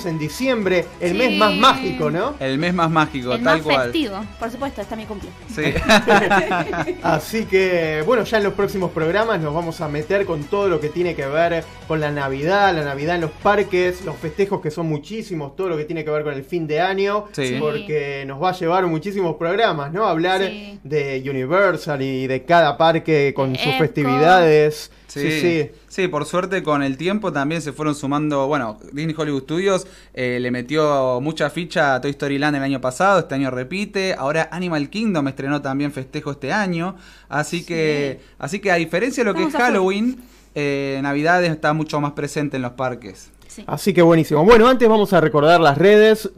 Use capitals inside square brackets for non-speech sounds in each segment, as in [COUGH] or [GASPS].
estamos en diciembre, el mes más mágico, ¿no? El mes más mágico, El tal más cual. festivo. Por supuesto, está mi cumple. Sí. [LAUGHS] Así que, bueno, ya en los próximos programas nos vamos a meter con todo lo que tiene que ver con la Navidad, la Navidad en los parques, los festejos que son muchísimos, todo lo que tiene que ver con el fin de año, Sí. porque nos va a llevar muchísimos programas, ¿no? Hablar Sí. de Universal y de cada parque con De sus Epcot. festividades. Sí, Sí, sí. sí. por suerte con el tiempo también se fueron sumando, bueno, Disney Hollywood Studios eh, le metió mucha ficha a Toy Story Land el año pasado, este año repite, ahora Animal Kingdom estrenó también festejo este año, así que así que a diferencia de lo que es. Halloween, eh, Navidad está mucho más presente en los parques. Sí. Así que buenísimo. Bueno, antes vamos a recordar las redes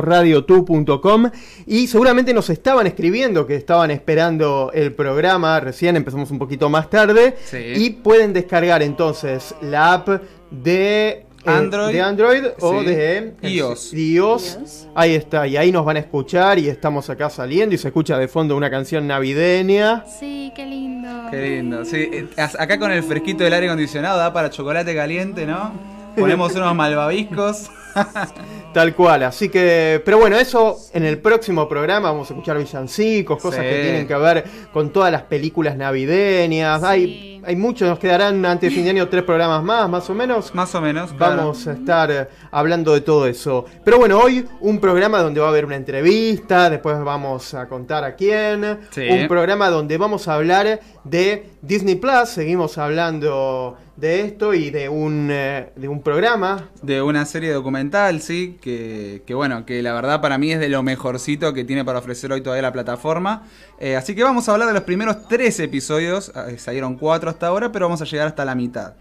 www.radiotu.com y seguramente nos estaban escribiendo que estaban esperando el programa, recién empezamos un poquito más tarde Sí. y pueden descargar entonces la app de eh, Android. de Android o de iOS. iOS. iOS. Ahí está, y ahí nos van a escuchar y estamos acá saliendo y se escucha de fondo una canción navideña. Sí, qué lindo. Qué lindo, sí. eh, Acá con el fresquito del aire acondicionado da para chocolate caliente, ¿no? Ponemos [LAUGHS] unos malvaviscos. [LAUGHS] Tal cual, así que, pero bueno, eso en el próximo programa vamos a escuchar villancicos, cosas Sí. que tienen que ver con todas las películas navideñas. Sí. Hay, hay muchos, nos quedarán antes de fin de año tres programas más, más o menos. Más o menos. claro. Vamos a estar eh, hablando de todo eso. Pero bueno, hoy un programa donde va a haber una entrevista, después vamos a contar a quién. Sí. Un programa donde vamos a hablar de Disney Plus, seguimos hablando de esto y de un, eh, de un programa De una serie documental, sí, que, que bueno, que la verdad para mí es de lo mejorcito que tiene para ofrecer hoy todavía la plataforma. Eh, así que vamos a hablar de los primeros tres episodios, eh, salieron cuatro hasta ahora, pero vamos a llegar hasta la mitad.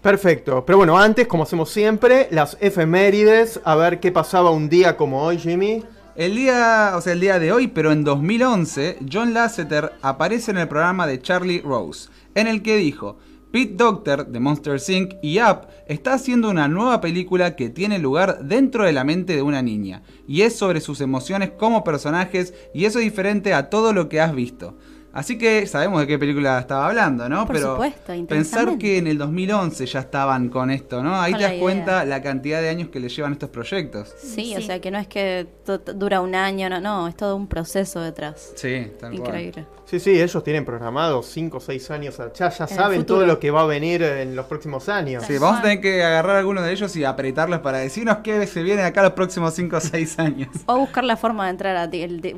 Perfecto, pero bueno, antes, como hacemos siempre, las efemérides, a ver qué pasaba un día como hoy, Jimmy. El día, o sea, el día de hoy, pero en 2011, John Lasseter aparece en el programa de Charlie Rose, en el que dijo, Pete Doctor de Monster Inc. y Up está haciendo una nueva película que tiene lugar dentro de la mente de una niña, y es sobre sus emociones como personajes, y eso es diferente a todo lo que has visto. Así que sabemos de qué película estaba hablando, ¿no? Por Pero supuesto, pensar que en el 2011 ya estaban con esto, ¿no? Ahí Con te das idea. cuenta la cantidad de años que le llevan estos proyectos. Sí, o sea que no es que dura un año, no, no, es todo un proceso detrás. Sí, tal cual. Sí, sí, ellos tienen programado 5 o 6 años allá, ya el saben todo lo que va a venir en los próximos años. Sí, vamos a tener que agarrar a alguno de ellos y apretarlos para decirnos qué se viene acá los próximos 5 o 6 años. O buscar la forma de entrar a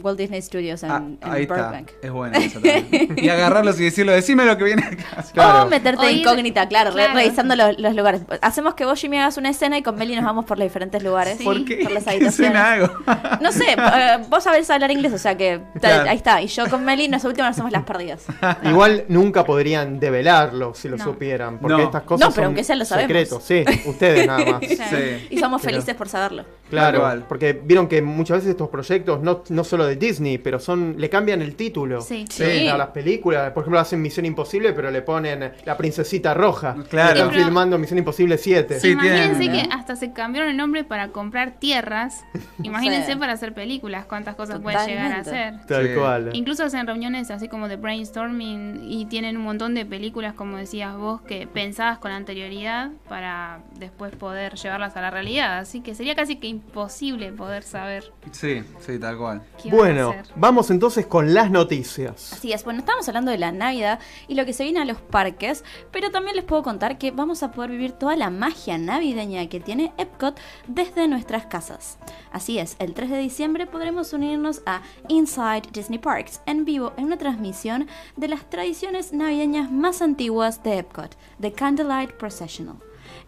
Walt Disney Studios en, Ah, en ahí está. Es bueno eso también. Y agarrarlos y decirlo, decime lo que viene acá. Claro. O meterte O de ir- incógnita, claro, re- claro. revisando los, los lugares. Hacemos que vos, Jimmy, hagas una escena y con Meli nos vamos por los diferentes lugares. Sí. ¿Por qué? Por las [LAUGHS] ¿Qué habitaciones. escena hago? No sé, eh, vos sabés hablar inglés, o sea que Claro. ahí está. Y yo con Meli, nosotros últimos nos hacemos las perdidas. [LAUGHS] Igual nunca podrían develarlo si lo No. supieran, porque No. estas cosas No, pero son aunque sea lo sabemos. secretos, sí, ustedes nada más. [LAUGHS] Sí. Y somos Pero- felices por saberlo. Claro, porque vieron que muchas veces estos proyectos, no, no solo de Disney, pero son le cambian el título. Sí. Sí. A las películas, por ejemplo, hacen Misión Imposible, pero le ponen la princesita roja. Claro. Están Pero- filmando Misión Imposible 7. Sí, Imagínense tienen- que hasta se cambiaron el nombre para comprar tierras. [LAUGHS] Imagínense Sí. para hacer películas, cuántas cosas pueden llegar a hacer. Tal Sí. cual. Incluso hacen reuniones así como de brainstorming y tienen un montón de películas, como decías vos, que pensadas con anterioridad para después poder llevarlas a la realidad. Así que sería casi que imposible poder saber Sí, sí, tal cual. Bueno, vamos entonces con las noticias. Así es, bueno, estamos hablando de la Navidad y lo que se viene a los parques, pero también les puedo contar que vamos a poder vivir toda la magia navideña que tiene Epcot desde nuestras casas. Así es, el 3 de diciembre podremos unirnos a Inside Disney Parks en vivo en una transmisión de las tradiciones navideñas más antiguas de Epcot, The Candlelight Processional.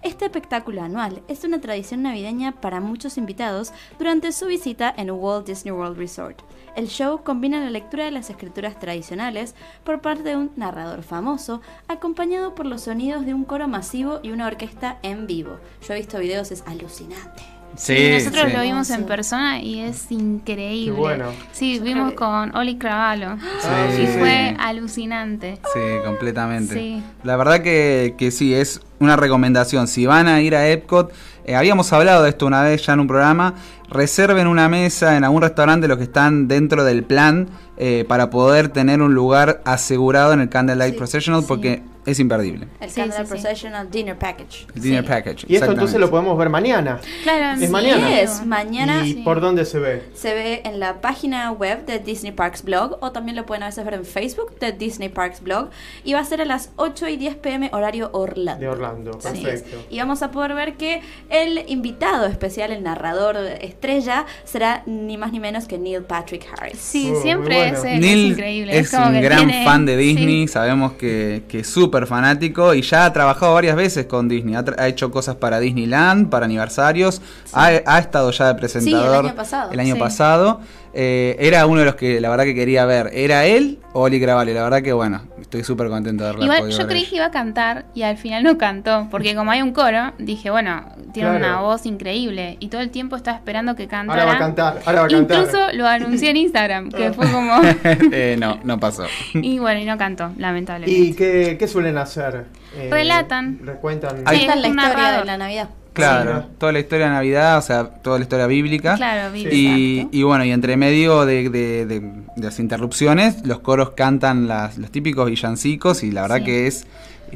Este espectáculo anual es una tradición navideña para muchos invitados durante su visita en Walt Disney World Resort. El show combina la lectura de las escrituras tradicionales por parte de un narrador famoso, acompañado por los sonidos de un coro masivo y una orquesta en vivo. Yo he visto videos, es alucinante. Sí, nosotros sí. lo vimos en persona y es increíble. Qué bueno. Sí, Yo vimos con Oli Cravalo Sí, y sí. fue alucinante. Sí, completamente. Sí. La verdad que, que sí, es una recomendación, si van a ir a Epcot, eh, habíamos hablado de esto una vez ya en un programa, reserven una mesa en algún restaurante los que están dentro del plan eh, para poder tener un lugar asegurado en el Candlelight Sí, Processional sí. porque es imperdible. El Sí, Candle sí, sí. Processional Dinner Package. El dinner Sí. package. Y esto entonces lo podemos ver mañana. Claro, Es sí, mañana. Es mañana. ¿Y sí. por dónde se ve? Se ve en la página web de Disney Parks Blog o también lo pueden a veces ver en Facebook de Disney Parks Blog y va a ser a las 8 y 10 pm horario Orlando. De Orlando, perfecto. Y vamos a poder ver que el invitado especial, el narrador estrella, será ni más ni menos que Neil Patrick Harris. Sí, Oh, siempre bueno. es, es Neil increíble. es como un que gran tiene- fan de Disney, sí. sabemos que, que es súper fanático y ya ha trabajado varias veces con Disney. Ha, ha hecho cosas para Disneyland, para aniversarios, ha, ha estado ya de presentador año pasado. el año Sí. pasado. Eh, era uno de los que la verdad que quería ver. ¿Era él o Oli Gravale? La verdad que bueno, estoy súper contento de verla. Igual yo creí que iba a cantar y al final no cantó, porque como hay un coro, dije, bueno, tiene Claro. una voz increíble y todo el tiempo estaba esperando que cantara. Ahora va a cantar, ahora va a cantar. Incluso lo anuncié en Instagram, que fue como... [LAUGHS] Eh, no, no pasó. [LAUGHS] y bueno, y no cantó, lamentablemente. ¿Y qué, qué suelen hacer? Eh, Relatan. Recuentan. Ahí- Sí, Cuentan la historia de la Navidad. Claro, toda la historia de Navidad, o sea, toda la historia bíblica. Claro, vi- Y, y bueno, y entre medio de, de- de- de las interrupciones, los coros cantan las, los típicos villancicos y la verdad Sí. que es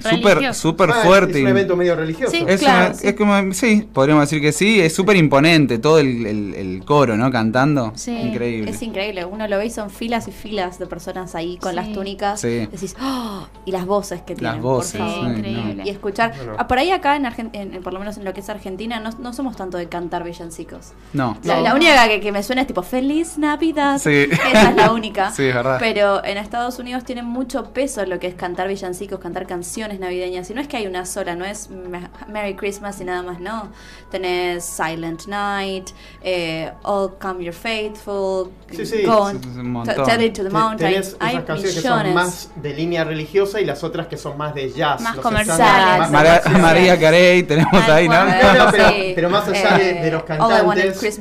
súper súper Ah, fuerte. Es un evento medio religioso. Sí. es, Claro, una- sí. es como, sí, podríamos decir que sí, es súper imponente todo el, el- el coro, ¿no? Cantando. Sí. Increíble. Es increíble, uno lo ve y son filas y filas de personas ahí con Sí. las túnicas. Sí. Decís, ¡oh! Y las voces que tienen. por voces, favor. Sí, sí, increíble. Y escuchar. Bueno. Ah, por ahí acá, en, Argen- en- en- por lo menos en lo que es Argentina, no, no somos tanto de cantar villancicos. No. La, No. la única que, que me suena es tipo Feliz Navidad. Sí. Esa es la única. [LAUGHS] Sí, es verdad. Pero en Estados Unidos tiene mucho peso lo que es cantar villancicos, cantar canciones navideñas. Y no es que hay una sola, no es Me- Merry Christmas y nada más, no. Tenés Silent Night, eh, All Come Your Faithful, Sí, sí. Go on. Tell It to the Mountain. Tenés Hay esas canciones que son millones. más de línea religiosa y las otras que son más de jazz. Más los comerciales. comerciales. [LAUGHS] María Carey tenemos ahí, ¿no? cual. No, no, pero, Sí. pero más allá de, de los Eh, cantantes, es,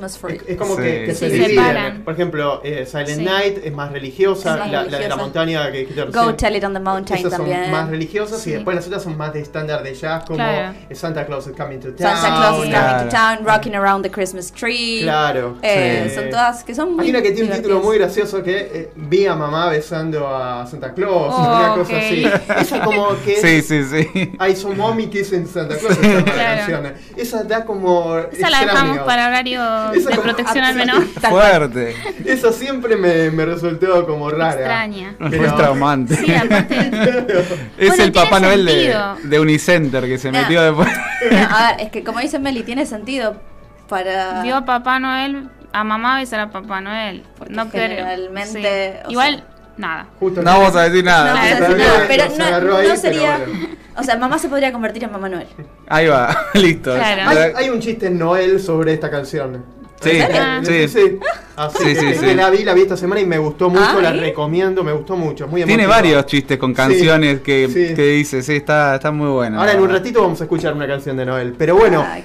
es como Sí. que, que Sí, se se dividen. separan. Por ejemplo, eh, Silent Sí. Night es más religiosa, Es más la, la de la religiosa. montaña que dijiste Go Tell It on the Mountain esas también. son más religiosas Sí. y después las otras son más de estándar de jazz como Claro. Santa Claus is Coming to Town. Santa Claus is Claro. coming to town, rocking around the Christmas tree. Claro. Eh, Sí. Son todas que son muy Hay una que tiene un título muy gracioso que eh, vi a mamá besando a Santa Claus, Oh, una cosa así. Esa como [LAUGHS] que Sí, sí, sí. I saw mommy kissing Santa Claus, [LAUGHS] llama la Claro. Esa da como Esa la dejamos para horario Esa de protección al menor. Fuerte. Esa siempre me, me resultó como rara. Extraña. Pero- Fue traumante. Sí, aparte. [LAUGHS] Es Bueno, el Papá de, Unicenter que se metió después. No, [LAUGHS] a ver, es que como dice Meli, tiene sentido para... Vio a Papá Noel, a mamá besar a Papá Noel. Porque no creo. o Igual, sea- nada. Justo No vamos a decir No, nada. vamos a decir nada, pero no, no pero sería... bueno. O sea, mamá se podría convertir en Mamá Noel. Ahí va, [LAUGHS] listo. Claro. Hay, hay un chiste en Noel sobre esta canción. Sí, Ah. sí. sí. Así Sí, que, sí, la vi, la vi esta semana y me gustó mucho, Ah, la ¿eh? recomiendo, me gustó mucho, muy Tiene varios chistes con canciones que, Sí. que dice, sí, está, está muy bueno. Ahora en un ratito vamos a escuchar una canción de Noel. Pero bueno, Ah,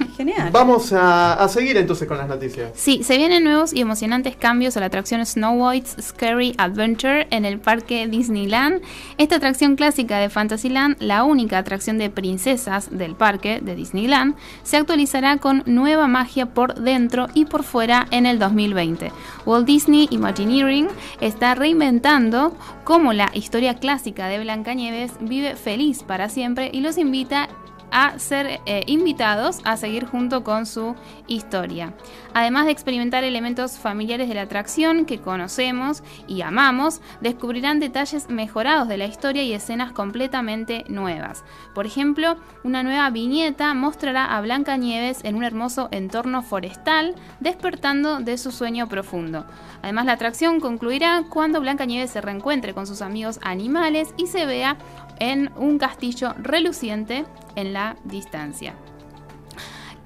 vamos a, a seguir entonces con las noticias. Sí, se vienen nuevos y emocionantes cambios a la atracción Snow White's Scary Adventure en el parque Disneyland. Esta atracción clásica de Fantasyland, la única atracción de princesas del parque de Disneyland, se actualizará con nueva magia por dentro y por fuera en el 2020. Walt Disney Imagineering está reinventando cómo la historia clásica de Blancanieves vive feliz para siempre y los invita a ser eh, invitados a seguir junto con su historia. Además de experimentar elementos familiares de la atracción que conocemos y amamos, descubrirán detalles mejorados de la historia y escenas completamente nuevas. Por ejemplo, una nueva viñeta mostrará a Blancanieves en un hermoso entorno forestal, despertando de su sueño profundo. Además, la atracción concluirá cuando Blancanieves se reencuentre con sus amigos animales y se vea en un castillo reluciente en la distancia.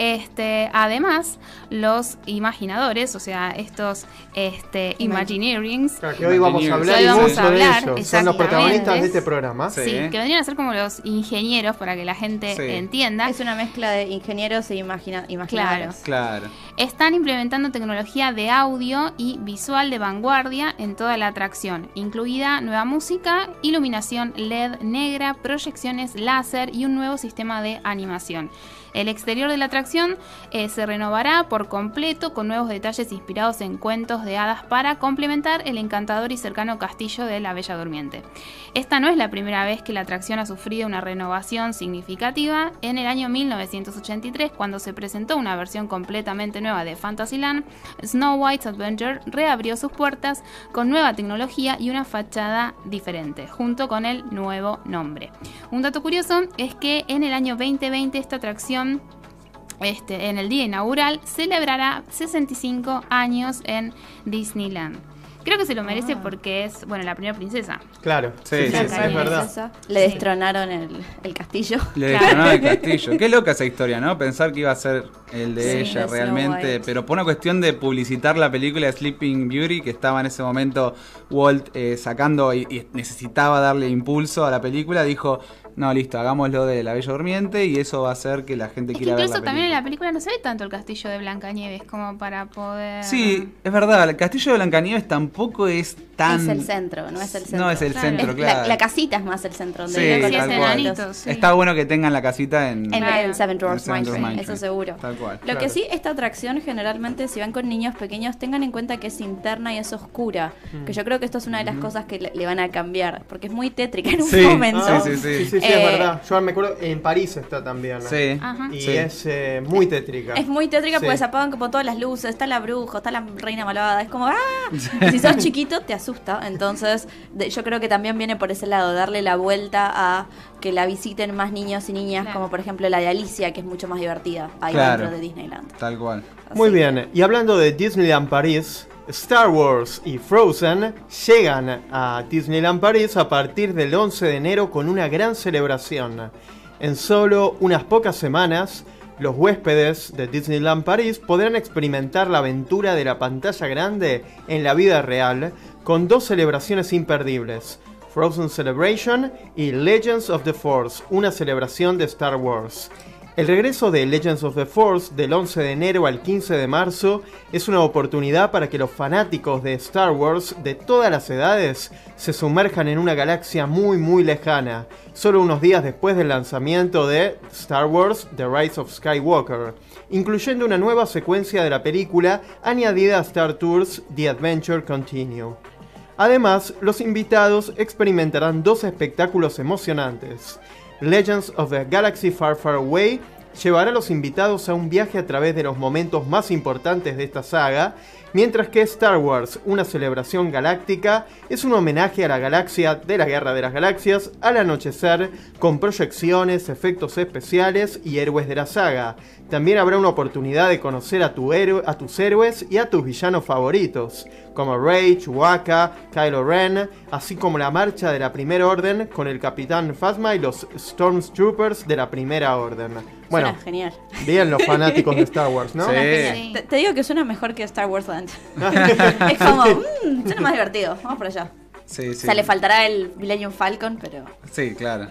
Este, además, los imaginadores, o sea, estos este, Imagineerings, Claro, que hoy vamos a hablar Hoy vamos de ellos. Son los protagonistas de este programa. Sí. sí, que vendrían a ser como los ingenieros para que la gente Sí. entienda. Es una mezcla de ingenieros e imagina imaginadores. Claro. Están implementando tecnología de audio y visual de vanguardia en toda la atracción, incluida nueva música, iluminación LED negra, proyecciones láser y un nuevo sistema de animación. El exterior de la atracción eh, se renovará por completo con nuevos detalles inspirados en cuentos de hadas para complementar el encantador y cercano castillo de la Bella Durmiente. Esta no es la primera vez que la atracción ha sufrido una renovación significativa. En el año 1983, cuando se presentó una versión completamente nueva de Fantasyland, Snow White's Adventure reabrió sus puertas con nueva tecnología y una fachada diferente, junto con el nuevo nombre. Un dato curioso es que en el año 2020 esta atracción este, en el día inaugural celebrará 65 años en Disneyland. Creo que se lo merece porque es, bueno, la primera princesa. Claro, Sí, sí, sí, sí, sí. es verdad. Le Sí. destronaron el, el castillo. Le Claro. destronaron el [LAUGHS] castillo. Qué loca esa historia, ¿no? Pensar que iba a ser el de Sí, ella realmente. Pero por una cuestión de publicitar la película de Sleeping Beauty, que estaba en ese momento Walt eh, sacando y, y necesitaba darle impulso a la película, dijo. No, listo, hagámoslo de La Bella Durmiente y eso va a hacer que la gente Es que quiera ver la incluso también en película. la película no se ve tanto el castillo de Blancanieves como para poder... Sí, es verdad, el castillo de Blancanieves tampoco es tan... Es el centro, no es el centro. No es el Claro. centro, Es claro. la, la casita es más el centro. Donde Sí, tal cual. enanitos, sí. Está bueno que tengan la casita en... En, Claro. en Seven Dwarfs Mine Train, eso seguro. Tal cual. Lo Claro. que sí, esta atracción generalmente, si van con niños pequeños, tengan en cuenta que es interna y es oscura. Mm. Que yo creo que esto es una de las cosas que le, le van a cambiar, porque es muy tétrica en un Sí. momento. Ah, Sí, sí, sí. Sí, sí, Eh, es verdad. Yo me acuerdo, en París está también. ¿no? Sí. Ajá. Y Sí. es eh, muy tétrica. Es muy tétrica Sí. porque se apagan como todas las luces, está la bruja, está la reina malvada, es como ¡ah! Y si sos [LAUGHS] chiquito te asusta, entonces de- yo creo que también viene por ese lado, darle la vuelta a que la visiten más niños y niñas, Claro. como por ejemplo la de Alicia, que es mucho más divertida ahí Claro. dentro de Disneyland. Tal cual. Así Muy que- bien, y hablando de Disneyland París, Star Wars y Frozen llegan a Disneyland París a partir del 11 de enero con una gran celebración. En solo unas pocas semanas, los huéspedes de Disneyland París podrán experimentar la aventura de la pantalla grande en la vida real con dos celebraciones imperdibles. Frozen Celebration y Legends of the Force, una celebración de Star Wars. El regreso de Legends of the Force del 11 de enero al 15 de marzo es una oportunidad para que los fanáticos de Star Wars de todas las edades se sumerjan en una galaxia muy muy lejana, solo unos días después del lanzamiento de Star Wars The Rise of Skywalker, incluyendo una nueva secuencia de la película añadida a Star Tours The Adventure Continue. Además, los invitados experimentarán dos espectáculos emocionantes. Legends of the Galaxy Far Far Away llevará a los invitados a un viaje a través de los momentos más importantes de esta saga, mientras que Star Wars, una celebración galáctica, es un homenaje a la galaxia de la Guerra de las Galaxias al anochecer, con proyecciones, efectos especiales y héroes de la saga. También habrá una oportunidad de conocer a, tu héroe- a tus héroes y a tus villanos favoritos, como Rey, Chewbacca, Kylo Ren, así como la marcha de la Primera Orden con el Capitán Phasma y los Stormtroopers de la Primera Orden. Bueno, Suena genial. bien los fanáticos de Star Wars, ¿no? Sí. Sí. Te, te digo que suena mejor que Star Wars Land. [LAUGHS] es como, mmm, suena más divertido. Vamos por allá. Sí, O sea, le faltará el Millennium Falcon, pero. Sí, claro.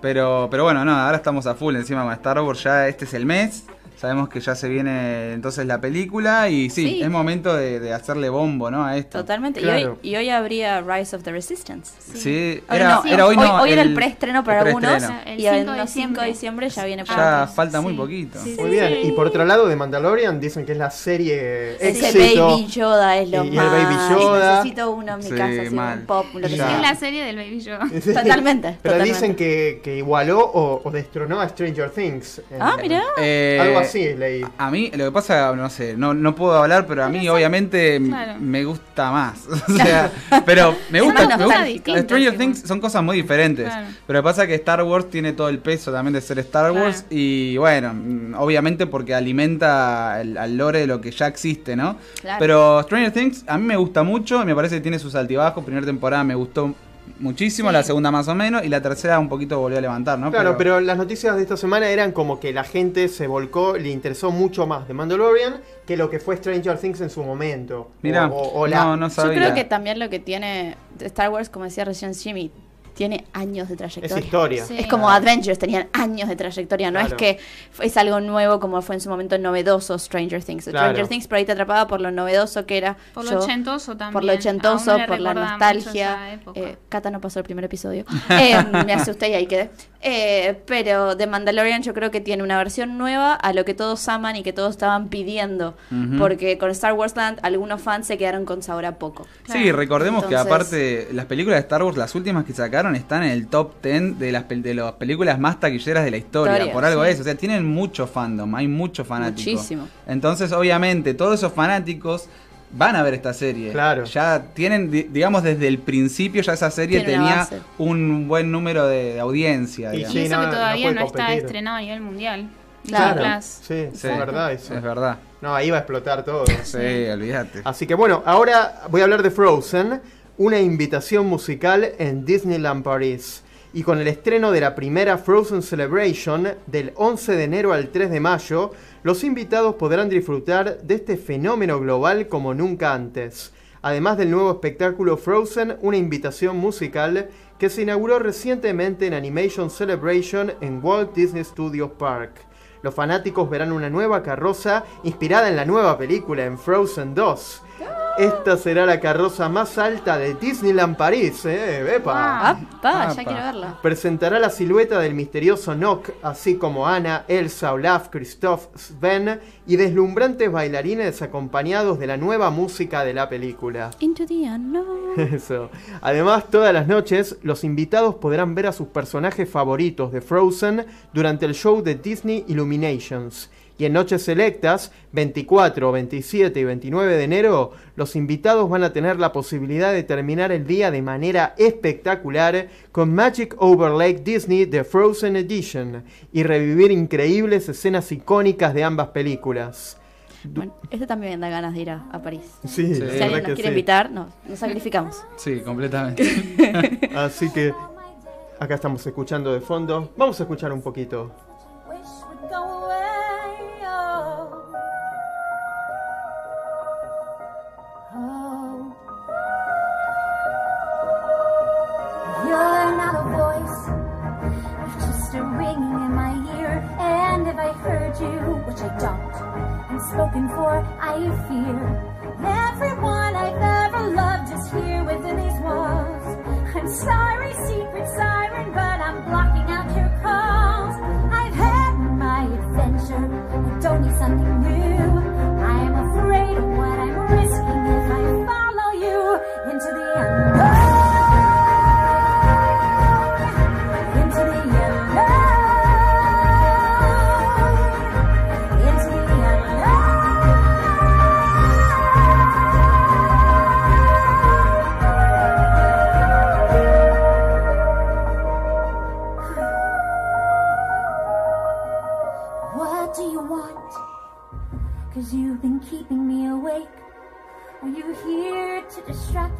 Pero, pero bueno, no, ahora estamos a full encima con Star Wars. Ya este es el mes. Sabemos que ya se viene entonces la película. Y sí, Sí. es momento de, de hacerle bombo, ¿no? A esto. Totalmente. Claro. Y, hoy, y hoy habría Rise of the Resistance. Sí, Ahora era, no, era hoy, no. era el preestreno para el algunos. El y el 5 de 5 de diciembre. diciembre ya viene Ya para otros. falta muy Sí. poquito. Sí, Muy bien, y por otro lado de Mandalorian dicen que es la serie Ese éxito. Baby Yoda es lo Y el más. Baby Yoda. Necesito uno en mi Sí, casa, así, mal. un pop, lo que Ya. Es sea. la serie del Baby Yoda. [LAUGHS] Sí. Totalmente, Pero totalmente. dicen que, que igualó o, o destronó a Stranger Things. en- Ah, mirá. Eh, Algo así leí. A mí, lo que pasa, no sé, no, no puedo hablar, pero a mí obviamente Claro. me gusta más. [LAUGHS] o sea, pero me Es gusta. más me gusta- distinto, Stranger sí, Things son cosas muy diferentes. Claro. Pero pasa que Star Wars tiene todo el peso también de ser Star Claro. Wars. Y bueno, obviamente porque alimenta el- al lore de lo que ya existe, ¿no? Claro. Pero Stranger Things a mí me gusta mucho, me parece que tiene sus altibajos. Primera temporada me gustó muchísimo, Sí. la segunda más o menos, y la tercera un poquito volvió a levantar, ¿no? Claro, pero las noticias de esta semana eran como que la gente se volcó, le interesó mucho más The Mandalorian que lo que fue Stranger Things en su momento. Mira, O- o- o la- no, no Yo sabía. creo que también lo que tiene Star Wars, como decía recién Jimmy, tiene años de es trayectoria. historia. Sí. Es como Avengers, tenían años de trayectoria, no Claro. es que es algo nuevo como fue en su momento novedoso Stranger Things. Claro. Stranger Things por ahí te atrapaba por lo novedoso que era. Por yo, lo ochentoso también. por lo ochentoso, por la nostalgia. Eh, Cata no pasó el primer episodio. [LAUGHS] Eh, me asusté y ahí quedé. Eh, pero The Mandalorian yo creo que tiene una versión nueva a lo que todos aman y que todos estaban pidiendo. Porque con Star Wars Land algunos fans se quedaron con sabor a poco. Sí, recordemos que aparte las películas de Star Wars, las últimas que sacaron, están en el top 10 de las, pel- de las películas más taquilleras de la historia. Historia, por algo sí. es, o sea, tienen mucho fandom, hay mucho fanático. Muchísimo. Entonces, obviamente, todos esos fanáticos van a ver esta serie. Claro. Ya tienen, di- digamos, desde el principio ya esa serie Tiene una tenía base. un buen número de, de audiencia. Y digamos. Y Sí, eso no, que no todavía puede no, está competir. estrenado a nivel mundial. Claro. Disney Plus. Sí, Sí, es verdad eso. Es verdad. No, ahí va a explotar todo. Sí, olvídate. Así que bueno, ahora voy a hablar de Frozen, una invitación musical en Disneyland París. Y con el estreno de la primera Frozen Celebration del 11 de enero al 3 de mayo, los invitados podrán disfrutar de este fenómeno global como nunca antes. Además del nuevo espectáculo Frozen, una invitación musical que se inauguró recientemente en Animation Celebration en Walt Disney Studios Park. Los fanáticos verán una nueva carroza inspirada en la nueva película en Frozen 2. Esta será la carroza más alta de Disneyland París, ¿eh? ¡Epa! Ah. Ya quiero verla. Presentará la silueta del misterioso Nock, así como Anna, Elsa, Olaf, Christoph, Sven y deslumbrantes bailarines acompañados de la nueva música de la película. Into the unknown. [LAUGHS] Eso. Además, todas las noches, los invitados podrán ver a sus personajes favoritos de Frozen durante el show de Disney Illuminations. Y en noches selectas, 24, 27 y 29 de enero, los invitados van a tener la posibilidad de terminar el día de manera espectacular con Magic Over Lake Disney The Frozen Edition y revivir increíbles escenas icónicas de ambas películas. Bueno, este también da ganas de ir a, a París. Sí, Si alguien nos quiere sí. invitar, no, nos sacrificamos. Sí, completamente. [LAUGHS] Así que acá estamos escuchando de fondo. Vamos a escuchar un poquito. You, which I don't, and spoken for, I fear. Everyone I've ever loved is here within these walls. I'm sorry, secret siren, but I'm blocking out your calls. I've had my adventure, I don't need something new.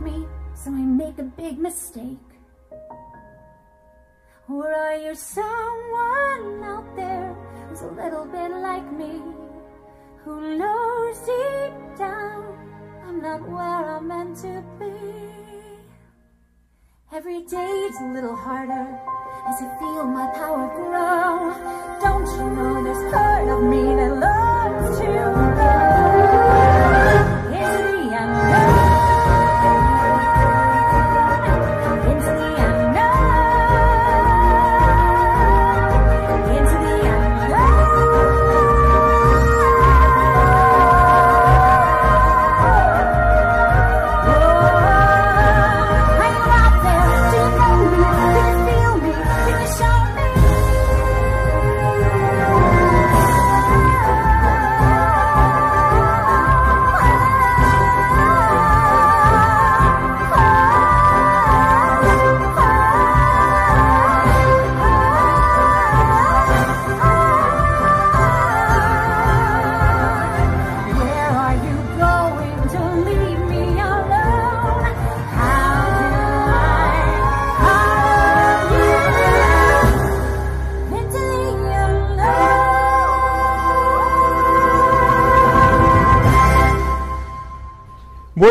Me so I make a big mistake? Or are you someone out there who's a little bit like me? Who knows deep down I'm not where I'm meant to be? Every day's a little harder as I feel my power grow. Don't you know there's part of me that loves to go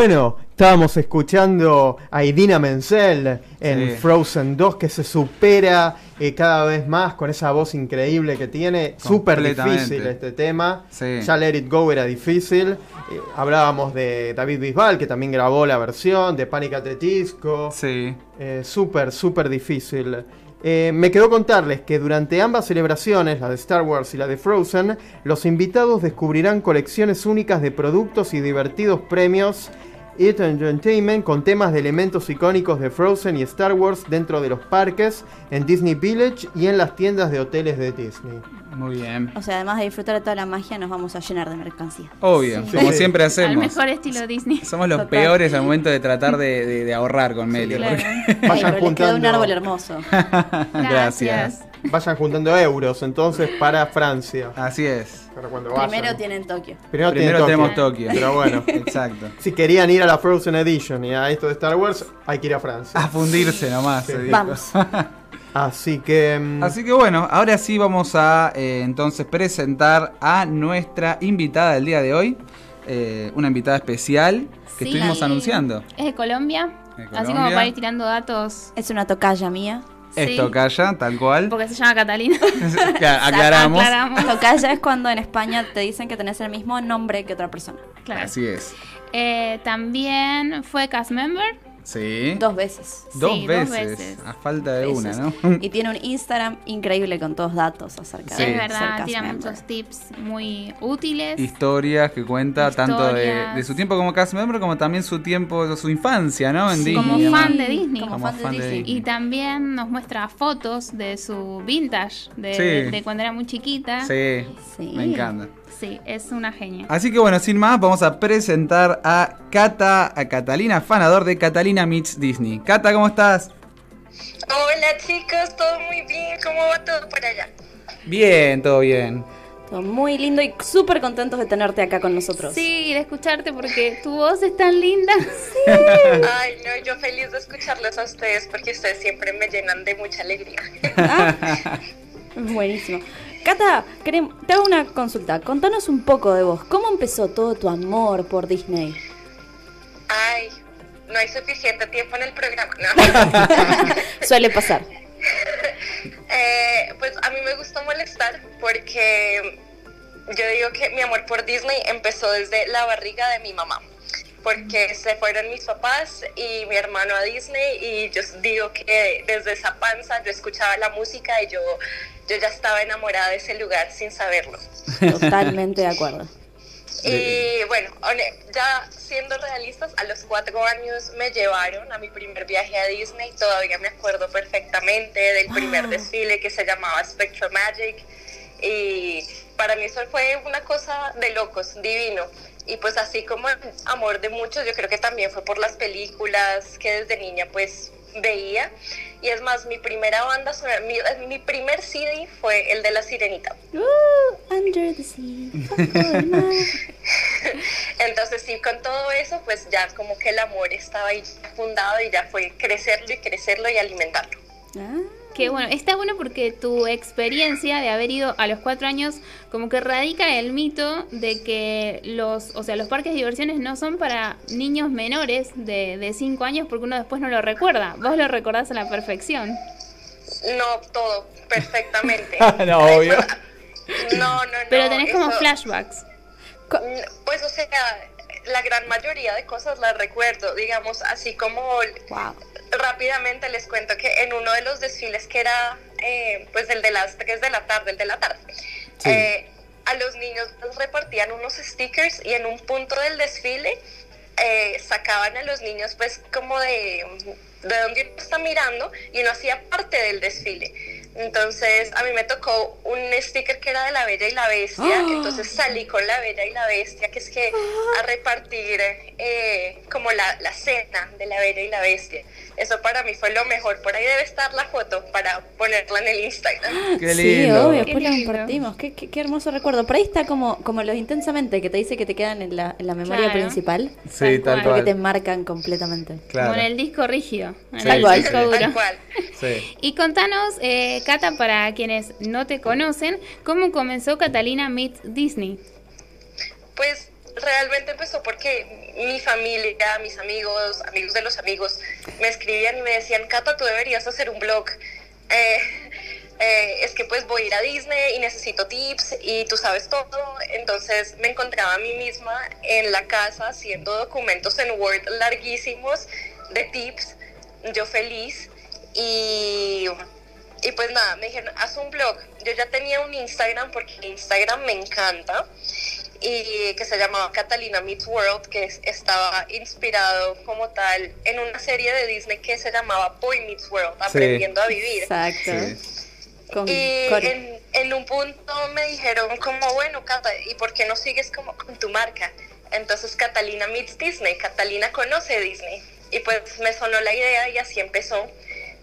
bueno, estábamos escuchando a Idina Menzel en Sí. Frozen 2 que se supera eh, cada vez más con esa voz increíble que tiene. Súper difícil este tema. Sí. Ya Let It Go era difícil. Eh, hablábamos de David Bisbal que también grabó la versión, de Panic at the Disco. Sí. Eh, súper, súper difícil. Eh, me quedó contarles que durante ambas celebraciones, la de Star Wars y la de Frozen, los invitados descubrirán colecciones únicas de productos y divertidos premios It Entertainment con temas de elementos icónicos de Frozen y Star Wars dentro de los parques, en Disney Village y en las tiendas de hoteles de Disney. Muy bien. O sea, además de disfrutar de toda la magia, nos vamos a llenar de mercancía. Obvio, Sí. como Sí. siempre Al hacemos. mejor estilo Disney. Somos los Total. peores al momento de tratar de, de- de ahorrar con Meli. Claro. porque- Ay, Vayan les quedó un juntando. árbol hermoso. [LAUGHS] Gracias. Vayan juntando euros entonces para Francia. Así es. Para cuando vayan. Primero tienen Tokio. Primero, tienen Primero Tokio. tenemos Tokio. Pero bueno. [LAUGHS] Exacto. Si querían ir a la Frozen Edition y a esto de Star Wars, hay que ir a Francia. A fundirse nomás. Sí. Vamos. [LAUGHS] Así que. mm, Así que bueno, ahora sí vamos a eh, entonces presentar a nuestra invitada del día de hoy. Eh, una invitada especial que Sí. estuvimos anunciando. Es de Colombia. De Así como Colombia. para ir tirando datos. Es una tocaya mía. Sí, Esto calla, tal cual. Porque se llama Catalina. [LAUGHS] Ya, [LAUGHS] Aclaramos. Aclaramos. Tocaya es cuando en España te dicen que tenés el mismo nombre que otra persona. Claro. Así es. Eh, también fue cast member. Sí. Dos veces. Dos Sí, dos veces, veces. A falta de una, Veces. ¿no? Y tiene un Instagram increíble con todos datos acerca Sí. de Es verdad, tira member. muchos tips muy útiles. Historias que cuenta tanto de, Historias. de su tiempo como cast member como también su tiempo, su infancia, ¿no? En Sí. Disney. Como fan de Disney. Como, Como fan de fan de Disney. Disney. Y también nos muestra fotos de su vintage, de, Sí. de cuando era muy chiquita. Sí, Sí. me encanta. Sí, es una genia. Así que bueno, sin más, vamos a presentar a Cata, a Catalina Fanador de Catalina Meets Disney. Cata, ¿cómo estás? Hola chicos, todo muy bien, ¿cómo va todo por allá? Bien, todo bien. Todo muy lindo y súper contentos de tenerte acá con nosotros. Sí, de escucharte porque tu voz es tan linda. [LAUGHS] Ay, no, yo feliz de escucharlos a ustedes porque ustedes siempre me llenan de mucha alegría. Ah, [LAUGHS] buenísimo. Cata, te hago una consulta. Contanos un poco de vos. ¿Cómo empezó todo tu amor por Disney? Ay, no hay suficiente tiempo en el programa. No. [LAUGHS] Suele pasar. [LAUGHS] Eh, pues a mí me gusta molestar porque yo digo que mi amor por Disney empezó desde la barriga de mi mamá. Porque se fueron mis papás y mi hermano a Disney y yo digo que desde esa panza yo escuchaba la música y yo, yo ya estaba enamorada de ese lugar sin saberlo. Totalmente de acuerdo. Y bueno, ya siendo realistas, a los cuatro años me llevaron a mi primer viaje a Disney. Todavía me acuerdo perfectamente del primer Wow. desfile que se llamaba Spectrum Magic. Y para mí eso fue una cosa de locos, divino. Y pues así como el amor de muchos, yo creo que también fue por las películas que desde niña pues veía. Y es más, mi primera banda sonora, mi, mi primer CD fue el de La Sirenita. Uh, under the sea. [LAUGHS] Entonces sí, con todo eso, pues ya como que el amor estaba ahí fundado y ya fue crecerlo y crecerlo y alimentarlo. Ah, Que bueno, está bueno porque tu experiencia de haber ido a los cuatro años como que radica el mito de que los, o sea, los parques de diversiones no son para niños menores de, de cinco años porque uno después no lo recuerda. Vos lo recordás a la perfección. No, todo, perfectamente. [LAUGHS] No, obvio. No, no, no. Pero tenés como eso- flashbacks. Pues o sea, la gran mayoría de cosas las recuerdo, digamos, así como wow. rápidamente les cuento que en uno de los desfiles que era eh, pues el de las 3 de la tarde, el de la tarde, Sí. eh, a los niños les repartían unos stickers y en un punto del desfile eh, sacaban a los niños pues como de, de donde uno está mirando y uno hacía parte del desfile. Entonces a mí me tocó un sticker que era de la Bella y la Bestia, ¡Ah! entonces salí con la Bella y la Bestia, que es que a repartir eh, como la, la cena de la Bella y la Bestia. Eso para mí fue lo mejor. Por ahí debe estar la foto para ponerla en el Instagram. Qué Sí, lindo. obvio, Qué después lo lindo. compartimos. Qué, qué- qué hermoso recuerdo. Por ahí está como, como los intensamente que te dice que te quedan en la, en la memoria Claro. principal. Sí, tal Tal Porque te cual. marcan completamente. Claro. Con el disco rígido. en Sí, el sí, disco sí. duro. Tal cual. Sí. Y contanos, eh, Cata, para quienes no te conocen, ¿cómo comenzó Catalina Meets Disney? Pues realmente empezó porque mi familia, mis amigos, amigos de los amigos, me escribían y me decían, Cata, tú deberías hacer un blog. Eh, eh, es que pues voy a ir a Disney y necesito tips y tú sabes todo. Entonces me encontraba a mí misma en la casa haciendo documentos en Word larguísimos de tips, yo feliz. Y, y pues nada, me dijeron, haz un blog. Yo ya tenía un Instagram porque Instagram me encanta y que se llamaba Catalina Meets World, que es- estaba inspirado como tal en una serie de Disney que se llamaba Boy Meets World, aprendiendo a vivir. Exacto. Sí. Con Y en un punto me dijeron como, bueno, Cata, ¿y por qué no sigues como con tu marca? Entonces Catalina meets Disney, Catalina conoce Disney. Y pues me sonó la idea y así empezó.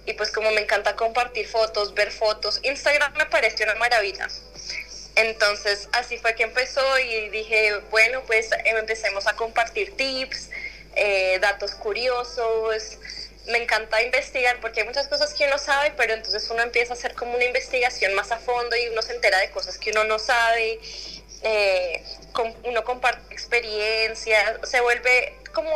Y pues como me encanta compartir fotos, ver fotos, Instagram me pareció una maravilla. Entonces así fue que empezó y dije, bueno, pues em, empecemos a compartir tips, eh, datos curiosos. Me encanta investigar porque hay muchas cosas que uno sabe, pero entonces uno empieza a hacer como una investigación más a fondo y uno se entera de cosas que uno no sabe. eh, uno comparte experiencias, se vuelve como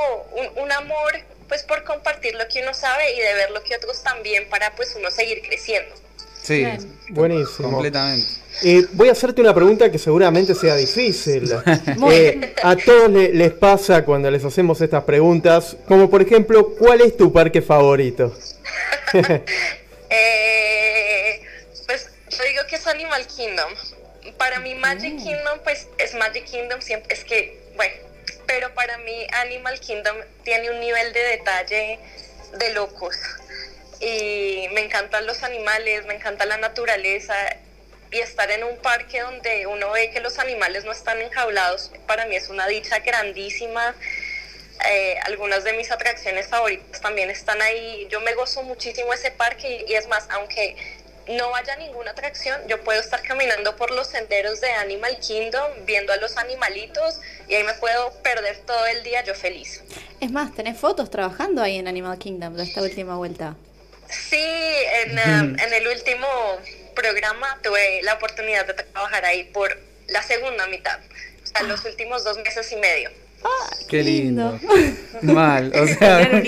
un amor pues por compartir lo que uno sabe y de ver lo que otros también para pues uno seguir creciendo. Sí. Buenísimo. completamente. Eh, voy a hacerte una pregunta que seguramente sea difícil. [LAUGHS] Eh, a todos le- les pasa cuando les hacemos estas preguntas, como por ejemplo, ¿cuál es tu parque favorito? [LAUGHS] Eh, pues yo digo que es Animal Kingdom. Para mí Magic Kingdom pues es Magic Kingdom siempre es que bueno, pero para mí Animal Kingdom tiene un nivel de detalle de locos. Y me encantan los animales, me encanta la naturaleza y estar en un parque donde uno ve que los animales no están enjaulados, para mí es una dicha grandísima. Eh, algunas de mis atracciones favoritas también están ahí. Yo me gozo muchísimo ese parque y, y es más, aunque no vaya a ninguna atracción, yo puedo estar caminando por los senderos de Animal Kingdom, viendo a los animalitos y ahí me puedo perder todo el día yo feliz. Es más, tenés fotos trabajando ahí en Animal Kingdom de esta última vuelta. Sí, en, um, en el último programa tuve la oportunidad de trabajar ahí por la segunda mitad, o sea, los últimos dos meses y medio. Qué lindo. [LAUGHS] Mal, o sea,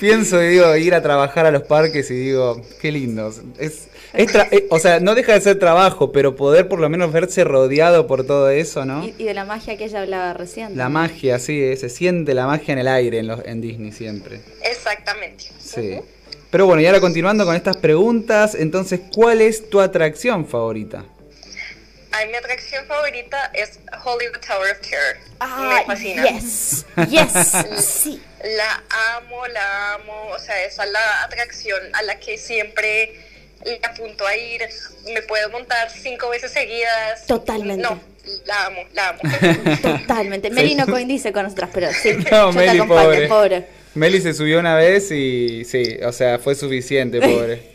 pienso y digo, ir a trabajar a los parques y digo, qué lindo. Es, es tra- eh, o sea, no deja de ser trabajo, pero poder por lo menos verse rodeado por todo eso, ¿no? Y, y de la magia que ella hablaba recién. La magia, sí, eh, se siente la magia en el aire en, los, en Disney siempre. Exactamente. Sí. Pero bueno, y ahora continuando con estas preguntas, entonces, ¿cuál es tu atracción favorita? Ay, mi atracción favorita es Hollywood Tower of Terror. Ah, Me fascina. yes, yes, sí. [LAUGHS] La amo, la amo. O sea, esa es la atracción a la que siempre le apunto a ir. Me puedo montar cinco veces seguidas. Totalmente. No, la amo, la amo. [LAUGHS] Totalmente. Meli no coincide con nosotras, pero sí. [LAUGHS] No, yo te Meli, acompaño, pobre. pobre. Meli se subió una vez y sí, o sea, fue suficiente, pobre. [LAUGHS]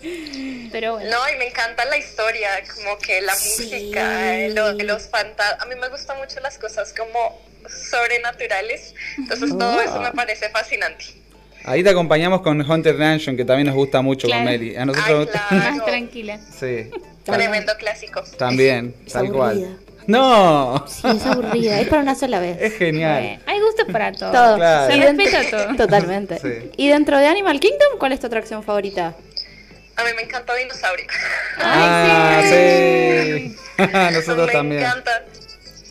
Sí. Pero bueno. No, y me encanta la historia, como que la Sí. música, lo los fantasmas. A mí me gustan mucho las cosas como sobrenaturales. Entonces todo eso Oh. me parece fascinante. Ahí te acompañamos con Haunted Mansion, que también nos gusta mucho Claro. con Meli. A nosotros Ay, claro. [LAUGHS] Más tranquila. sí, Tremendo clásico. también, Es tal aburrida. cual. No, Sí, es aburrida. Es para una sola vez. es genial. Eh, hay gusto para todo. Todo. Claro. Se respeta todo. Totalmente. Sí. ¿Y dentro de Animal Kingdom, cuál es tu atracción favorita? A mí me encanta dinosaurio. Ah, sí. [LAUGHS] Nosotros me también. encanta.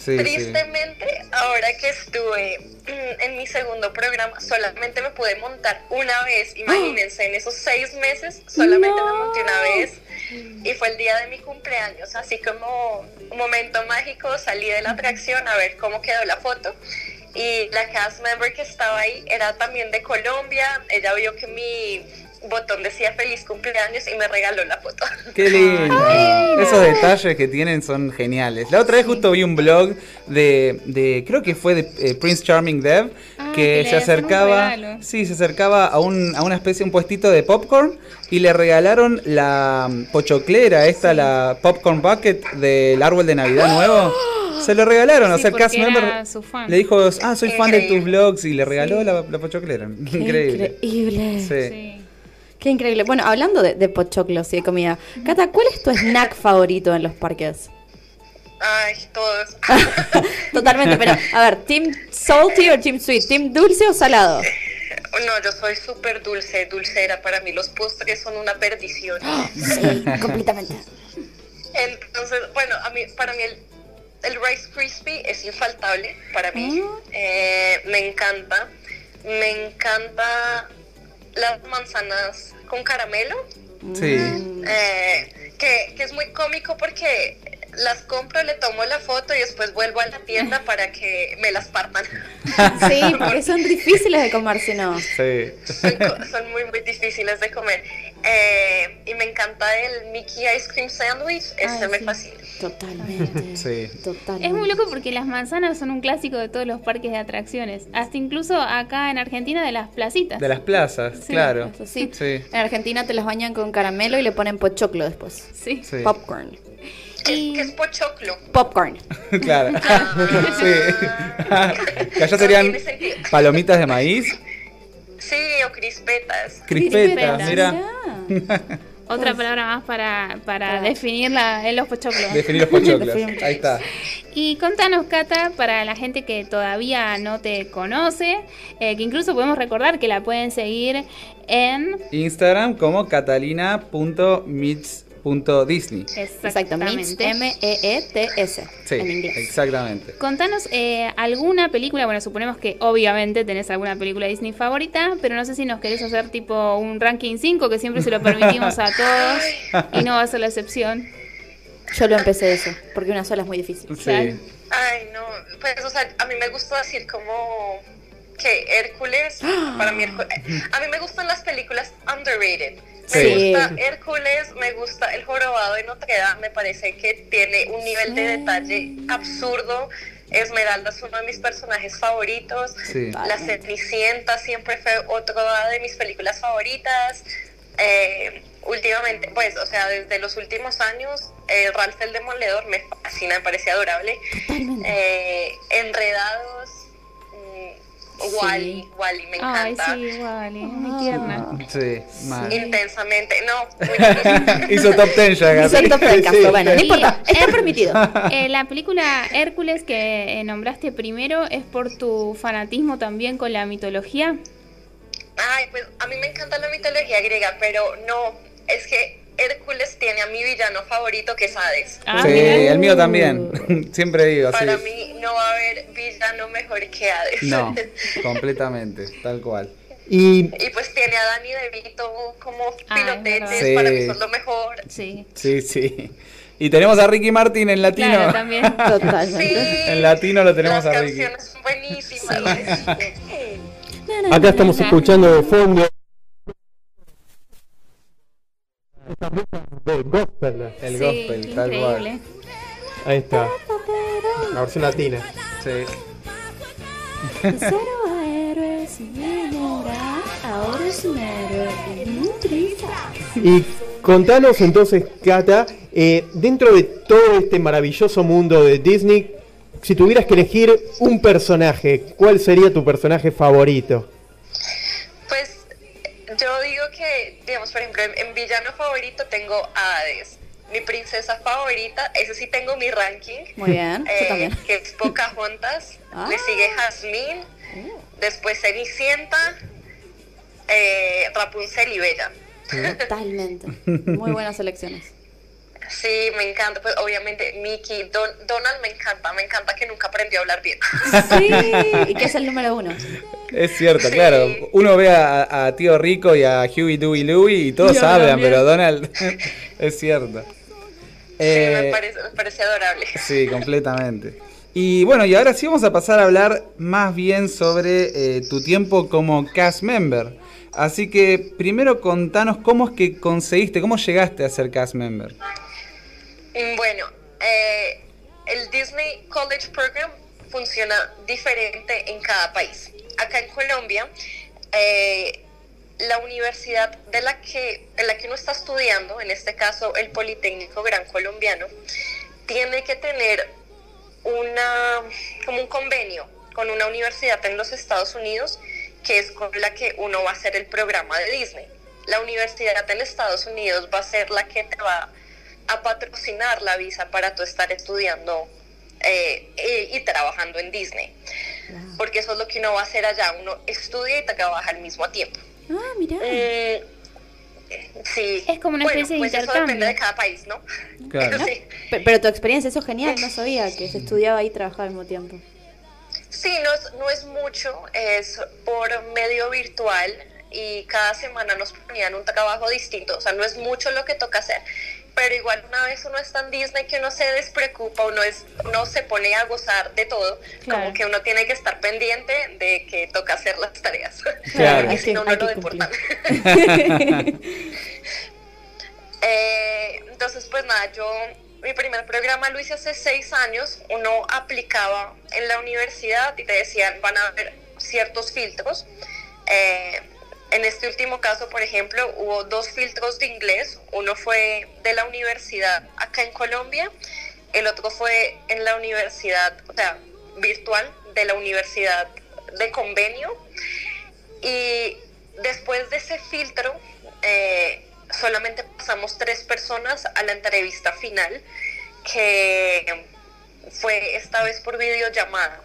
Sí, sí. Tristemente, ahora que estuve mm, en mi segundo programa, solamente me pude montar una vez. Imagínense, en esos seis meses, solamente me monté una vez. Y fue el día de mi cumpleaños, así como un momento mágico, salí de la atracción a ver cómo quedó la foto. Y la cast member que estaba ahí era también de Colombia. Ella vio que mi botón decía feliz cumpleaños y me regaló la foto. [LAUGHS] Qué lindo. Esos detalles que tienen son geniales. La otra vez justo vi un blog de, de creo que fue de eh, Prince Charming Dev, Ah, que se acercaba, sí, se acercaba a, un, a una especie, un puestito de popcorn y le regalaron la mm, pochoclera, esta, la popcorn bucket del árbol de Navidad nuevo. [GASPS] Se lo regalaron, o Sí, sea, el cast member su fan. le dijo, ah, soy fan de tus blogs y le regaló la, la pochoclera. [LAUGHS] Increíble. increíble. Sí. Qué increíble. Bueno, hablando de, de pochoclos y de comida, Cata, ¿cuál es tu snack favorito en los parques? Ay, todos. [LAUGHS] Totalmente, pero a ver, ¿Team Salty o Team Sweet? ¿Team dulce o salado? No, yo soy súper dulce, dulcera. Para mí los postres son una perdición. [GASPS] Sí, completamente. Entonces, bueno, a mí, para mí el, el Rice Crispy es infaltable para mí. Eh, me encanta. Me encanta las manzanas con caramelo. Sí. eh, que, que es muy cómico porque las compro, le tomo la foto y después vuelvo a la tienda para que me las partan. [LAUGHS] Sí, porque son difíciles de comer si no. Sí. son, son muy, muy difíciles de comer. Eh, y me encanta el Mickey Ice Cream Sandwich, ese Ay, me sí. fascina. Totalmente. [LAUGHS] Sí. Totalmente. Es muy loco porque las manzanas son un clásico de todos los parques de atracciones. Hasta incluso acá en Argentina de las placitas. De las plazas, Sí, claro. Eso sí. Sí. En Argentina te las bañan con caramelo y le ponen pochoclo después. Sí. Sí. Popcorn. ¿Qué, Y- qué es pochoclo? Popcorn. [LAUGHS] claro. sí. que allá serían palomitas de maíz, Sí, o crispetas. crispetas, Crispetas. [LAUGHS] mira. Otra palabra más para, para Para- definir la, en los pochoclos. Definir los pochoclos. [LAUGHS] Ahí está. Y contanos, Cata, para la gente que todavía no te conoce, eh, que incluso podemos recordar que la pueden seguir en... Instagram como catalina.mits.disney. Exacto, Meets, Exactamente. M-E-E-T-S. Sí, En inglés. exactamente. Contanos eh, alguna película, bueno, suponemos que obviamente tenés alguna película Disney favorita, pero no sé si nos querés hacer tipo un ranking 5, que siempre se lo permitimos a todos y no va a ser la excepción. Yo lo empecé eso, porque una sola es muy difícil. Sí. Ay, no, pues, o sea, a mí me gusta decir como que Hércules, para mí, Hércules- [GASPS] a mí me gustan las películas underrated. Me Sí. gusta Hércules, me gusta El Jorobado de Notre Dame, me parece que tiene un nivel de detalle absurdo. Esmeralda es uno de mis personajes favoritos. Sí. La Cenicienta siempre fue otra de mis películas favoritas. Eh, últimamente, pues, o sea, desde los últimos años, eh, Ralph el Demoledor me fascina, me parece adorable. Eh, Enredados, Wally, Wally me Ay, encanta. sí, Wally, muy tierna. Sí, mal. Intensamente, no, [LAUGHS] muy difícil. Hizo top 10 ya, Hizo top caso. Sí. Bueno, no importa. Está eh, [LAUGHS] permitido. Eh, la película Hércules que eh, nombraste primero es por tu fanatismo también con la mitología. Ay, pues a mí me encanta la mitología griega, pero no, es que Hércules tiene a mi villano favorito que es Hades. Ah, sí, mira. el mío también. [LAUGHS] Siempre digo, sí. Para mí no va a haber villano mejor que Hades. No, [LAUGHS] completamente, tal cual. Y Y pues tiene a Danny DeVito como Ah, pilotetes, es verdad. para Sí. mí son lo mejor. Sí, Sí, sí. Y tenemos a Ricky Martin en latino. claro, también. [LAUGHS] Sí, Totalmente. En latino lo tenemos las a Ricky. canciones son buenísimas. acá estamos escuchando de fondo del gospel. El Sí, gospel, tal increíble. Ahí está. La versión latina. cual. Sí. Cero héroes y ahora, ahora es un héroe en un triste. Y contanos entonces, Cata, eh, dentro de todo este maravilloso mundo de Disney, si tuvieras que elegir un personaje, ¿cuál sería tu personaje favorito? Digamos, por ejemplo, en, en villano favorito tengo a Hades. Mi princesa favorita, ese sí tengo mi ranking. Muy bien, eh, que es Pocahontas. Ah. Le sigue Jasmine. Después Cenicienta. eh, Rapunzel y Bella. Totalmente. Muy buenas elecciones. Sí, me encanta. Pues obviamente Mickey, Don- Donald me encanta. Me encanta que nunca aprendió a hablar bien. [LAUGHS] Sí, y que es el número uno. Es cierto, Sí. claro. Uno ve a, a Tío Rico y a Huey, Dewey, Louie y todos Yo hablan, también. pero Donald [LAUGHS] es cierto. Sí, me Eh, parece, me parece adorable. Sí, completamente. Y bueno, y ahora sí vamos a pasar a hablar más bien sobre eh, tu tiempo como cast member. Así que primero contanos cómo es que conseguiste, cómo llegaste a ser cast member. Mm, Bueno, eh, el Disney College Program funciona diferente en cada país. Acá en Colombia, eh, la universidad de la que, en la que uno está estudiando, en este caso el Politécnico Gran Colombiano, tiene que tener una, como un convenio con una universidad en los Estados Unidos que es con la que uno va a hacer el programa de Disney. La universidad en Estados Unidos va a ser la que te va a patrocinar la visa para tú estar estudiando eh, y, y trabajando en Disney. Porque eso es lo que uno va a hacer allá, uno estudia y trabaja al mismo tiempo. Ah, mira. Eh, sí. Es como una Bueno, especie de pues Eso intercambio. depende de cada país, ¿no? Claro. [LAUGHS] Sí. Pero tu experiencia, eso es genial, no sabía que se estudiaba y trabajaba al mismo tiempo. Sí, no es, no es mucho, es por medio virtual y cada semana nos ponían un trabajo distinto, o sea, no es mucho lo que toca hacer, pero igual una vez uno está en Disney que uno se despreocupa, uno, es, uno se pone a gozar de todo, Claro. como que uno tiene que estar pendiente de que toca hacer las tareas, Claro. porque si no, no lo deportan. Eh, entonces, pues nada, yo mi primer programa lo hice hace seis años. Uno aplicaba en la universidad y te decían van a haber ciertos filtros. Eh, en este último caso, por ejemplo, hubo dos filtros de inglés. Uno fue de la universidad acá en Colombia, el otro fue en la universidad, o sea, virtual de la universidad de convenio. Y después de ese filtro, eh, solamente pasamos tres personas a la entrevista final, que fue esta vez por videollamada.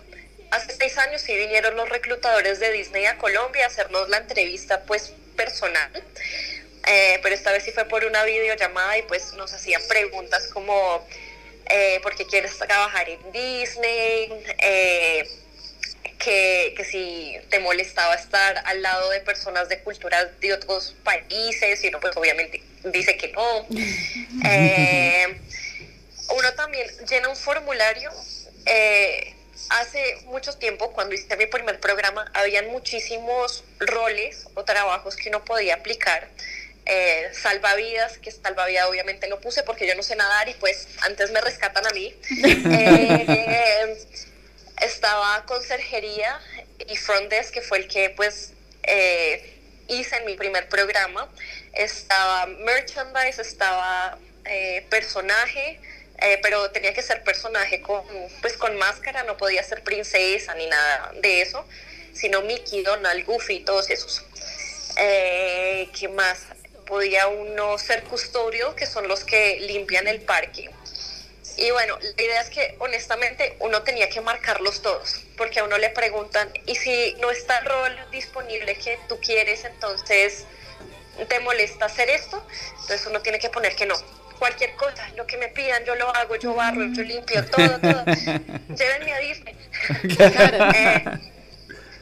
Hace seis años sí vinieron los reclutadores de Disney a Colombia a hacernos la entrevista pues personal, eh, pero esta vez sí fue por una videollamada y pues nos hacían preguntas como eh, ¿por qué quieres trabajar en Disney? Eh, que, que si te molestaba estar al lado de personas de culturas de otros países, y uno pues obviamente dice que no. [LAUGHS] Eh, uno también llena un formulario. eh, hace mucho tiempo, cuando hice mi primer programa, habían muchísimos roles o trabajos que uno podía aplicar. Eh, salvavidas, que salvavidas obviamente lo puse porque yo no sé nadar y pues antes me rescatan a mí. [LAUGHS] Eh, estaba conserjería y front desk, que fue el que pues eh, hice en mi primer programa. Estaba merchandise, estaba personaje, eh, pero tenía que ser personaje con, pues, con máscara, no podía ser princesa ni nada de eso, sino Mickey, Donald, Goofy, todos esos. Eh, ¿Qué más? Podía uno ser custodio, que son los que limpian el parque. Y bueno, la idea es que honestamente uno tenía que marcarlos todos, porque a uno le preguntan, y si no está el rol disponible que tú quieres, entonces te molesta hacer esto, entonces uno tiene que poner que no. Cualquier cosa, lo que me pidan, yo lo hago, yo barro, yo limpio, todo, todo. [LAUGHS] Llévenme a Disney. [LAUGHS] Eh,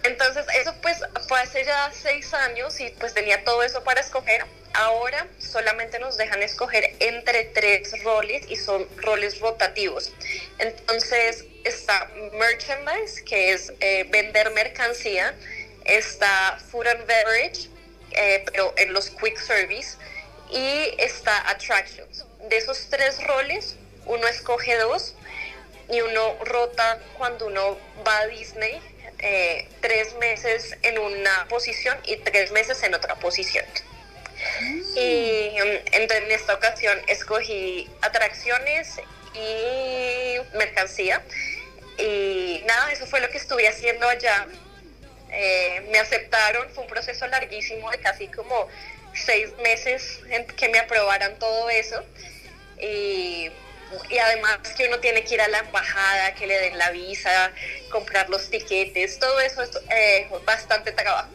entonces, eso pues fue hace ya seis años y pues tenía todo eso para escoger. Ahora solamente nos dejan escoger entre tres roles y son roles rotativos. Entonces está merchandise, que es eh, vender mercancía. Está food and beverage, eh, pero en los quick service. Y está attractions. De esos tres roles, uno escoge dos y uno rota cuando uno va a Disney eh, tres meses en una posición y tres meses en otra posición. Y mm, entonces en esta ocasión escogí atracciones y mercancía. Y nada, eso fue lo que estuve haciendo allá. Eh, me aceptaron, fue un proceso larguísimo de casi como seis meses en que me aprobaran todo eso. Y, y además que uno tiene que ir a la embajada, que le den la visa, comprar los tiquetes, todo eso es eh, bastante trabajo.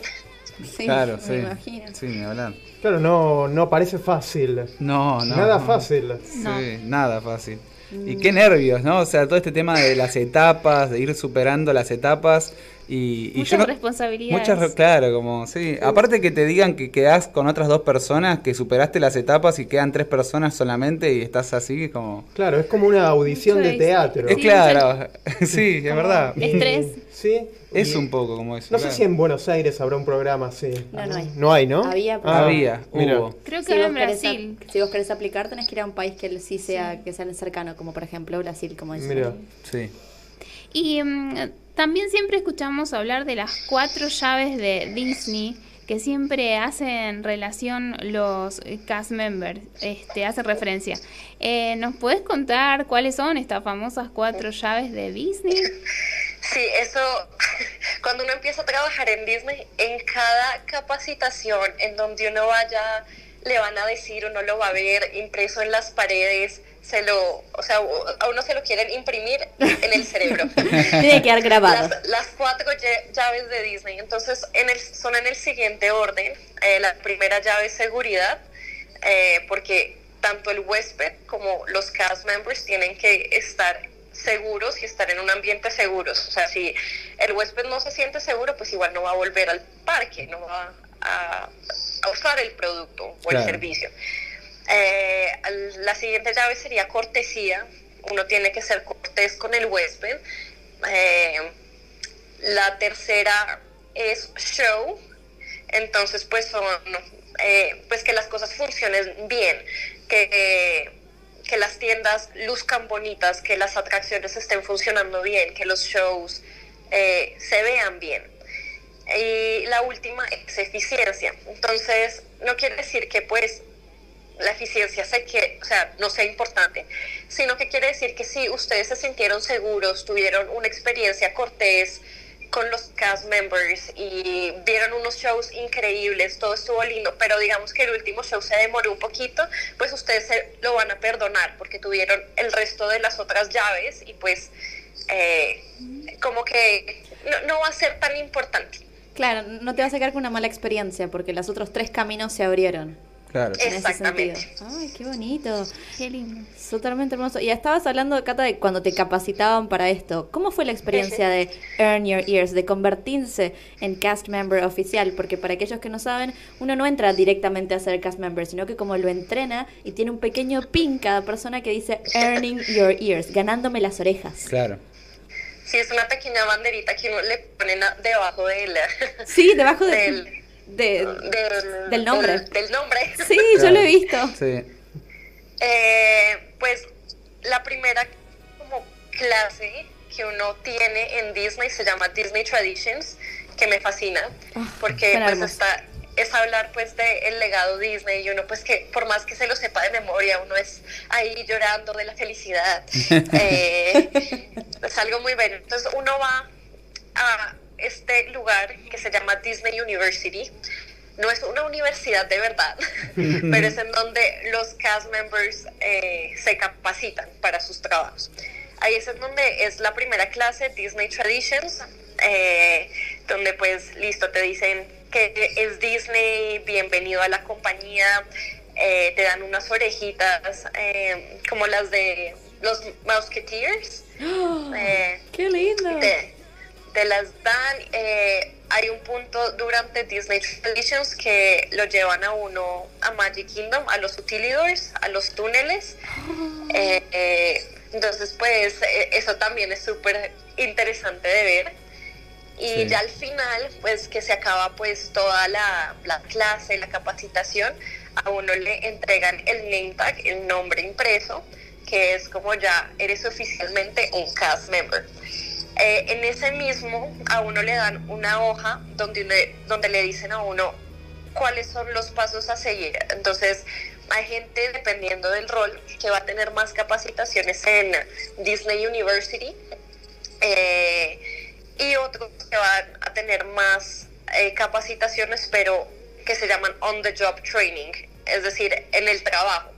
Sí, claro, me sí. imagino. Sí, ni hablar. Claro, no, no parece fácil. No, no. Nada no. fácil. Sí, No. nada fácil. Y qué nervios, ¿no? O sea, todo este tema de las etapas, de ir superando las etapas y, y Muchas yo no- responsabilidades. Muchas, claro, como, sí. Aparte que te digan que quedás con otras dos personas, que superaste las etapas y quedan tres personas solamente y estás así, como... Claro, es como una audición Mucho de teatro. Es Sí, claro, [LAUGHS] sí, es verdad. Estrés. Sí. Es Y- un poco como eso. No sé si en Buenos Aires habrá un programa así. No, no hay. No hay, ¿no? Había, pero- Ah, Había, mira. hubo. Creo que Si ahora en a- Brasil. si vos querés aplicar, tenés que ir a un país que sí sea, que sea cercano, como por ejemplo Brasil, como dice. Mira. Sí. Y mm, también siempre escuchamos hablar de las cuatro llaves de Disney que siempre hacen relación los cast members, este, hacen referencia. Eh, ¿Nos puedes contar cuáles son estas famosas cuatro llaves de Disney? Sí, eso, [LAUGHS] cuando uno empieza a trabajar en Disney, en cada capacitación en donde uno vaya, le van a decir, uno lo va a ver impreso en las paredes, se lo, o sea, a uno se lo quieren imprimir en el cerebro. [LAUGHS] Tiene que quedar grabado. Las, las cuatro llaves de Disney. Entonces, en el, son en el siguiente orden. Eh, la primera llave es seguridad, eh, porque tanto el huésped como los cast members tienen que estar seguros y estar en un ambiente seguro. O sea, si el huésped no se siente seguro, pues igual no va a volver al parque, no va a, a usar el producto o Claro. el servicio. Eh, la siguiente llave sería cortesía. Uno tiene que ser cortés con el huésped. Eh, la tercera es show. Entonces, pues son, eh, pues que las cosas funcionen bien, que, que las tiendas luzcan bonitas, que las atracciones estén funcionando bien, que los shows eh, se vean bien. Y la última es eficiencia. Entonces, no quiere decir que pues la eficiencia sé que, o sea, no sea importante, sino que quiere decir que si ustedes se sintieron seguros, tuvieron una experiencia cortés con los cast members y vieron unos shows increíbles, todo estuvo lindo, pero digamos que el último show se demoró un poquito, pues ustedes se lo van a perdonar porque tuvieron el resto de las otras llaves y pues eh, como que no, no va a ser tan importante. Claro, no te vas a quedar con una mala experiencia porque los otros tres caminos se abrieron. Claro. En ese Exactamente. sentido. Ay, qué bonito. Qué lindo. Es Totalmente hermoso. Y estabas hablando, Cata, de cuando te capacitaban para esto. ¿Cómo fue la experiencia de Earn Your Ears, de convertirse en cast member oficial? Porque para aquellos que no saben, uno no entra directamente a ser cast member, sino que como lo entrena y tiene un pequeño pin cada persona que dice Earning Your Ears, ganándome las orejas. Claro. Sí, es una pequeña banderita que uno le ponen debajo del, [LAUGHS] Sí, debajo de- del, de, del, del nombre. del- del nombre. Sí, yo lo he visto. Sí. Eh, pues la primera como clase que uno tiene en Disney se llama Disney Traditions, que me fascina, Ah, porque pues está es hablar pues de el legado Disney y uno pues que por más que se lo sepa de memoria uno es ahí llorando de la felicidad. [LAUGHS] Eh, es algo muy bello. Entonces uno va a este lugar que se llama Disney University. No es una universidad de verdad, [LAUGHS] pero es en donde los cast members eh, se capacitan para sus trabajos. Ahí es en donde es la primera clase, Disney Traditions, eh, donde pues listo, te dicen que es Disney, bienvenido a la compañía, eh, te dan unas orejitas eh, como las de los Musketeers. eh, ¡Qué lindo! te, te las dan. eh, hay un punto durante Disney Traditions que lo llevan a uno a Magic Kingdom, a los utilidors, a los túneles. Eh, eh, entonces, pues eso también es súper interesante de ver. Y Sí. ya al final, pues que se acaba pues toda la, la clase, la capacitación, a uno le entregan el name tag, el nombre impreso, que es como ya eres oficialmente un cast member. Eh, en ese mismo a uno le dan una hoja donde, le- donde le dicen a uno cuáles son los pasos a seguir. Entonces, hay gente, dependiendo del rol, que va a tener más capacitaciones en Disney University eh, y otros que van a tener más eh, capacitaciones, pero que se llaman on-the-job training, es decir, en el trabajo.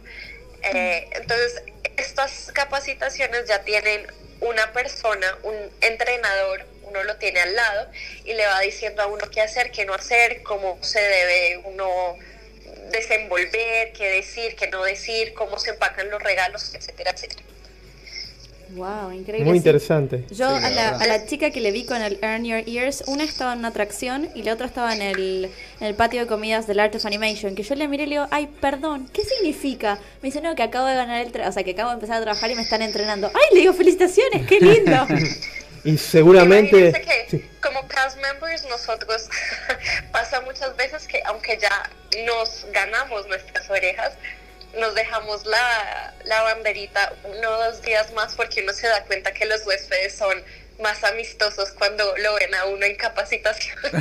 Eh, entonces, estas capacitaciones ya tienen una persona, un entrenador, uno lo tiene al lado y le va diciendo a uno qué hacer, qué no hacer, cómo se debe uno desenvolver, qué decir, qué no decir, cómo se empacan los regalos, etcétera, etcétera. Wow, increíble. Muy sí. interesante. Yo Sí, a, la a la chica que le vi con el Earn Your Ears, una estaba en una atracción y la otra estaba en el, en el patio de comidas del Art of Animation, que yo le miré y le digo, ay, perdón, ¿qué significa? Me dice, no, que acabo de ganar el, tra- o sea, que acabo de empezar a trabajar y me están entrenando. Ay, le digo, felicitaciones, qué lindo. [LAUGHS] Y seguramente... Que sí. como cast members nosotros [LAUGHS] pasa muchas veces que aunque ya nos ganamos nuestras orejas, nos dejamos la, la banderita uno o dos días más porque uno se da cuenta que los huéspedes son más amistosos cuando lo ven a uno en capacitación. [LAUGHS]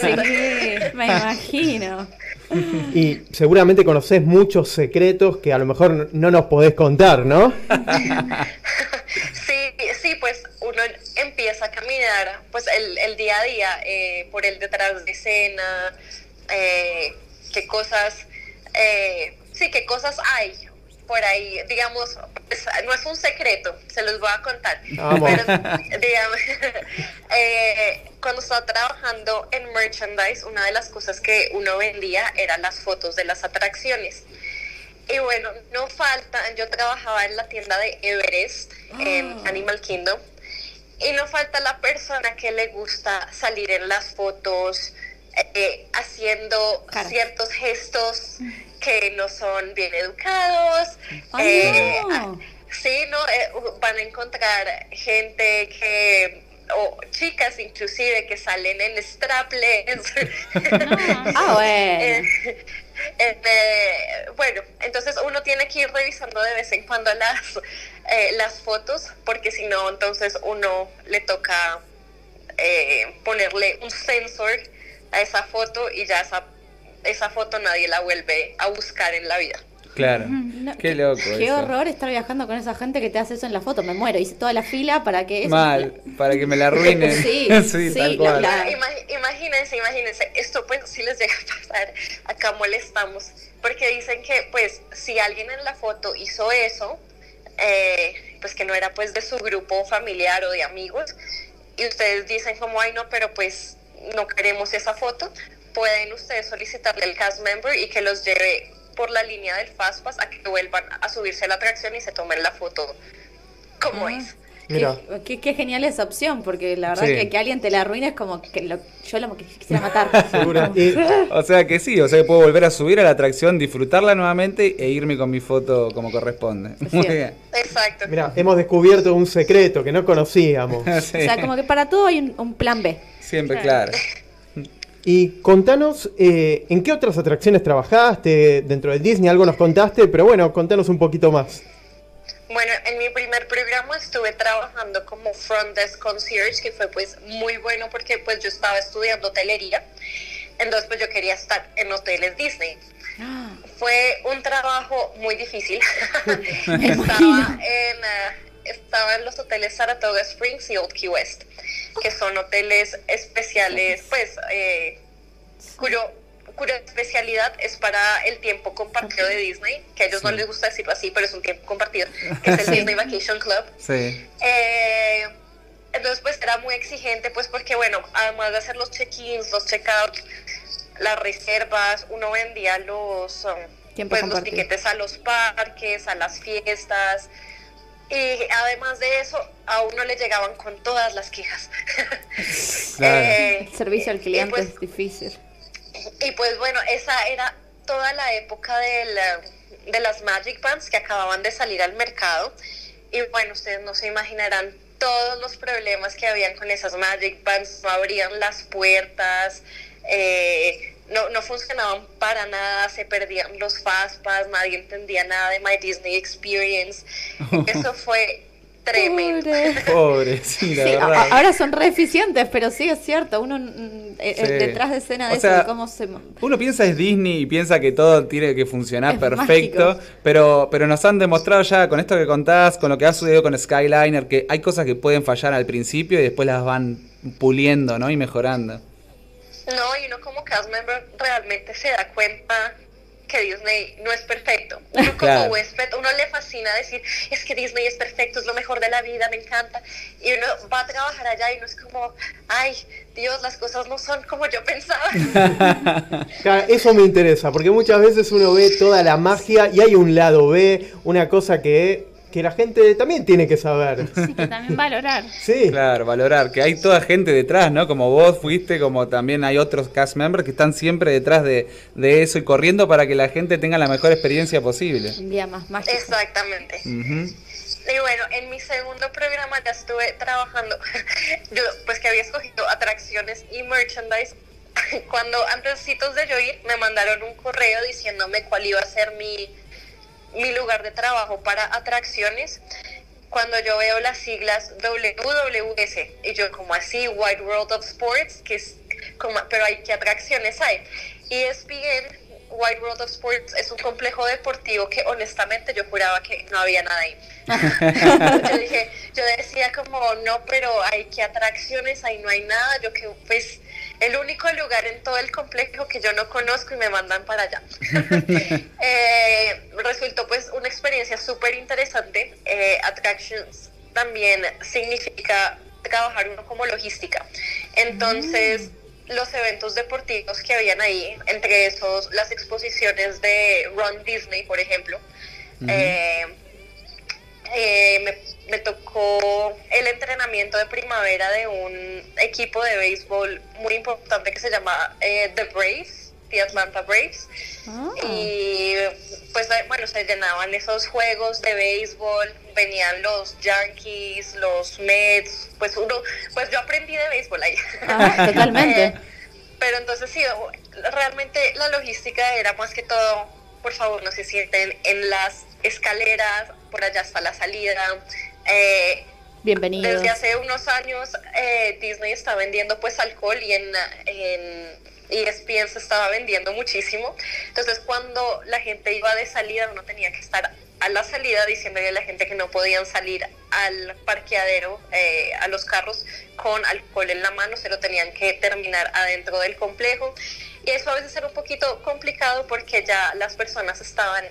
sí, me imagino. Y seguramente conoces muchos secretos que a lo mejor no nos podés contar, ¿no? Sí, sí, pues uno empieza a caminar pues el, el día a día eh, por el detrás de escena, eh, qué cosas eh, sí, qué cosas hay por ahí, digamos, pues, no es un secreto, se los voy a contar. Vamos. Pero, digamos, [LAUGHS] eh, cuando estaba trabajando en merchandise, una de las cosas que uno vendía eran las fotos de las atracciones. Y bueno, no falta, yo trabajaba en la tienda de Everest, en Ah. Animal Kingdom, y no falta la persona que le gusta salir en las fotos eh, haciendo Cara. ciertos gestos que no son bien educados. Eh, no. Sí, no, Eh, van a encontrar gente que, o chicas inclusive, que salen en strapless. [LAUGHS] Ah, [LAUGHS] bueno. Eh, bueno, entonces uno tiene que ir revisando de vez en cuando las, eh, las fotos, porque si no, entonces uno le toca eh, ponerle un sensor a esa foto y ya esa, esa foto nadie la vuelve a buscar en la vida. Claro. No, qué loco Qué eso. horror estar viajando con esa gente que te hace eso en la foto. Me muero. Hice toda la fila para que eso. Mal, para que me la arruinen. [LAUGHS] [LAUGHS] Sí, sí, tal la- cual. la- Ima- imagínense, imagínense, esto pues si les llega a pasar, acá molestamos, porque dicen que pues si alguien en la foto hizo eso, eh, pues que no era pues de su grupo familiar o de amigos, y ustedes dicen como, ay no, pero pues no queremos esa foto, pueden ustedes solicitarle al cast member y que los lleve por la línea del Fastpass a que vuelvan a subirse a la atracción y se tomen la foto como Ah. es. Mira. Qué, qué- qué genial esa opción, porque la verdad Sí. que, que alguien te la arruine es como que lo- yo lo que quisiera matar. [LAUGHS] [LAUGHS] Y- O sea que sí, o sea que puedo volver a subir a la atracción, disfrutarla nuevamente e irme con mi foto como corresponde. Muy cierto. bien. Exacto. Mira, hemos descubierto un secreto que no conocíamos. [LAUGHS] Sí, O sea, como que para todo hay un, un plan B. Siempre claro. Y contanos, eh, ¿en qué otras atracciones trabajaste dentro de Disney? Algo nos contaste, pero bueno, contanos un poquito más. Bueno, en mi primer programa estuve trabajando como front desk concierge, que fue pues muy bueno porque pues yo estaba estudiando hotelería, entonces pues yo quería estar en hoteles Disney. Ah, Fue un trabajo muy difícil. [LAUGHS] [LAUGHS] estaba, en, eh, estaba en los hoteles Saratoga Springs y Old Key West, que son hoteles especiales, pues, eh, cuyo, cuya especialidad es para el tiempo compartido de Disney, que a ellos no les gusta decirlo así, pero es un tiempo compartido, [LAUGHS] que es el. Disney Vacation Club. Sí. Eh, entonces, pues era muy exigente, pues porque, bueno, además de hacer los check-ins, los check-outs, las reservas, uno vendía los, um, pues, los tiquetes a los parques, a las fiestas. Y además de eso, a uno le llegaban con todas las quejas. [LAUGHS] Claro. Eh, El servicio al cliente pues, es difícil. y pues bueno, esa era toda la época del, eh, de las Magic Bands que acababan de salir al mercado. Y bueno, ustedes no se imaginarán todos los problemas que habían con esas Magic Bands. No abrían las puertas, eh, no, no funcionaban para nada, se perdían los Fastpass, nadie entendía nada de My Disney Experience. [LAUGHS] Eso fue tremendo. Pobre. [LAUGHS] Pobre, sí, la Sí, verdad. a- ahora son re eficientes, pero sí es cierto. Uno mm, eh, eh, Sí. detrás de escena de O eso, sea, de cómo se. Uno piensa es Disney y piensa que todo tiene que funcionar Es perfecto, mágico. pero, pero nos han demostrado ya con esto que contás, con lo que ha sucedido con Skyliner, que hay cosas que pueden fallar al principio y después las van puliendo, ¿no? Y mejorando. No, y uno como cast member realmente se da cuenta que Disney no es perfecto. Uno como huésped, uno le fascina decir, es que Disney es perfecto, es lo mejor de la vida, me encanta. Y uno va a trabajar allá y uno es como, ay, Dios, las cosas no son como yo pensaba. [LAUGHS] Claro, Eso me interesa, porque muchas veces uno ve toda la magia y hay un lado B, una cosa que, que la gente también tiene que saber. Sí, que también valorar. Sí, Claro, valorar que hay toda gente detrás, ¿no? Como vos fuiste, como también hay otros cast members que están siempre detrás de, de eso y corriendo para que la gente tenga la mejor experiencia posible. Un día más mágico. Exactamente. Y bueno, en mi segundo programa ya estuve trabajando, [LAUGHS] yo pues que había escogido atracciones y merchandise. [LAUGHS] Cuando antesitos de yo ir, me mandaron un correo diciéndome cuál iba a ser mi, mi lugar de trabajo para atracciones. Cuando yo veo las siglas WWS y yo como así, Wide World of Sports, que es como, pero hay qué atracciones hay. ESPN, Wide World of Sports es un complejo deportivo que honestamente yo juraba que no había nada ahí. [LAUGHS] yo dije, yo decía como no, pero hay que atracciones, ahí no hay nada, yo que pues el único lugar en todo el complejo que yo no conozco y me mandan para allá. [LAUGHS] Eh, resultó pues una experiencia súper interesante. Eh, Attractions también significa trabajar uno como logística. Entonces, los eventos deportivos que habían ahí, entre esos las exposiciones de Ron Disney, por ejemplo, eh, eh, me, me tocó el entrenamiento de primavera de un equipo de béisbol muy importante que se llama eh, The Braves, The Atlanta Braves. Ah. Y pues eh, bueno, se llenaban esos juegos de béisbol, venían los Yankees, los Mets, pues uno, pues yo aprendí de béisbol ahí. Ah, [LAUGHS] totalmente. Eh, pero entonces sí, realmente la logística era más que todo, por favor, no se sienten en las escaleras, por allá está la salida. Eh, Bienvenidos. desde hace unos años eh, Disney está vendiendo pues alcohol y en, en ESPN se estaba vendiendo muchísimo. Entonces cuando la gente iba de salida uno tenía que estar a la salida diciéndole a la gente que no podían salir al parqueadero, eh, a los carros con alcohol en la mano, se lo tenían que terminar adentro del complejo. Y eso a veces era un poquito complicado porque ya las personas estaban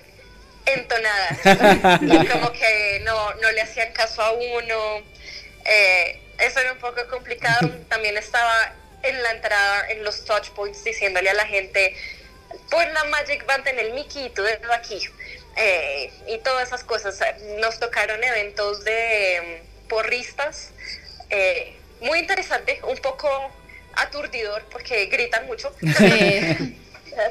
entonadas [LAUGHS] y como que no, no le hacían caso a uno. Eh, eso era un poco complicado. También estaba en la entrada, en los touch points, diciéndole a la gente, pon la Magic Band en el Mickey y tú desde aquí. Eh, y todas esas cosas. Nos tocaron eventos de mm, porristas. eh, muy interesante, un poco aturdidor porque gritan mucho. Sí.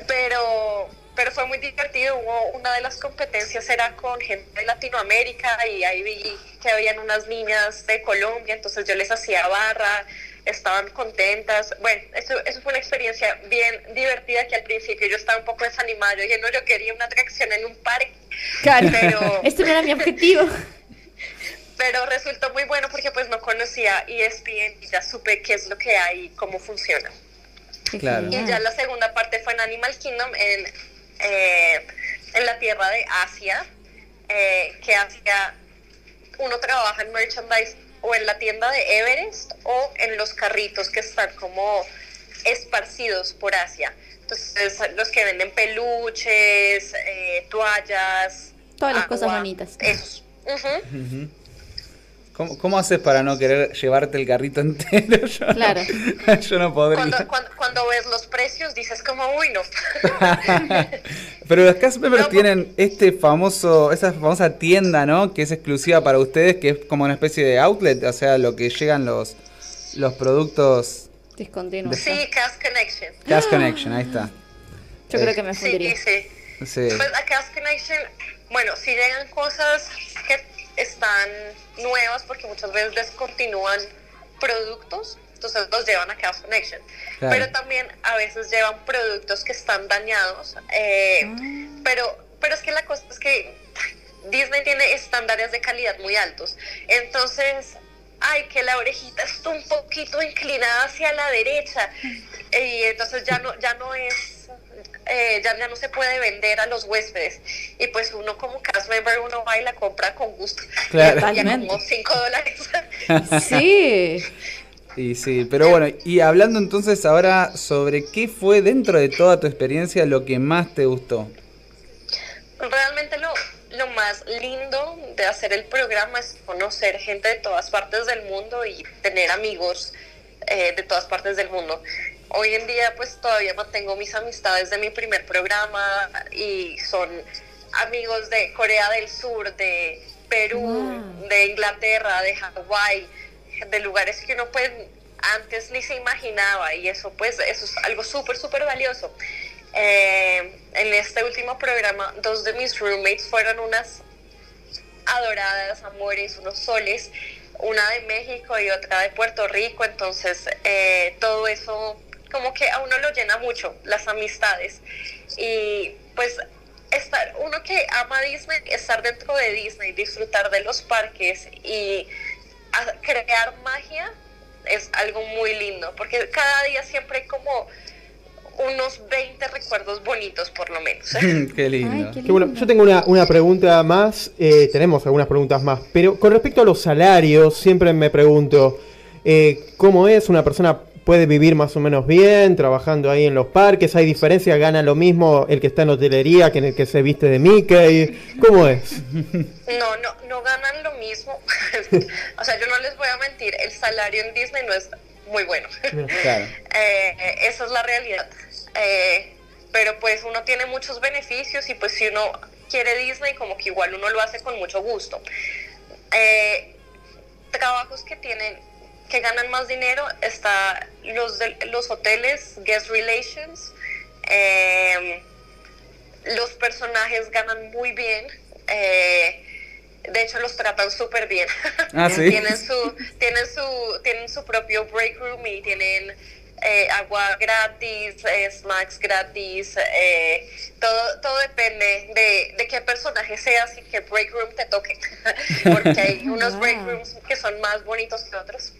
pero pero fue muy divertido. Hubo una de las competencias era con gente de Latinoamérica y ahí vi que habían unas niñas de Colombia, entonces yo les hacía barra, estaban contentas. Bueno, eso, eso fue una experiencia bien divertida que al principio yo estaba un poco desanimada. Yo dije, no, yo quería una atracción en un parque. Claro. Pero- [LAUGHS] Este no era mi objetivo. [LAUGHS] Pero resultó muy bueno porque pues no conocía ESPN y ya supe qué es lo que hay y cómo funciona. Claro. Y ya la segunda parte fue en Animal Kingdom, en, eh, en la tierra de Asia, eh, que Asia uno trabaja en merchandise o en la tienda de Everest o en los carritos que están como esparcidos por Asia. Entonces, los que venden peluches, eh, toallas. Todas las cosas bonitas. Esos. Ujú. ¿Cómo, cómo haces para no querer llevarte el carrito [LAUGHS] entero? Yo no- Claro. [LAUGHS] yo no podría. Cuando, cuando, cuando ves los precios dices como, uy, no. [LAUGHS] Pero los cast members No, tienen este famoso, esa famosa tienda, ¿no? Que es exclusiva para ustedes, que es como una especie de outlet, o sea, lo que llegan los, los productos Discontinuo. Sí, Cast Connection. Cast [GASPS] Connection, ahí está. Yo creo que me Sí, fundiría. sí. Sí. Pues a Cast Connection, bueno, si llegan cosas que están nuevas porque muchas veces descontinúan productos, entonces los llevan a Cast Connection. Claro. Pero también a veces llevan productos que están dañados, eh, Ah. pero, pero es que la cosa es que Disney tiene estándares de calidad muy altos. Entonces, ay, que la orejita está un poquito inclinada hacia la derecha. Y entonces ya no, ya no es, eh, ya, ya no se puede vender a los huéspedes. Y pues uno como cast member, uno va y la compra con gusto. Claro. Totalmente. como 5 dólares. [LAUGHS] Sí. [LAUGHS] Y sí, pero bueno, y hablando entonces ahora sobre qué fue dentro de toda tu experiencia lo que más te gustó. Realmente lo, lo más lindo de hacer el programa es conocer gente de todas partes del mundo y tener amigos eh, de todas partes del mundo. Hoy en día pues todavía mantengo mis amistades de mi primer programa y son amigos de Corea del Sur, de Perú, Wow. de Inglaterra, de Hawái, de lugares que uno pues antes ni se imaginaba y eso pues eso es algo súper súper valioso. Eh, en este último programa dos de mis roommates fueron unas adoradas amores, unos soles, una de México y otra de Puerto Rico, entonces eh, todo eso como que a uno lo llena mucho, las amistades. Y pues estar, uno que ama Disney, estar dentro de Disney, disfrutar de los parques y crear magia es algo muy lindo, porque cada día siempre hay como unos 20 recuerdos bonitos por lo menos. [LAUGHS] qué lindo. Ay, qué Qué bueno. Yo tengo una, una pregunta más, eh, tenemos algunas preguntas más, pero con respecto a los salarios, siempre me pregunto, eh, ¿cómo es una persona puede vivir más o menos bien trabajando ahí en los parques. Hay diferencia, gana lo mismo el que está en hotelería que en el que se viste de Mickey. ¿Cómo es? No, no, no ganan lo mismo. [LAUGHS] o sea, yo no les voy a mentir, el salario en Disney no es muy bueno. Claro. [LAUGHS] Eh, esa es la realidad. Eh, pero pues uno tiene muchos beneficios y pues si uno quiere Disney, como que igual uno lo hace con mucho gusto. Eh, trabajos que tienen, que ganan más dinero, está los, de, los hoteles, guest relations. eh, los personajes ganan muy bien. eh, de hecho, los tratan súper bien. Ah, [LAUGHS] ¿sí? tienen su, tienen su, tienen su propio break room y tienen eh, agua gratis, eh, snacks gratis. eh, todo, todo depende de, de qué personaje seas y qué break room te toque. [LAUGHS] Porque hay [LAUGHS] unos break rooms que son más bonitos que otros.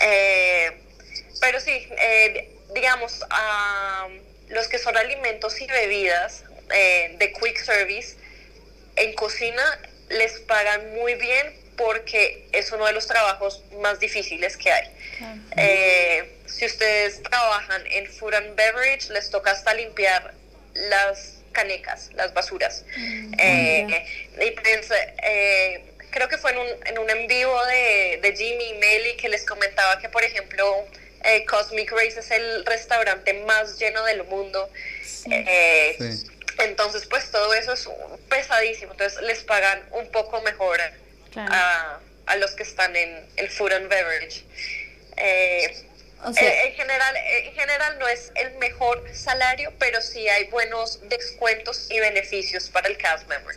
Eh, pero sí, eh, digamos, a los que son alimentos y bebidas eh, de quick service en cocina les pagan muy bien porque es uno de los trabajos más difíciles que hay. Eh, si ustedes trabajan en food and beverage, les toca hasta limpiar las canecas, las basuras. Eh, y pues, eh, creo que fue en un, en un en vivo de, de Jimmy y Meli que les comentaba que, por ejemplo, eh, Cosmic Race es el restaurante más lleno del mundo. Eh, Sí. Entonces, pues todo eso es pesadísimo. Entonces, les pagan un poco mejor Claro. a, a los que están en el food and beverage. Eh, O sea- eh, en, general, en general no es el mejor salario, pero sí hay buenos descuentos y beneficios para el cast member.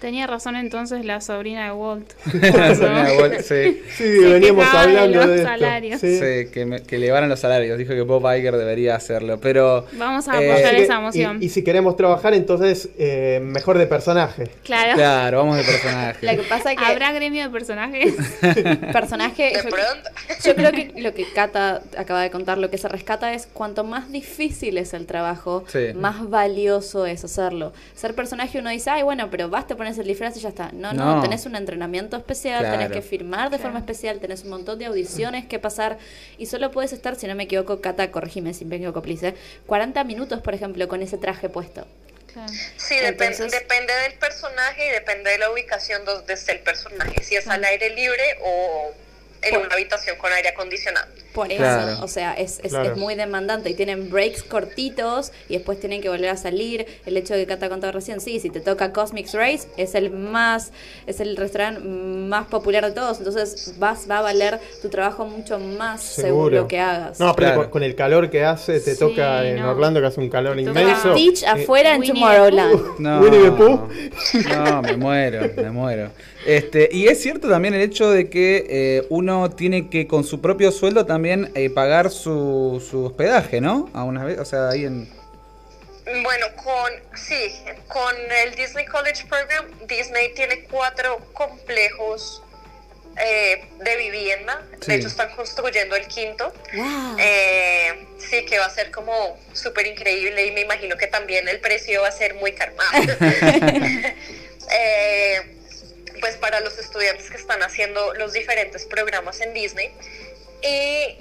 Tenía razón entonces la sobrina de Walt. [LAUGHS] Sonia Wall, sí. [LAUGHS] Sí, veníamos quejaba de hablando los de, esto. salarios. Sí. Sí, que, me- que elevaran los salarios. Dijo que Bob Iger debería hacerlo, pero... Vamos a Eh, apoyar esa emoción. Y, y si queremos trabajar, entonces eh, mejor de personaje. claro. Claro, vamos de personaje. Lo que pasa es que ¿Habrá gremio de personajes? [LAUGHS] personaje. De yo- pronto. Yo creo que lo que Cata acaba de contar, lo que se rescata es cuanto más difícil es el trabajo, Sí. más valioso es hacerlo. Ser personaje uno dice, ay, bueno, pero vas, te pones el disfraz y ya está. No, no, No. tenés un entrenamiento especial, Claro. tenés que firmar de forma especial, tenés un montón de audiciones que pasar y solo puedes estar, si no me equivoco, Cata, corregime si me equivoco, please, 40 minutos, por ejemplo, con ese traje puesto. Claro. Sí, depen- Entonces- depende del personaje y depende de la ubicación donde esté el personaje. Si es al aire libre o en Por- una habitación con aire acondicionado. Por eso, Claro. o sea, es, es, Claro. es muy demandante y tienen breaks cortitos y después tienen que volver a salir. El hecho de que Cata contaba recién, sí, si te toca Cosmic Race, es el más, es el restaurante más popular de todos, entonces vas, va a valer tu trabajo mucho más Seguro. lo que hagas. No, pero Claro. con, el calor que hace, te Sí, toca en no. Orlando que hace un calor Te toca inmenso. Stitch Eh, afuera en Winnie the Tomorrowland. No, [LAUGHS] Winnie the Pooh. no, me muero, me muero. Este, y es cierto también el hecho de que eh, uno tiene que con su propio sueldo también eh, pagar su, su hospedaje, ¿no? A una vez, o sea, ahí en... Bueno, con sí, con el Disney College Program, Disney tiene cuatro complejos eh, de vivienda. Sí. De hecho, están construyendo el quinto. Wow. Eh, sí, que va a ser como súper increíble y me imagino que también el precio va a ser muy caro. [LAUGHS] [LAUGHS] Eh, pues para los estudiantes que están haciendo los diferentes programas en Disney. Y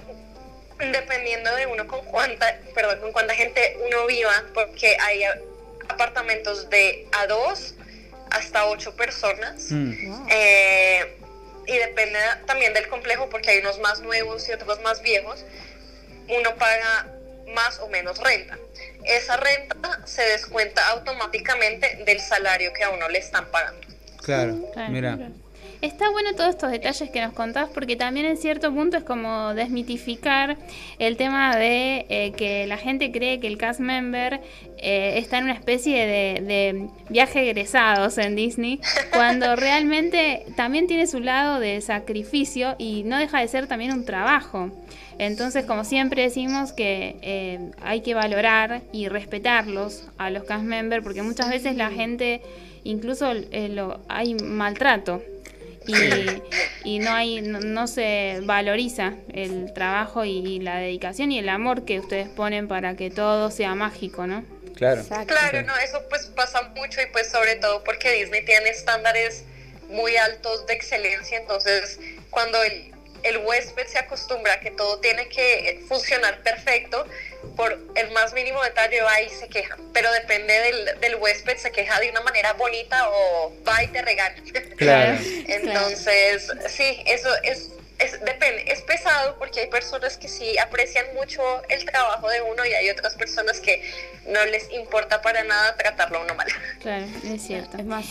dependiendo de uno con cuánta, perdón, con cuánta gente uno viva, porque hay apartamentos de a dos hasta ocho personas. Mm, Eh, y depende también del complejo, porque hay unos más nuevos y otros más viejos. Uno paga más o menos renta. Esa renta se descuenta automáticamente del salario que a uno le están pagando. Claro, Claro, mira. Está bueno todos estos detalles que nos contás porque también en cierto punto es como desmitificar el tema de eh, que la gente cree que el cast member eh, está en una especie de, de viaje egresados en Disney [LAUGHS] cuando realmente también tiene su lado de sacrificio y no deja de ser también un trabajo. Entonces, como siempre decimos que eh, hay que valorar y respetarlos a los cast members porque muchas veces la gente incluso eh, lo, hay maltrato y, y no hay no, no se valoriza el trabajo y la dedicación y el amor que ustedes ponen para que todo sea mágico, ¿no? Claro. Exacto. Claro, no, eso pues pasa mucho y pues sobre todo porque Disney tiene estándares muy altos de excelencia, entonces cuando el, el huésped se acostumbra a que todo tiene que funcionar perfecto, por el más mínimo detalle va y se queja. Pero depende del, del huésped, se queja de una manera bonita o va y te regaña. Claro. [LAUGHS] Entonces, sí, eso es, es, depende, es pesado porque hay personas que sí aprecian mucho el trabajo de uno y hay otras personas que no les importa para nada tratarlo a uno mal. Claro, es cierto. Es más,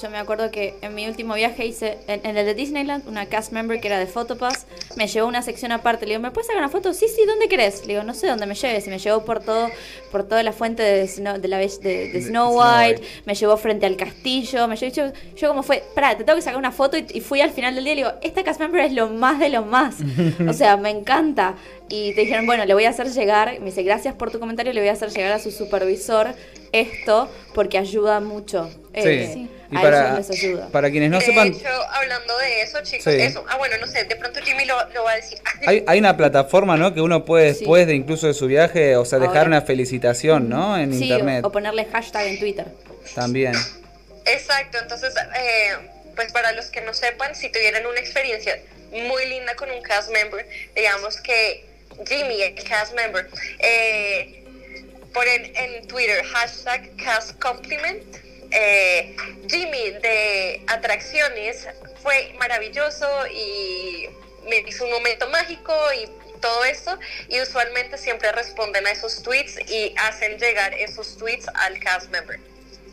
yo me acuerdo que en mi último viaje hice, en, en el de Disneyland, una cast member que era de Photopass, me llevó una sección aparte. Le digo, ¿me puedes sacar una foto? Sí, sí, ¿dónde querés? Le digo, no sé dónde me lleves. Y me llevó por todo, por toda la fuente de, Snow, de, la, de, de Snow Snow White, White. me llevó frente al castillo, me llevó, yo, yo como fue, pará, te tengo que sacar una foto y, y fui al final del día y le digo, esta cast member es lo más de lo más. [LAUGHS] o sea, me encanta. Y te dijeron, bueno, le voy a hacer llegar, me dice, gracias por tu comentario, le voy a hacer llegar a su supervisor esto porque ayuda mucho. Eh, Sí. Y a para, ellos les ayuda. para quienes no de sepan, hecho, hablando de eso, chicos, Sí. eso, ah, bueno, no sé, de pronto Jimmy lo, lo va a decir. [LAUGHS] hay, hay una plataforma, ¿no? Que uno puede Sí. después de incluso de su viaje, o sea, dejar Ahora. una felicitación, ¿no? En Sí, internet o, o ponerle hashtag en Twitter. también. Exacto, entonces, eh, pues para los que no sepan, si tuvieran una experiencia muy linda con un cast member, digamos que Jimmy, el cast member, eh, ponen en Twitter hashtag cast compliment. eh, Jimmy de atracciones fue maravilloso y me hizo un momento mágico y todo esto y usualmente siempre responden a esos tweets y hacen llegar esos tweets al cast member.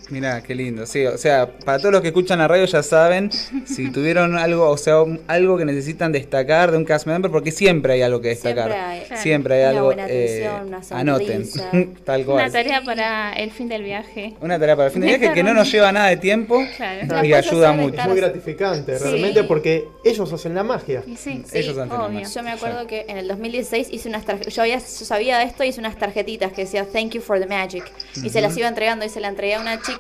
Mira, qué lindo. Sí, o sea, para todos los que escuchan la radio ya saben, si [LAUGHS] tuvieron algo, o sea, un- algo que necesitan destacar de un cast member, porque siempre hay algo que destacar. Siempre hay. Claro. Siempre hay Una algo. buena eh, una anoten. [LAUGHS] Tal Una cual. tarea para el fin del viaje. Una tarea para el fin de viaje que no nos lleva nada de tiempo Claro. y La ayuda mucho. estar- Muy gratificante, Sí. realmente, porque ellos hacen la magia. Y sí, Ellos hacen la obvio. magia. Yo me acuerdo que en el 2016 hice unas tarjetitas, yo, había, yo sabía de esto, hice unas tarjetitas que decía Thank you for the magic. Y se las iba entregando y se la entregué a una chica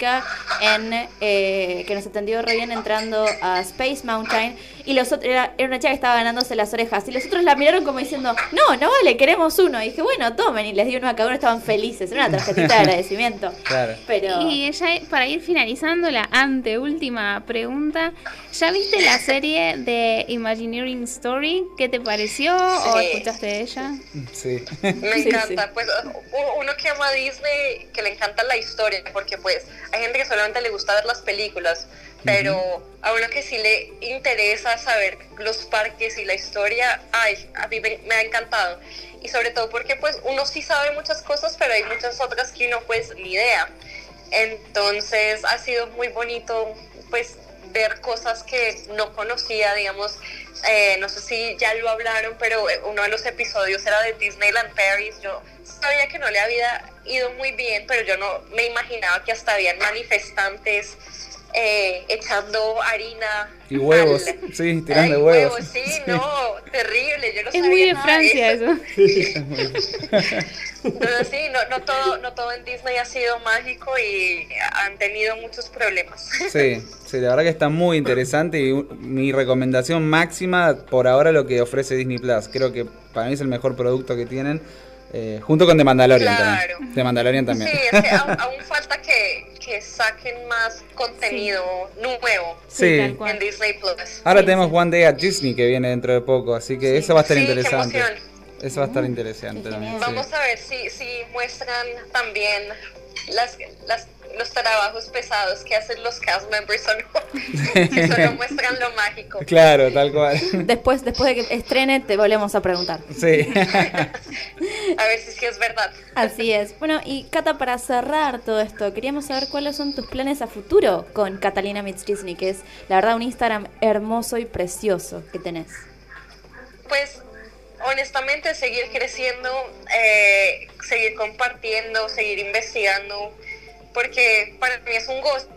en eh, que nos atendió re entrando a Space Mountain. Y los otros, era, era una chica que estaba ganándose las orejas. Y los otros la miraron como diciendo, no, no vale, queremos uno. Y dije, bueno, tomen. Y les di uno a cada uno, estaban felices. Era una tarjetita de [LAUGHS] agradecimiento. Claro. Pero... Y ya para ir finalizando la anteúltima pregunta, ¿ya viste la serie de Imagineering Story? ¿Qué te pareció o Sí. escuchaste de ella? Sí. Me [LAUGHS] Sí, encanta, sí. pues u- uno que ama a Disney, que le encanta la historia, porque pues hay gente que solamente le gusta ver las películas, pero a uno que sí le interesa saber los parques y la historia, ay, a mí me, me ha encantado. Y sobre todo porque pues uno sí sabe muchas cosas, pero hay muchas otras que uno pues ni idea. Entonces ha sido muy bonito pues ver cosas que no conocía, digamos, eh, no sé si ya lo hablaron, pero uno de los episodios era de Disneyland Paris. Yo sabía que no le había ido muy bien, pero yo no me imaginaba que hasta habían manifestantes eh, echando harina. Y huevos, al- sí, tirando Ay, huevos. Sí, no, terrible. Yo no Es sabía muy de nada Francia eso. eso. Pero sí, no, no, todo, no todo en Disney ha sido mágico y han tenido muchos problemas. Sí, sí, la verdad que está muy interesante y mi recomendación máxima por ahora lo que ofrece Disney Plus. Creo que para mí es el mejor producto que tienen, eh, junto con The Mandalorian Claro. también. The Mandalorian también. Sí, es que aún, [LAUGHS] aún falta que, que saquen más contenido nuevo Sí. tal cual. en Disney Plus. Ahora Sí, tenemos sí. One Day at Disney que viene dentro de poco, así que eso va a estar Sí, interesante. Eso va a estar interesante también. sí. Vamos a ver si, si muestran también las, las, los trabajos pesados que hacen los cast members o no. que solo muestran lo mágico. Claro, tal cual. Después, después de que estrene, te volvemos a preguntar. Sí. [LAUGHS] A ver si es que es verdad. Así es. Bueno, y Cata, para cerrar todo esto, queríamos saber cuáles son tus planes a futuro con Catalina Meets Disney, que es la verdad un Instagram hermoso y precioso que tenés. Pues honestamente seguir creciendo, eh, seguir compartiendo, seguir investigando, porque para mí es un gozo.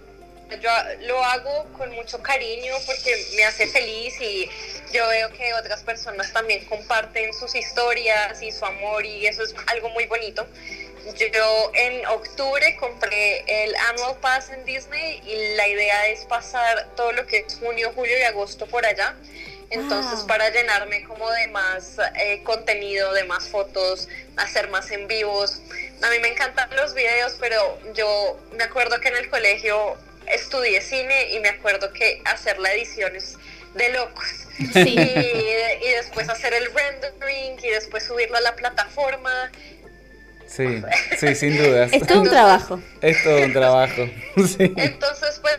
Yo lo hago con mucho cariño porque me hace feliz y yo veo que otras personas también comparten sus historias y su amor y eso es algo muy bonito. Yo en octubre compré el Annual Pass en Disney y la idea es pasar todo lo que es junio, julio y agosto por allá. Entonces, Wow. para llenarme como de más eh, contenido, de más fotos, hacer más en vivos. A mí me encantan los videos, pero yo me acuerdo que en el colegio estudié cine y me acuerdo que hacer la edición es de locos. Sí. y, y después hacer el rendering y después subirlo a la plataforma. Sí, sí, sin dudas. Es todo un trabajo. Es todo un trabajo. [LAUGHS] Sí. Entonces, pues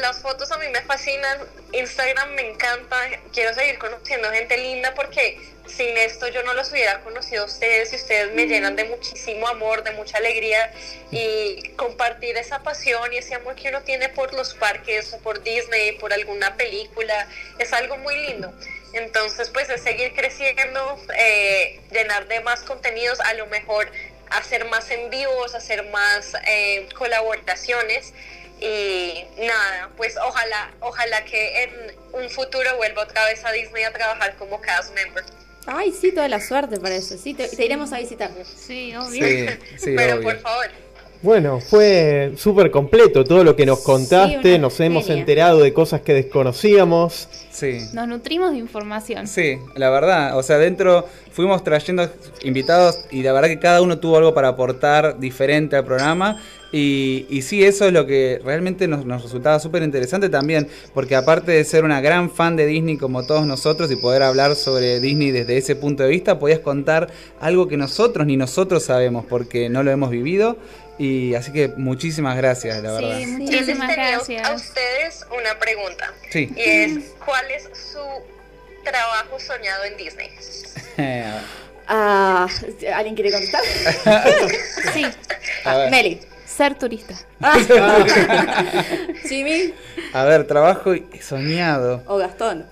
las fotos a mí me fascinan, Instagram me encanta, quiero seguir conociendo gente linda porque sin esto yo no los hubiera conocido a ustedes y ustedes me llenan de muchísimo amor, de mucha alegría y compartir esa pasión y ese amor que uno tiene por los parques o por Disney, por alguna película, es algo muy lindo. Entonces, pues es seguir creciendo, eh, llenar de más contenidos, a lo mejor hacer más en vivos, hacer más eh, colaboraciones y nada, pues ojalá, ojalá que en un futuro vuelva otra vez a Disney a trabajar como cast member. Ay, sí, toda la suerte parece. Sí, te, te iremos a visitar. Sí, obvio. [LAUGHS] Sí, sí, Pero obvio. por favor, Bueno, fue súper completo todo lo que nos contaste, nos hemos enterado de cosas que desconocíamos. Sí. Nos nutrimos de información. Sí, la verdad, o sea, dentro fuimos trayendo invitados y la verdad que cada uno tuvo algo para aportar diferente al programa y, y sí, eso es lo que realmente nos, nos resultaba súper interesante también, porque aparte de ser una gran fan de Disney como todos nosotros y poder hablar sobre Disney desde ese punto de vista, podías contar algo que nosotros ni nosotros sabemos porque no lo hemos vivido y así que muchísimas gracias, la verdad. Sí, yo les muchísimas tenía a gracias. ustedes una pregunta Sí. y es ¿cuál es su trabajo soñado en Disney? [LAUGHS] Ah, ¿Alguien quiere contestar? [LAUGHS] Sí, A. Meli. ser turista. [LAUGHS] Jimmy A ver, trabajo soñado. o Gastón.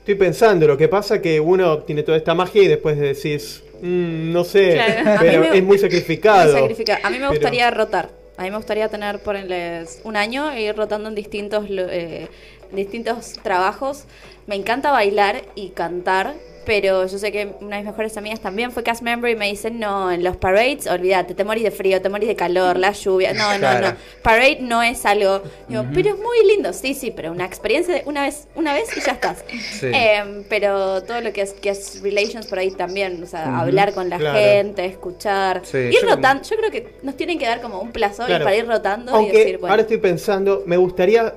Estoy pensando, lo que pasa que uno tiene toda esta magia y después decís, "Mm, no sé, Claro. Pero me- es muy sacrificado. Muy sacrificado. A mí me Pero- gustaría rotar. A mí me gustaría tener, ponerles un año e ir rotando en distintos, lo- eh, distintos trabajos. Me encanta bailar y cantar, pero yo sé que una de mis mejores amigas también fue cast member y me dicen, no, en los parades, olvídate, te morís de frío, te morís de calor, la lluvia. No, no, Claro. no. Parade no es algo... Digo, pero es muy lindo, sí, sí, pero una experiencia de una vez, una vez y ya estás. Sí. Em, pero todo lo que es, que es relations por ahí también, o sea, hablar con la Claro. gente, escuchar, Sí, ir yo- rotando. Yo creo que nos tienen que dar como un plazo y Claro. para ir rotando y Aunque decir, bueno. ahora estoy pensando, me gustaría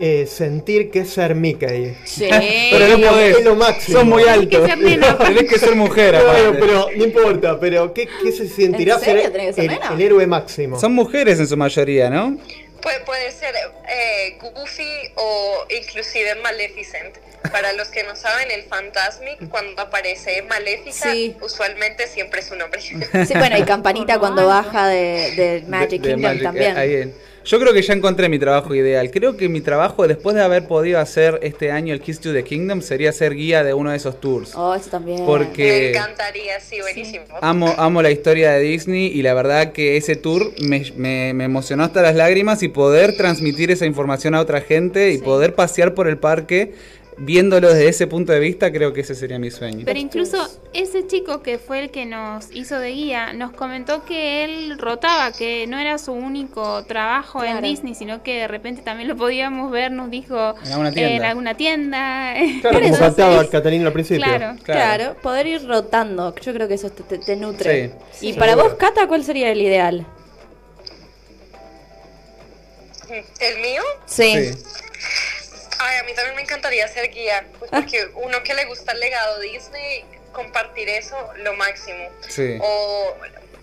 eh, sentir que es ser Mickey. Sí. [LAUGHS] Pero no podés. es lo máximo. Sos muy Tenés alto. que ser nena. [LAUGHS] Tenés que ser mujer, Bueno, pero no importa, pero ¿qué, qué se sentirá ¿En serio ser que ser el, el héroe máximo? Son mujeres en su mayoría, ¿no? Puede, puede ser eh, Goofy o inclusive Maleficent. Para los que no saben, el Fantasmic, cuando aparece Maléfica, Sí. usualmente siempre es un hombre. Sí, bueno, y Campanita cuando baja de, de Magic De- de Kingdom Magic, también. ahí en- Yo creo que ya encontré mi trabajo ideal. Creo que mi trabajo, después de haber podido hacer este año el Kiss to the Kingdom, sería ser guía de uno de esos tours. Oh, eso también. Porque- Me encantaría, sí, buenísimo. Amo, amo la historia de Disney y la verdad que ese tour me, me- me emocionó hasta las lágrimas y poder transmitir esa información a otra gente y Sí. poder pasear por el parque viéndolo desde ese punto de vista, creo que ese sería mi sueño. Pero incluso ese chico que fue el que nos hizo de guía nos comentó que él rotaba, que no era su único trabajo en. Disney, sino que de repente también lo podíamos ver, nos dijo En alguna tienda. en alguna tienda. Claro, [LAUGHS] como sí. Catalina al principio. claro. Claro, poder ir rotando. Yo creo que eso te, te- te nutre. Sí, y sí. para Seguro. vos, Cata, ¿cuál sería el ideal? ¿El mío? Sí. Sí. Ay, a mí también me encantaría ser guía, pues porque uno que le gusta el legado Disney, compartir eso, lo máximo. Sí. O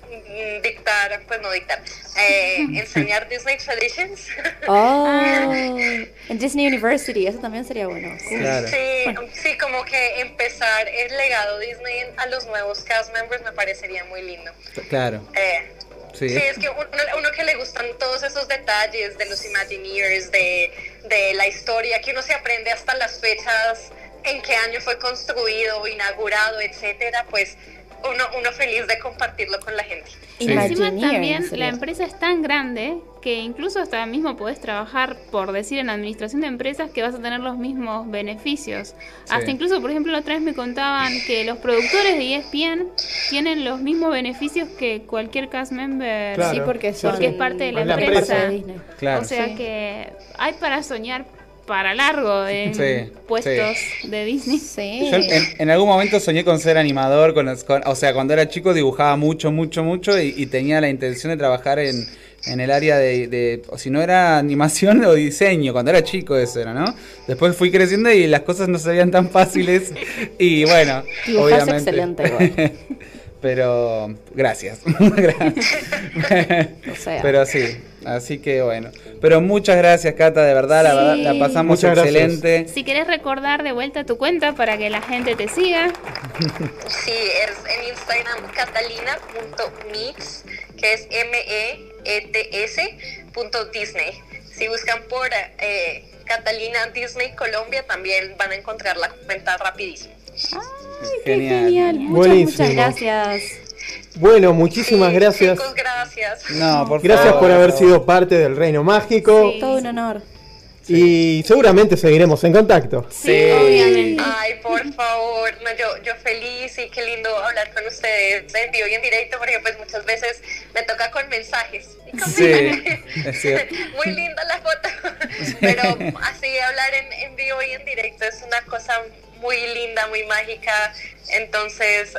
mm, dictar, pues no dictar, eh, [LAUGHS] enseñar Disney Traditions. [LAUGHS] Oh, [LAUGHS] en Disney University, eso también sería bueno. Cool. Claro. Sí, sí, como que empezar el legado Disney a los nuevos cast members me parecería muy lindo. Claro. Eh, Sí. Es que uno, uno que le gustan todos esos detalles de los Imagineers, de, de la historia, que uno se aprende hasta las fechas, en qué año fue construido, inaugurado, etcétera, pues uno, uno feliz de compartirlo con la gente. Sí. Encima también la empresa es tan grande que incluso hasta mismo podés trabajar, por decir, en administración de empresas que vas a tener los mismos beneficios. Hasta incluso, por ejemplo, la otra vez me contaban que los productores de ESPN tienen los mismos beneficios que cualquier cast member. Claro. Sí, porque son Porque es parte de la Es la empresa. empresa. de Disney. Claro. O sea Sí. que hay para soñar para largo en Sí, puestos de Disney. Sí. Yo en, en algún momento soñé con ser animador, con, los- con- o sea, cuando era chico dibujaba mucho, mucho, mucho y, y tenía la intención de trabajar en, en el área de, de- o si no era animación [LAUGHS] o diseño, cuando era chico eso era, ¿no? Después fui creciendo y las cosas no se veían tan fáciles y bueno, Dibujás obviamente. excelente igual. [LAUGHS] Pero gracias. [LAUGHS] Gracias. O sea. Pero sí, así que bueno. Pero muchas gracias, Cata, de verdad, la, Sí. verdad, la pasamos Muchas gracias. excelente. Si querés recordar de vuelta tu cuenta para que la gente te siga. Sí, es en Instagram catalina.mix, que es M-E-E-T-S punto Disney. Si buscan por eh, Catalina Disney Colombia, también van a encontrar la cuenta rapidísimo. Qué Genial. genial. Muchas, Buenísimo. muchas gracias. Bueno, muchísimas Sí, gracias. Chicos, gracias. No, por Gracias favor, por haber favor. sido parte del Reino Mágico. Sí. Todo un honor. Y seguramente seguiremos en contacto. Sí, Obviamente. Ay, por favor, no, yo, yo feliz y qué lindo hablar con ustedes en vivo y en directo, porque pues muchas veces me toca con mensajes. Y con Sí, mensajes. [LAUGHS] es cierto. Muy linda la foto, [LAUGHS] pero así hablar en, en vivo y en directo es una cosa muy linda, muy mágica, entonces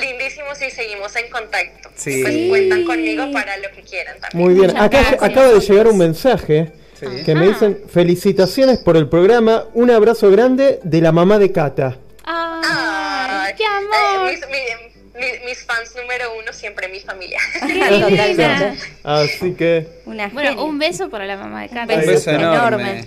lindísimo si seguimos en contacto. Sí. Pues cuentan conmigo para lo que quieran también. Muy bien. Muchas Acá gracias. acaba de llegar un mensaje Sí. que me dicen felicitaciones por el programa. Un abrazo grande de la mamá de Cata. Ay, Ay, qué amor. eh, mis, mi- mi- mis fans número uno, siempre mi familia. [LAUGHS] Totalmente. Así que Una Bueno, un beso para la mamá de Cata. Un beso enorme.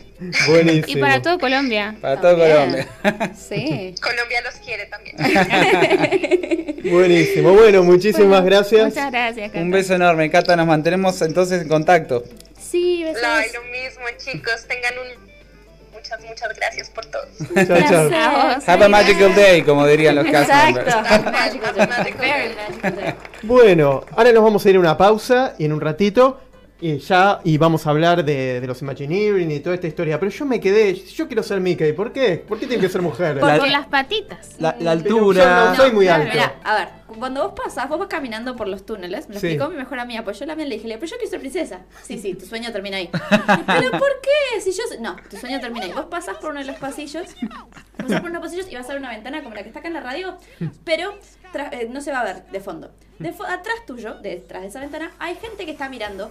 buenísimo. Y para todo Colombia. Para todo También. Colombia. Sí. [LAUGHS] Colombia los quiere también. [LAUGHS] Buenísimo. Bueno, muchísimas gracias. Muchas gracias, Cata. Un beso enorme, Cata. Nos mantenemos entonces en contacto. Sí, besos. Ay, lo mismo, chicos. Tengan un. Muchas, muchas gracias por todo. [LAUGHS] Chao, chao. Have a magical day, como dirían los cast [LAUGHS] members. Bueno, ahora nos vamos a ir a una pausa y en un ratito y ya y vamos a hablar de, de los Imagineering y toda esta historia. Pero yo me quedé, yo quiero ser Mickey. ¿Por qué? ¿Por qué tiene que ser mujer? Por, La- por las patitas. La, yo altura. no soy muy claro, alto. Mira, a ver, cuando vos pasás, vos vas caminando por los túneles, me lo Sí. explicó mi mejor amiga, pues yo la mía le dije, pero yo quiero ser princesa. Sí, sí, tu sueño termina ahí. [LAUGHS] ¿Pero por qué? Si yo... No, tu sueño termina ahí. Vos pasás por uno de los pasillos, pasás por unos pasillos y vas a ver una ventana como la que está acá en la radio, pero tra- eh, no se va a ver de fondo. De fo- atrás tuyo, detrás de esa ventana, hay gente que está mirando.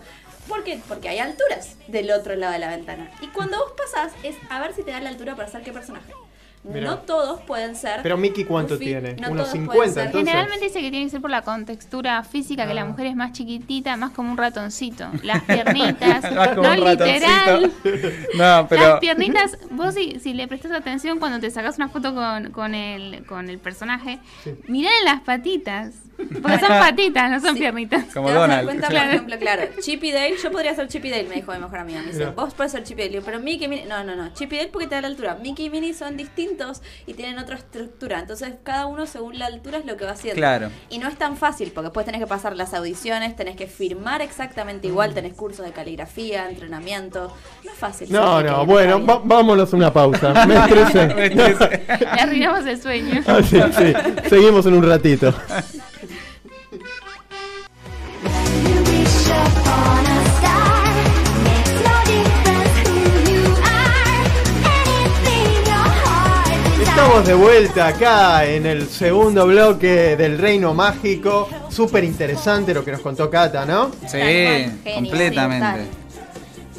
¿Por qué? Porque hay alturas del otro lado de la ventana. Y cuando vos pasás, es a ver si te da la altura para ser qué personaje. Mirá. No todos pueden ser. Pero Mickey, ¿cuánto Goofy, tiene? no Unos todos pueden 50, ser. entonces. Generalmente dice que tiene que ser por la contextura física, que la Ah. mujer es más chiquitita, más como un ratoncito. Las piernitas, [LAUGHS] Más como no un literal. ratoncito. [LAUGHS] No, pero. Las piernitas, vos si, si le prestas atención cuando te sacas una foto con, con, el, con el personaje, mirá las patitas. Porque son patitas, no son Sí. piernitas. Como Te vas a dar Donald. cuenta, Claro. por ejemplo, claro, Chip y Dale, yo podría ser Chip y Dale, me dijo mi mejor amiga. Me dice, vos puedes ser Chip y Dale, pero Mickey y Minnie, no, no, no, Chip y Dale porque te da la altura. Mickey y Minnie son distintos y tienen otra estructura, entonces cada uno según la altura es lo que va haciendo. Claro. Y no es tan fácil, porque después tenés que pasar las audiciones, tenés que firmar exactamente igual, tenés cursos de caligrafía, entrenamiento. No es fácil. No, no, en bueno, va- vámonos a una pausa. Me estresé. [LAUGHS] Me estresé. Le arruinamos el sueño. Ah, sí, sí. Seguimos en un ratito. [LAUGHS] Estamos de vuelta acá en el segundo bloque del Reino Mágico. Súper interesante lo que nos contó Cata, ¿no? Sí, completamente. Genial,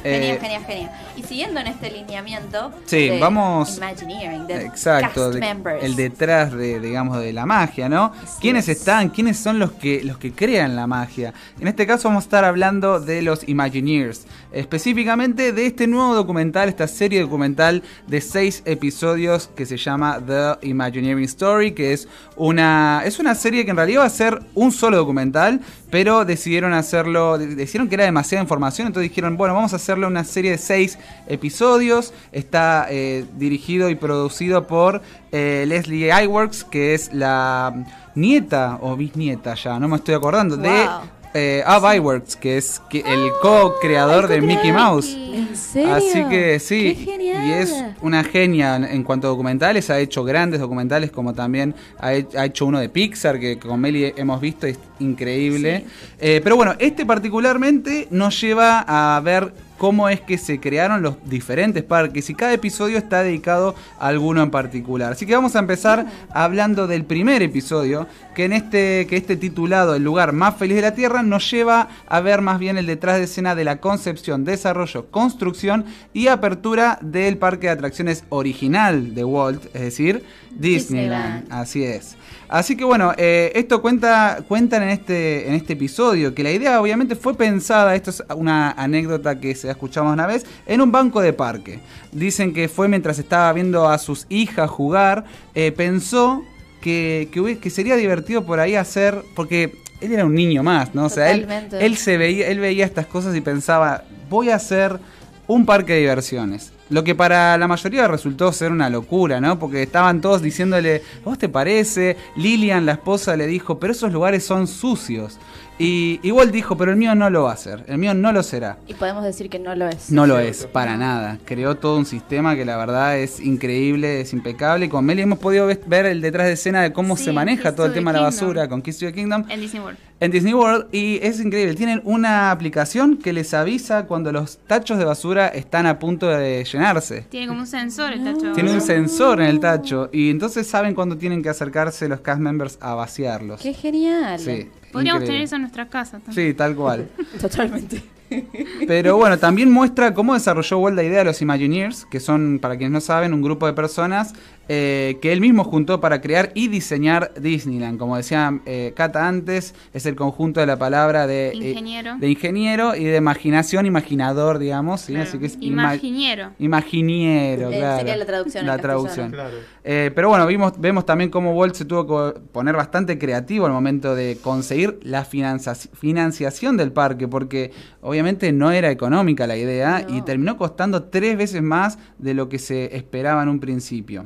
Eh, genial, genial. Siguiendo en este lineamiento Sí, de vamos- Imagineering, de Exacto, cast de- members. el detrás de, digamos, de la magia, ¿no? ¿Quiénes es. están? ¿Quiénes son los que, los que crean la magia? En este caso vamos a estar hablando de los Imagineers, específicamente de este nuevo documental, esta serie documental de seis episodios que se llama The Imagineering Story, que es una, es una serie que en realidad va a ser un solo documental, pero decidieron hacerlo, de- decidieron que era demasiada información, entonces dijeron, bueno, vamos a hacerle una serie de seis episodios. Está eh, dirigido y producido por eh, Leslie Iwerks, que es la nieta o bisnieta ya, no me estoy acordando, de eh, Ab Iwerks, que es que- el co-creador el de Mickey co-creador. Mouse. ¿En serio? Así que sí, ¡Qué genial! y es una genia en- en cuanto a documentales, ha hecho grandes documentales como también ha, he- ha hecho uno de Pixar que con Meli hemos visto, es increíble. Eh, pero bueno, este particularmente nos lleva a ver cómo es que se crearon los diferentes parques y cada episodio está dedicado a alguno en particular. Así que vamos a empezar hablando del primer episodio, que en este, que este titulado El lugar más feliz de la Tierra nos lleva a ver más bien el detrás de escena de la concepción, desarrollo, construcción y apertura del parque de atracciones original de Walt, es decir, Disneyland. Disneyland. Así es. Así que bueno, eh, esto cuenta, cuentan en este, en este episodio, que la idea obviamente fue pensada, esto es una anécdota que se ha escuchado una vez, en un banco de parque. Dicen que fue mientras estaba viendo a sus hijas jugar, eh, pensó que, que, que sería divertido por ahí hacer, porque él era un niño más, ¿no? O sea, él, él se veía, él veía estas cosas y pensaba, voy a hacer un parque de diversiones. Lo que para la mayoría resultó ser una locura, ¿no? Porque estaban todos diciéndole, ¿vos te parece? Lilian, la esposa, le dijo, pero esos lugares son sucios. Y igual dijo, pero el mío no lo va a hacer, el mío no lo será. Y podemos decir que no lo es. No lo es, para nada. Creó todo un sistema que la verdad es increíble, es impecable. Y con Meli hemos podido ve- ver el detrás de escena de cómo Sí, se maneja Kiss todo el tema de la basura con Kiss to the Kingdom En Disney World. En Disney World y es increíble. Tienen una aplicación que les avisa cuando los tachos de basura están a punto de llenarse. Tiene como un sensor el tacho. Tiene un sensor en el tacho y entonces saben cuándo tienen que acercarse los cast members a vaciarlos. Qué genial. Sí, Podríamos increíble. tener eso en nuestra casa también. Sí, tal cual. [LAUGHS] Totalmente. Pero bueno, también muestra cómo desarrolló Walt la idea de los Imagineers, que son, para quienes no saben, un grupo de personas eh, que él mismo juntó para crear y diseñar Disneyland. Como decía eh, Cata antes, es el conjunto de la palabra de, eh, Ingeniero. de ingeniero y de imaginación, imaginador, digamos. ¿sí? Claro. Así que es ima- Imaginiero. Imaginiero, Eh, claro. sería la traducción La traducción. Claro. Eh, pero bueno, vimos, vemos también cómo Walt se tuvo que poner bastante creativo al momento de conseguir la financiación del parque, porque obviamente no era económica la idea No. y terminó costando tres veces más de lo que se esperaba en un principio.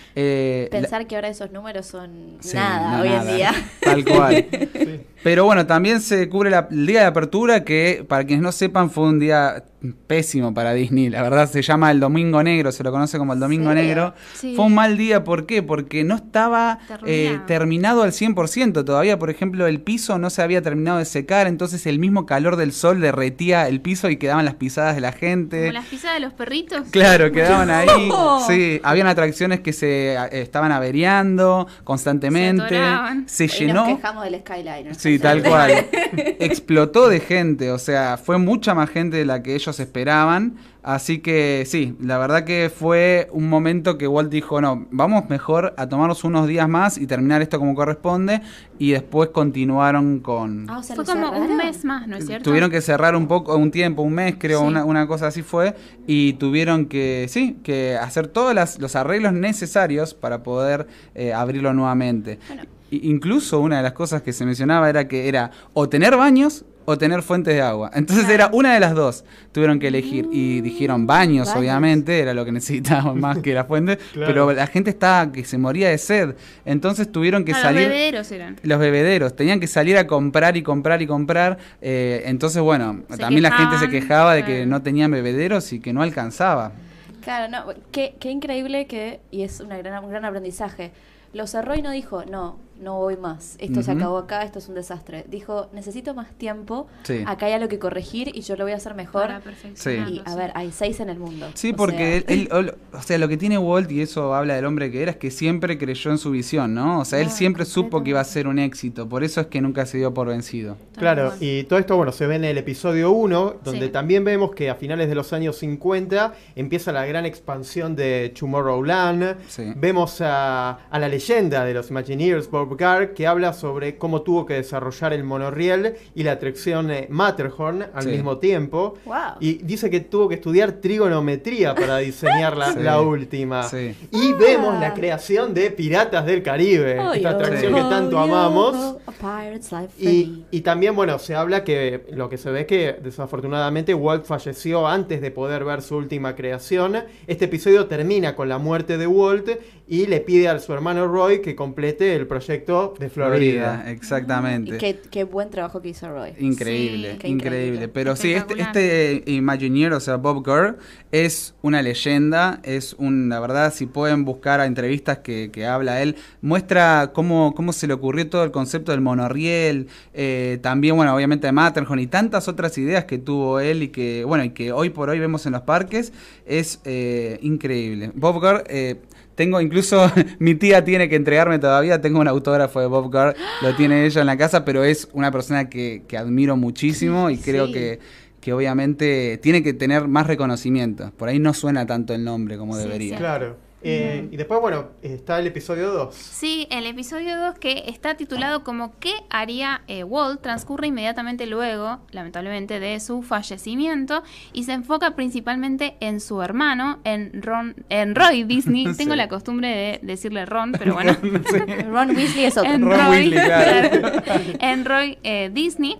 Eh, la- Pensar que ahora esos números son Sí, nada no, hoy nada. en día. [LAUGHS] Tal cual. [LAUGHS] Sí. Pero bueno, también se cubre la- el día de apertura, que para quienes no sepan fue un día pésimo para Disney. La verdad se llama el Domingo Negro, se lo conoce como el Domingo. Negro. Sí. Fue un mal día, ¿por qué? Porque no estaba eh, Terminado. al 100%. Todavía, por ejemplo, el piso no se había terminado de secar, entonces el mismo calor del sol derretía el piso y quedaban las pisadas de la gente. Como las pisadas de los perritos. Claro, quedaban ahí. [LAUGHS] Sí, habían atracciones que se eh, estaban averiando constantemente. Se atoraban. Se llenó. Nos quejamos del Skyliner. Sí, tal cual. [LAUGHS] Explotó de gente, o sea, fue mucha más gente de la que ellos esperaban. Así que sí, la verdad que fue un momento que Walt dijo, no, vamos mejor a tomarnos unos días más y terminar esto como corresponde. Y después continuaron con... Ah, o sea, Fue como un mes más, ¿no es cierto? Tuvieron que cerrar un poco, un tiempo, un mes creo, Sí. una, una cosa así fue, y tuvieron que, sí, que hacer todos las- los arreglos necesarios para poder eh, abrirlo nuevamente. Bueno. Incluso una de las cosas que se mencionaba era que era o tener baños o tener fuentes de agua. Entonces era una de las dos. Tuvieron que elegir y dijeron baños, Baños. obviamente, era lo que necesitaban más que la fuente, [LAUGHS] Claro. pero la gente estaba que se moría de sed. Entonces tuvieron que salir Los bebederos eran. los bebederos tenían que salir a comprar y comprar y comprar eh, entonces bueno Se también la gente se quejaba de que claro. no tenían bebederos y que no alcanzaba Claro, no, qué, qué increíble que, y es una gran, un gran aprendizaje. Lo cerró y no dijo, no, no voy más. Esto se acabó acá, esto es un desastre. Dijo, necesito más tiempo, Sí. acá hay algo que corregir y yo lo voy a hacer mejor. Para perfeccionarlo, Y a sí. ver, hay seis en el mundo. sí O porque sea, él, él- o sea lo que tiene Walt y eso habla del hombre que era es que siempre creyó en su visión no o sea él Ah, siempre supo que iba a ser un éxito por eso es que nunca se dio por vencido Claro, y todo esto, bueno, se ve en el episodio 1, donde Sí. también vemos que a finales de los años 50 empieza la gran expansión de Tomorrowland. Sí. Vemos a, a la leyenda de los Imagineers, Bob Gard, que habla sobre cómo tuvo que desarrollar el monorriel y la atracción eh, Matterhorn al Sí. mismo tiempo. Wow. Y dice que tuvo que estudiar trigonometría para [LAUGHS] diseñar la, Sí. la última. Sí. Y vemos la creación de Piratas del Caribe, Oh, esta atracción que tanto amamos. Y, y también, bueno, se habla que lo que se ve es que desafortunadamente Walt falleció antes de poder ver su última creación. Este episodio termina con la muerte de Walt y le pide a su hermano Roy que complete el proyecto de Florida. exactamente. Y qué, qué buen trabajo que hizo Roy. Increíble, Sí, increíble. increíble. Pero sí, este, este Imagineer, o sea, Bob Gurr, es una leyenda. Es un, la verdad, si pueden buscar a entrevistas que, que habla él, muestra cómo, cómo se le ocurrió todo el concepto del monorriel. eh, también, bueno, obviamente de Matterhorn y tantas otras ideas que tuvo él y que, bueno, y que hoy por hoy vemos en los parques. Es eh, increíble. Bob Gurr, eh, tengo incluso, [LAUGHS] mi tía tiene que entregarme todavía, tengo un autógrafo de Bob Gurr, lo tiene ella en la casa, pero es una persona que, que admiro muchísimo y creo Sí. que, que obviamente tiene que tener más reconocimiento. Por ahí no suena tanto el nombre como Sí, debería. Claro. Eh, Y después, bueno, está el episodio 2. Sí, el episodio 2 que está titulado como ¿Qué haría eh, Walt? transcurre inmediatamente luego, lamentablemente, de su fallecimiento y se enfoca principalmente en su hermano, en Ron, en Roy Disney. [LAUGHS] Sí. Tengo la costumbre de decirle Ron, pero bueno. [LAUGHS] Ron Weasley es otro. en Ron Roy, Weasley, claro. [LAUGHS] claro, en Roy eh, Disney.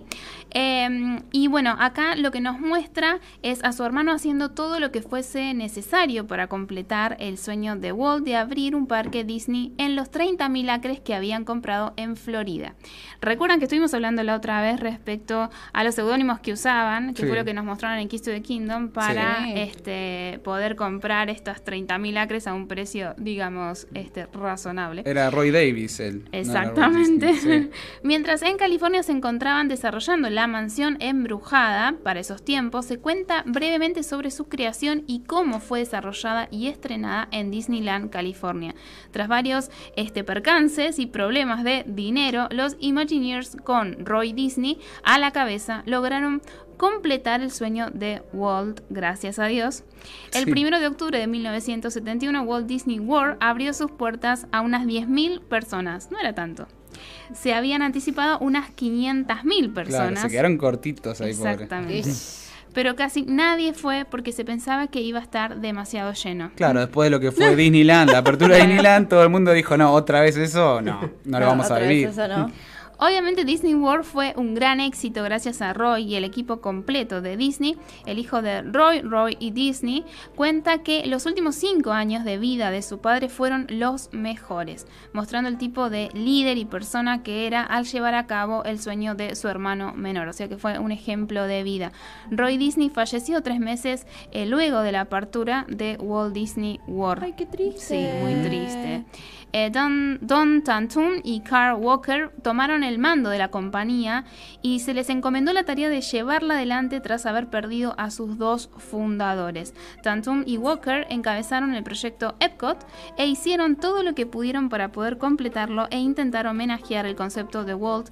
Eh, y bueno, acá lo que nos muestra es a su hermano haciendo todo lo que fuese necesario para completar el sueño de Walt de abrir un parque Disney en los 30.000 acres que habían comprado en Florida. Recuerdan que estuvimos hablando la otra vez respecto a los seudónimos que usaban, que Sí. fue lo que nos mostraron en Kiss to the Kingdom, para Sí. este, poder comprar estas 30.000 acres a un precio, digamos, este, razonable. Era Roy Davis él. no Exactamente. Disney, sí. [LAUGHS] Mientras en California se encontraban desarrollando la mansión embrujada para esos tiempos, se cuenta brevemente sobre su creación y cómo fue desarrollada y estrenada en Disneyland, California. Tras varios este, percances y problemas de dinero, los Imagineers con Roy Disney a la cabeza lograron completar el sueño de Walt, gracias a Dios. El Sí. primero de octubre de 1971, Walt Disney World abrió sus puertas a unas 10.000 personas. No era tanto. Se habían anticipado unas 500.000 personas. Claro, se quedaron cortitos ahí, pobre. Exactamente. Pero casi nadie fue porque se pensaba que iba a estar demasiado lleno. Claro, después de lo que fue Disneyland, la apertura de [LAUGHS] Disneyland, todo el mundo dijo, no, otra vez eso, no, no lo vamos a otra vez vivir. eso no. Obviamente Disney World fue un gran éxito gracias a Roy y el equipo completo de Disney. El hijo de Roy, Roy y Disney, cuenta que los últimos cinco años de vida de su padre fueron los mejores, mostrando el tipo de líder y persona que era al llevar a cabo el sueño de su hermano menor. O sea que fue un ejemplo de vida. Roy Disney falleció tres meses eh, luego de la apertura de Walt Disney World. Ay, qué triste. Sí, muy triste. Eh, Don, Don Tantum y Carl Walker tomaron el mando de la compañía y se les encomendó la tarea de llevarla adelante tras haber perdido a sus dos fundadores. Tantum y Walker encabezaron el proyecto Epcot e hicieron todo lo que pudieron para poder completarlo e intentar homenajear el concepto de Walt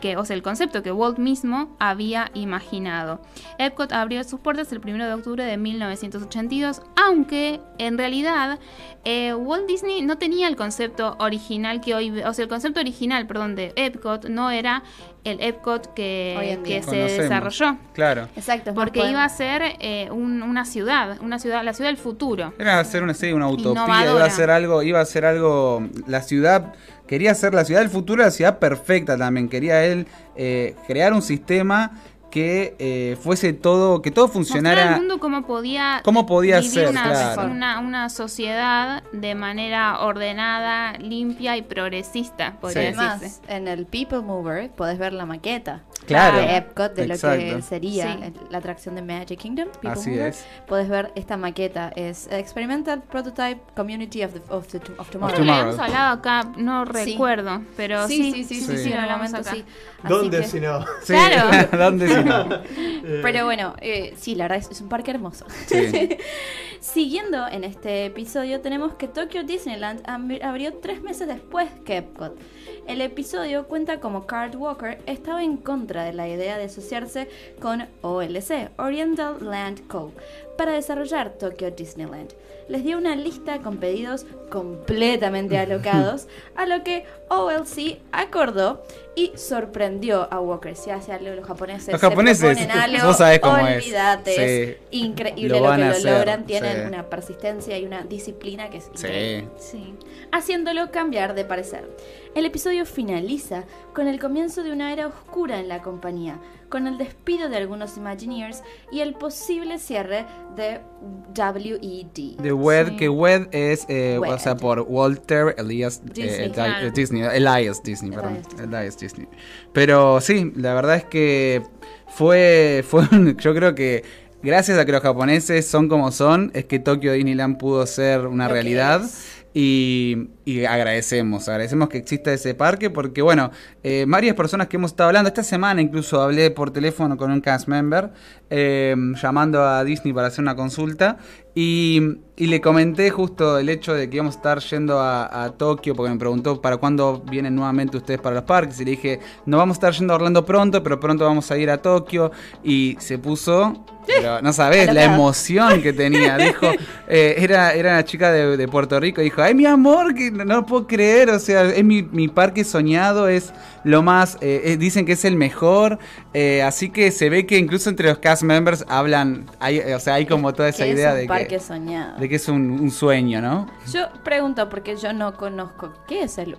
que, o sea, el concepto que Walt mismo había imaginado. Epcot abrió sus puertas el 1 de octubre de 1982, aunque en realidad eh, Walt Disney no tenía el concepto original que hoy, o sea, el concepto original, perdón, de Epcot no era el Epcot que, se Conocemos. desarrolló. Claro. Exacto. Porque poder- iba a ser eh, un- una ciudad, una ciudad, la ciudad del futuro. Era hacer una, sí, una utopía, Innovadora. iba a ser algo, iba a ser algo, la ciudad, quería ser la ciudad del futuro, la ciudad perfecta también, quería él eh, crear un sistema que eh, fuese todo, que todo Mostrar funcionara. al mundo cómo podía, Cómo podía vivir ser, una, claro. una, una sociedad de manera ordenada, limpia y progresista, podría Sí. decirse. Además, en el People Mover podés ver la maqueta Claro. de Epcot de lo que sería Sí. la atracción de Magic Kingdom. People Así es. Podés ver esta maqueta. Es Experimental Prototype Community of, the, of, the- of Tomorrow. Creo que habíamos hablado acá, no Sí. recuerdo, pero sí, sí, sí, sí, sí. lo en el hablamos momento acá. ¿Dónde que- si no? [LAUGHS] Sí, Claro. [LAUGHS] ¿Dónde si no? [LAUGHS] Pero bueno, eh, sí, la verdad es, es un parque hermoso. Sí. Siguiendo en este episodio, tenemos que Tokyo Disneyland ab- abrió tres meses después que Epcot. El episodio cuenta como Card Walker estaba en contra de la idea de asociarse con OLC, Oriental Land Co., para desarrollar Tokyo Disneyland. Les dio una lista con pedidos completamente alocados, a lo que OLC acordó y sorprendió a Walker. Si hace algo los japoneses, Los se japoneses, proponen algo, vos sabés cómo es. Sí. increíble Lo que lo hacer, logran, tienen sí. una persistencia y una disciplina que es increíble. Sí. haciéndolo cambiar de parecer. El episodio finaliza con el comienzo de una era oscura en la compañía, con el despido de algunos Imagineers y el posible cierre de WED. De Wed, Sí. que Wed es, eh, Wed. o sea, por Walter Elias eh, Disney, Di- claro. eh, Disney, Elias Disney, perdón, Elias Disney. Elias Disney. Pero sí, la verdad es que fue, fue un- [LAUGHS] yo creo que gracias a que los japoneses son como son, es que Tokyo Disneyland pudo ser una realidad. Y, y agradecemos, agradecemos que exista ese parque porque, bueno, eh, varias personas que hemos estado hablando, esta semana incluso hablé por teléfono con un cast member, eh, llamando a Disney para hacer una consulta y, y le comenté justo el hecho de que íbamos a estar yendo a, a Tokio porque me preguntó para cuándo vienen nuevamente ustedes para los parques y le dije, no vamos a estar yendo a Orlando pronto, pero pronto vamos a ir a Tokio y se puso... Pero no sabes [LAUGHS] la emoción que tenía. Dijo, [LAUGHS] eh, era, era una chica de, de Puerto Rico. Dijo, ay, mi amor, que no, lo puedo creer. O sea, es mi, mi parque soñado, es lo más. eh, eh, dicen que es el mejor. eh, así que se ve que incluso entre los cast members hablan. Hay, o sea, hay como toda esa idea es un de parque que, soñado. de que es un, un sueño, ¿no? Yo pregunto porque yo no conozco. ¿Qué es el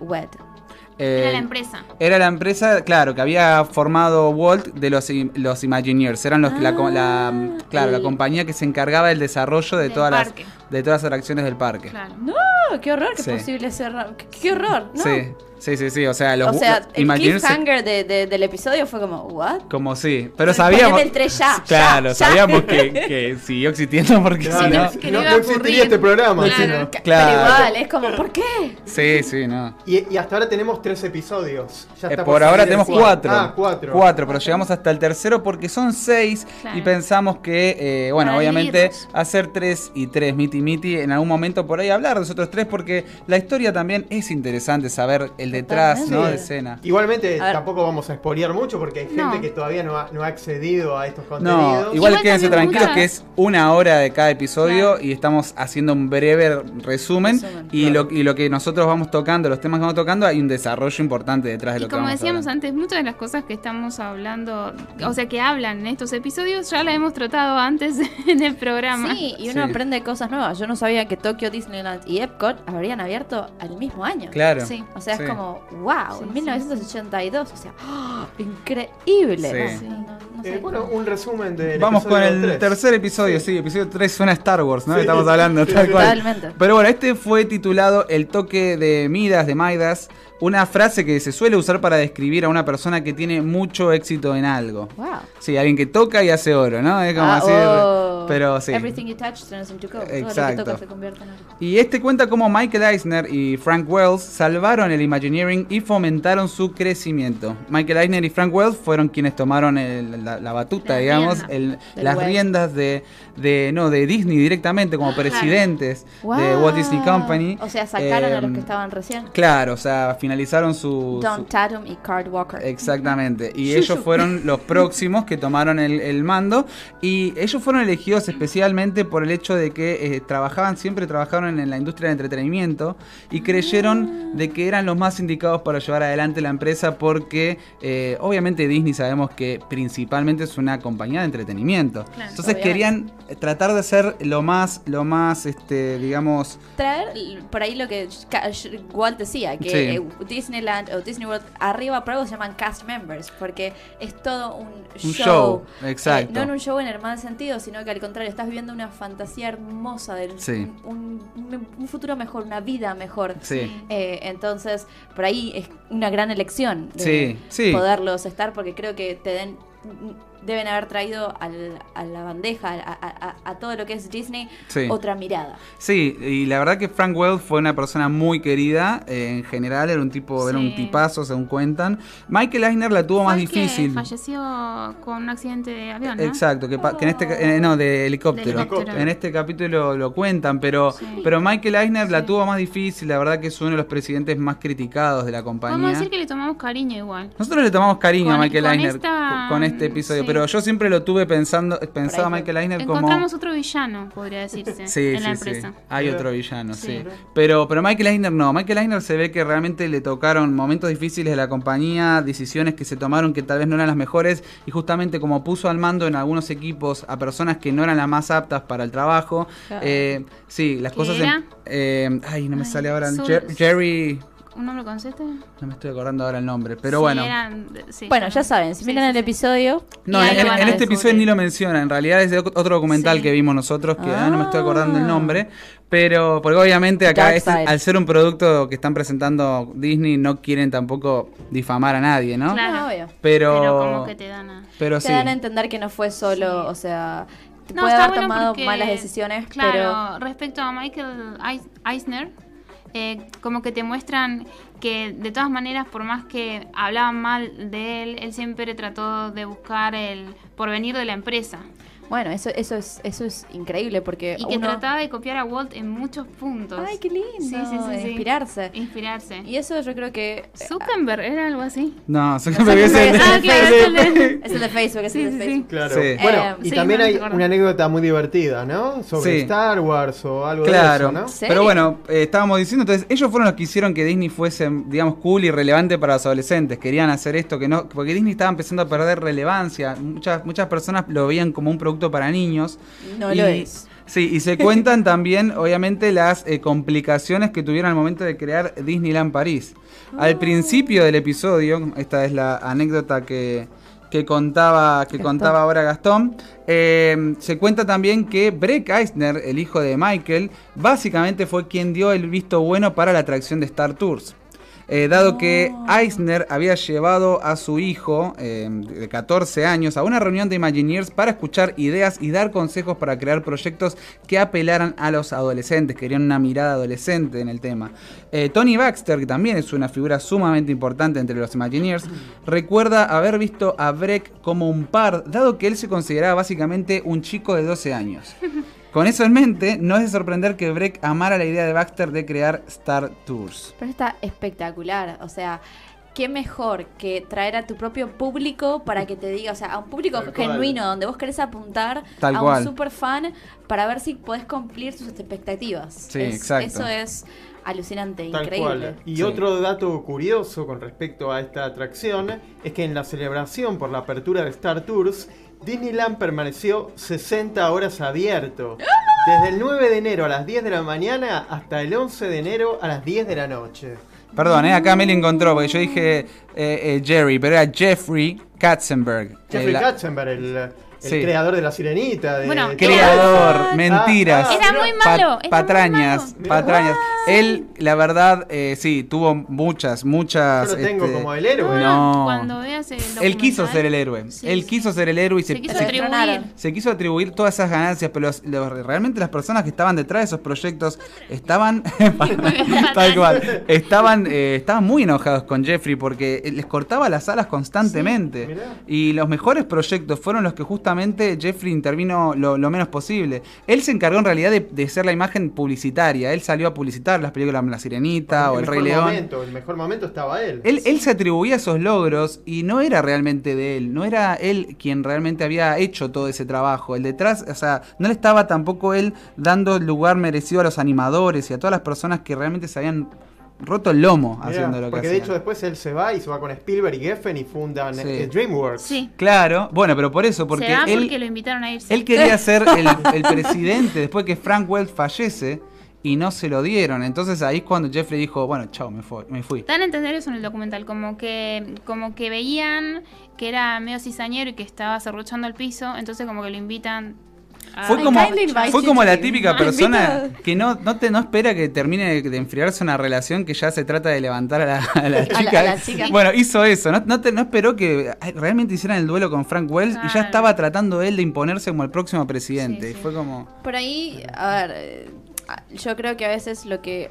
Era Eh, la empresa. Era la empresa, claro, que había formado Walt de los, los Imagineers. Eran los, la, la- claro, la compañía que se encargaba del desarrollo de Del todas las de todas las atracciones del parque. Claro. No, qué horror, qué Sí. posible cerrar. Qué, qué horror, ¿no? Sí, sí, sí, sí. O sea, los o sea, el Imagineers se- cliffhanger de, de- del episodio fue como, ¿what? Como sí. Pero sabíamos. el tres ya, [LAUGHS] Claro, ya, ya. sabíamos que, [LAUGHS] que siguió existiendo porque Claro, si no. no, que no- no existiría este programa. Claro. si no. Claro. Pero igual, es como, ¿por qué? Sí, sí, no. Y, y hasta ahora tenemos tres episodios. Ya Eh, está por ahora tenemos cuatro. Ah, cuatro. Cuatro, pero llegamos hasta el tercero porque son seis Claro. y pensamos que, eh, bueno, Para obviamente hacer tres y tres, miti miti, en algún momento por ahí hablar de los otros tres porque la historia también es interesante saber el detrás, ¿no? De escena. Igualmente tampoco vamos a expoliar mucho porque hay gente No. que todavía no ha, no ha accedido a estos contenidos. No, igual, Igual quédense tranquilos que es una hora de cada episodio Claro. y estamos haciendo un breve resumen, Resumen, y, lo, y lo que nosotros vamos tocando, los temas que vamos tocando, hay un desarrollo importante detrás de Y lo que como vamos decíamos hablando. antes, muchas de las cosas que estamos hablando, o sea, que hablan en estos episodios, ya las hemos tratado antes [LAUGHS] en el programa. Sí, y uno Sí. aprende cosas nuevas. Yo no sabía que Tokyo Disneyland y Epcot habrían abierto al mismo año. Claro. Sí. O sea, Sí. es como, wow, Sí, en sí, 1982. O sea, ¡ah! increíble. Sí. No, no- no sé Eh, bueno, un resumen de Vamos con el tres. tercer episodio, sí, episodio 3 suena a Star Wars, ¿no? Sí. Estamos hablando, Sí, [LAUGHS] tal sí. cual. Totalmente. Pero bueno, este fue titulado El toque de Midas, de Midas, una frase que se suele usar para describir a una persona que tiene mucho éxito en algo. Wow. Sí, alguien que toca y hace oro, ¿no? Es como Ah, así, oh. pero sí. Everything you touch turns into gold. Todo lo Exacto. que toca se convierte en oro. Y este cuenta cómo Michael Eisner y Frank Wells salvaron el Imagineering y fomentaron su crecimiento. Michael Eisner y Frank Wells fueron quienes tomaron el- la, la batuta, digamos, el- las riendas de, de, no, de Disney directamente como presidentes de. Walt Disney Company. O sea, sacaron a los Em, que estaban recién. Claro, o sea, finalizaron su... Don su- Tatum y Card Walker. Exactamente. Y ellos fueron [LAUGHS] los próximos que tomaron el, el mando. Y ellos fueron elegidos especialmente por el hecho de que eh, trabajaban, siempre trabajaron en la industria del entretenimiento. Y creyeron de que eran los más indicados para llevar adelante la empresa. Porque eh, obviamente Disney sabemos que principalmente es una compañía de entretenimiento. Claro, Entonces obviamente. querían eh, tratar de ser lo más, lo más, este, digamos. Traer por ahí lo que Walt decía, que Sí. Disneyland o Disney World, arriba por algo se llaman cast members, porque es todo un show. Un show, Eh, exacto. no en un show en el mal sentido, sino que al contrario, estás viviendo una fantasía hermosa del Sí. un, un- un futuro mejor, una vida mejor. Sí. Eh, entonces, por ahí es una gran elección de sí. poderlos estar, porque creo que te den deben haber traído al- a la bandeja, a, a- a- a todo lo que es Disney, Sí. otra mirada. Sí, y la verdad que Frank Wells fue una persona muy querida, eh, en general era un tipo, era un tipazo, según cuentan. Michael Eisner la tuvo Fue más el que difícil. falleció con un accidente de avión, ¿no? Exacto, que, en este eh, no de helicóptero. De helicóptero. En este capítulo lo cuentan, pero Sí. pero Michael Eisner la tuvo más difícil, la verdad que es uno de los presidentes más criticados de la compañía. Podemos decir que le tomamos cariño igual. Nosotros le tomamos cariño a Michael con Eisner esta- con este episodio, sí. Pero yo siempre lo tuve pensando, pensaba ahí. Michael Eisner como Encontramos otro villano, podría decirse, Sí, en la sí, sí. empresa. Hay otro villano, sí. Pero, pero Michael Eisner no. Michael Eisner se ve que realmente le tocaron momentos difíciles de la compañía, decisiones que se tomaron que tal vez no eran las mejores. Y justamente como puso al mando en algunos equipos a personas que no eran las más aptas para el trabajo. Claro. eh, sí, las ¿Qué cosas. era? em- eh, ay, no me Ay, sale ahora. Jer- Jerry. ¿Un nombre con Z? No me estoy acordando ahora el nombre, pero Sí, bueno. eran- sí, Bueno, ya saben, si sí, miran sí, el sí. episodio, No, en, a en este episodio ni lo menciona. En realidad es de otro documental Sí. que vimos nosotros, que ah, no me estoy acordando el Ah. nombre. Pero, porque obviamente acá, este- al ser un producto que están presentando Disney, no quieren tampoco difamar a nadie, ¿no? Claro. no, obvio. Pero, Pero como que te dan a... pero Te sí. dan a entender que no fue solo, Sí. o sea, No, puede está haber bueno tomado porque, malas decisiones, Claro, respecto a Michael Eis- Eisner, eh, como que te muestran que de todas maneras, por más que hablaban mal de él, él siempre trató de buscar el porvenir de la empresa. Bueno, eso, eso es, eso es increíble porque Y que uno- trataba de copiar a Walt en muchos puntos. Ay, qué lindo. Sí, sí, sí, sí. Inspirarse. Inspirarse. Y eso yo creo que Zuckerberg era algo así. No, Zuckerberg es el- Ah, claro, es el de- es el de Facebook, es Sí, el de sí, Facebook. sí. Claro. Sí. Bueno, Eh, y sí, también hay una anécdota muy divertida, ¿no? Sobre Sí. Star Wars o algo Claro, de eso, ¿no? Sí. pero bueno, eh, estábamos diciendo, entonces ellos fueron los que hicieron que Disney fuese, digamos, cool y relevante para los adolescentes. Querían hacer esto, que no, porque Disney estaba empezando a perder relevancia. Muchas, muchas personas lo veían como un producto para niños. No Y- lo es. Sí, y se [LAUGHS] cuentan también, obviamente, las eh, complicaciones que tuvieron al momento de crear Disneyland París. Al principio del episodio, esta es la anécdota que, que contaba, que Gastón. contaba ahora Gastón, eh, se cuenta también que Breck Eisner, el hijo de Michael, básicamente fue quien dio el visto bueno para la atracción de Star Tours. Eh, dado que Eisner había llevado a su hijo eh, de 14 años a una reunión de Imagineers para escuchar ideas y dar consejos para crear proyectos que apelaran a los adolescentes, querían una mirada adolescente en el tema. Eh, Tony Baxter, que también es una figura sumamente importante entre los Imagineers, recuerda haber visto a Breck como un par, dado que él se consideraba básicamente un chico de 12 años. [LAUGHS] Con eso en mente, no es de sorprender que Breck amara la idea de Baxter de crear Star Tours. Pero está espectacular. O sea, qué mejor que traer a tu propio público para que te diga, o sea, a un público Tal cual. genuino donde vos querés apuntar Tal a cual. un super fan para ver si podés cumplir sus expectativas. Sí, Es- exacto. Eso es alucinante, Tal increíble. cual. Y Sí. otro dato curioso con respecto a esta atracción es que en la celebración por la apertura de Star Tours, Disneyland permaneció 60 horas abierto. Desde el 9 de enero a las 10 de la mañana hasta el 11 de enero a las 10 de la noche. Perdón, eh, acá me lo encontró, porque yo dije eh, eh, Jerry, pero era Jeffrey Katzenberg. Jeffrey la- Katzenberg, el, el Sí. creador de la sirenita. De, Bueno, Creador, Ah, mentiras. ah, Era muy malo. Pa- era patrañas, muy malo. patrañas. Él, la verdad, eh, sí, tuvo muchas, muchas. Yo lo tengo este, como el héroe. No. Cuando veas el Él quiso ser el héroe. Sí, Él sí. quiso ser el héroe y se, Se quiso se- atribuir. se quiso atribuir todas esas ganancias, pero los- los- realmente las personas que estaban detrás de esos proyectos estaban [LAUGHS] [LAUGHS] tal cual, estaban eh, estaban muy enojados con Jeffrey porque les cortaba las alas constantemente y los mejores proyectos fueron los que justamente Jeffrey intervino lo, lo menos posible. Él se encargó en realidad de, de ser la imagen publicitaria. Él salió a publicitar las películas La Sirenita o El Rey mejor León. Momento, el mejor momento estaba él. Él, él se atribuía esos logros y no era realmente de él, no era él quien realmente había hecho todo ese trabajo. El detrás, o sea, no le estaba tampoco él dando el lugar merecido a los animadores y a todas las personas que realmente se habían roto el lomo Mirá, haciendo lo que porque de hacían. hecho después él se va y se va con Spielberg y Geffen y fundan Sí. eh, DreamWorks. Sí. Claro, bueno, pero por eso, porque se va él, porque lo invitaron a irse. él quería ser el, [LAUGHS] el presidente después que Frank Wells fallece y no se lo dieron. Entonces ahí es cuando Jeffrey dijo, bueno, chao, me, fui- me fui. Dan a entender eso en el documental, como que, como que veían que era medio cizañero y que estaba cerruchando el piso, entonces como que lo invitan a... Fue I como, fue como la típica persona que no, no, te, no espera que termine de enfriarse una relación que ya se trata de levantar a la, a la [LAUGHS] A la- chica. a la chica. Bueno, hizo eso. No, no, te- no esperó que realmente hicieran el duelo con Frank Wells y ya estaba tratando él de imponerse como el próximo presidente. Sí, Y sí. fue como... Por ahí, a ver, eh, yo creo que a veces lo que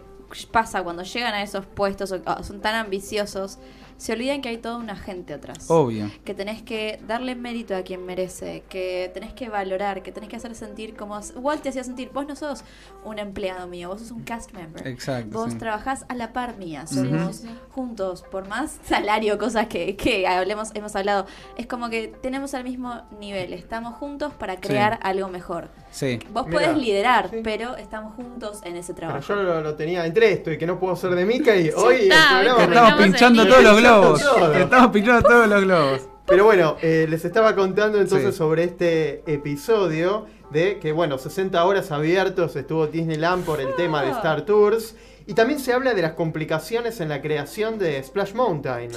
pasa cuando llegan a esos puestos o o son tan ambiciosos, se olvidan que hay toda una gente atrás. Obvio. Que tenés que darle mérito a quien merece, que tenés que valorar, que tenés que hacer sentir como... Walt te hacía sentir, vos no sos un empleado mío, vos sos un cast member. Exacto. Vos sí. trabajás a la par mía, somos Sí, sí. juntos, por más salario, cosas que, que hablemos, hemos hablado, es como que tenemos al mismo nivel, estamos juntos para crear algo mejor. Sí. Vos Mirá, podés liderar, sí. pero estamos juntos en ese Pero trabajo. yo lo, lo tenía entre esto y que no puedo ser de Mica y hoy el está, programa Estamos pinchando el todos los día. Globos. Estamos pinchando todos los globos. Pero bueno, eh, les estaba contando entonces Sí. sobre este episodio de que, bueno, 60 horas abiertos estuvo Disneyland por el tema de Star Tours. Y también se habla de las complicaciones en la creación de Splash Mountain.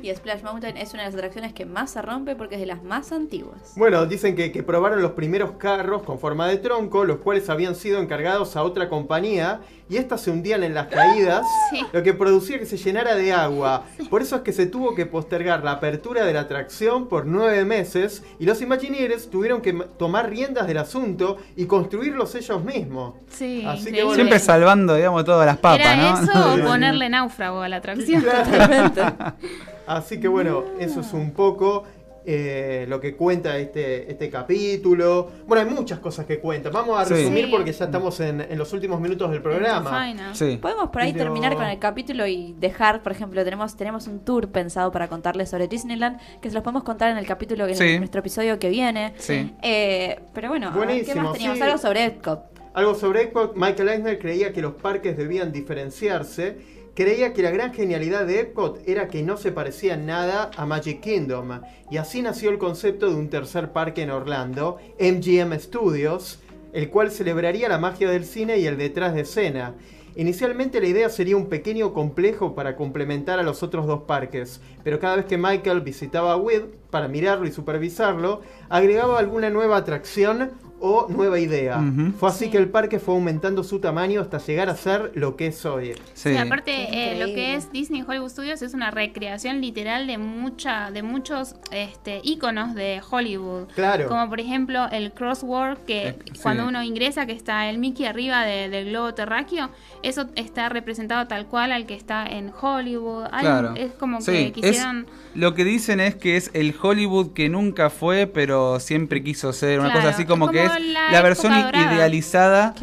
Y Splash Mountain es una de las atracciones que más se rompe porque es de las más antiguas. Bueno, dicen que, que probaron los primeros carros con forma de tronco, los cuales habían sido encargados a otra compañía, y estas se hundían en las caídas, [LAUGHS] Sí. lo que producía que se llenara de agua. Por eso es que se tuvo que postergar la apertura de la atracción por nueve meses, y los Imagineers tuvieron que tomar riendas del asunto y construirlos ellos mismos. Sí, Así que bueno. Siempre salvando, digamos, todas las Era ¿no? eso o [LAUGHS] ponerle náufrago a la atracción. [LAUGHS] Así que bueno, eso es un poco eh, lo que cuenta este, este capítulo. Bueno, hay muchas cosas que cuenta. Vamos a Sí. resumir Sí. porque ya estamos en, en los últimos minutos del programa. Sí. Podemos por ahí Pero- terminar con el capítulo y dejar, por ejemplo, tenemos, tenemos un tour pensado para contarles sobre Disneyland, que se los podemos contar en el capítulo, en Sí. nuestro episodio que viene. Sí. Eh, pero bueno, ¿qué más teníamos? sí. Algo sobre Epcot. Algo sobre Epcot, Michael Eisner creía que los parques debían diferenciarse. Creía que la gran genialidad de Epcot era que no se parecía nada a Magic Kingdom. Y así nació el concepto de un tercer parque en Orlando, MGM Studios, el cual celebraría la magia del cine y el detrás de escena. Inicialmente la idea sería un pequeño complejo para complementar a los otros dos parques, pero cada vez que Michael visitaba WID para mirarlo y supervisarlo, agregaba alguna nueva atracción o nueva idea. Fue así que el parque fue aumentando su tamaño hasta llegar a ser lo que es hoy. Sí. Sí, aparte eh, lo que es Disney Hollywood Studios es una recreación literal de mucha, de muchos este, íconos de Hollywood. Claro. Como por ejemplo el crossword que Eh, sí. cuando uno ingresa que está el Mickey arriba de- del globo terráqueo, eso está representado tal cual al que está en Hollywood. Hay- Claro. Es como Sí, que es- quisieron... lo que dicen es que es el Hollywood que nunca fue, pero siempre quiso ser. Una Claro, cosa así es como, que como es la la, versión idealizada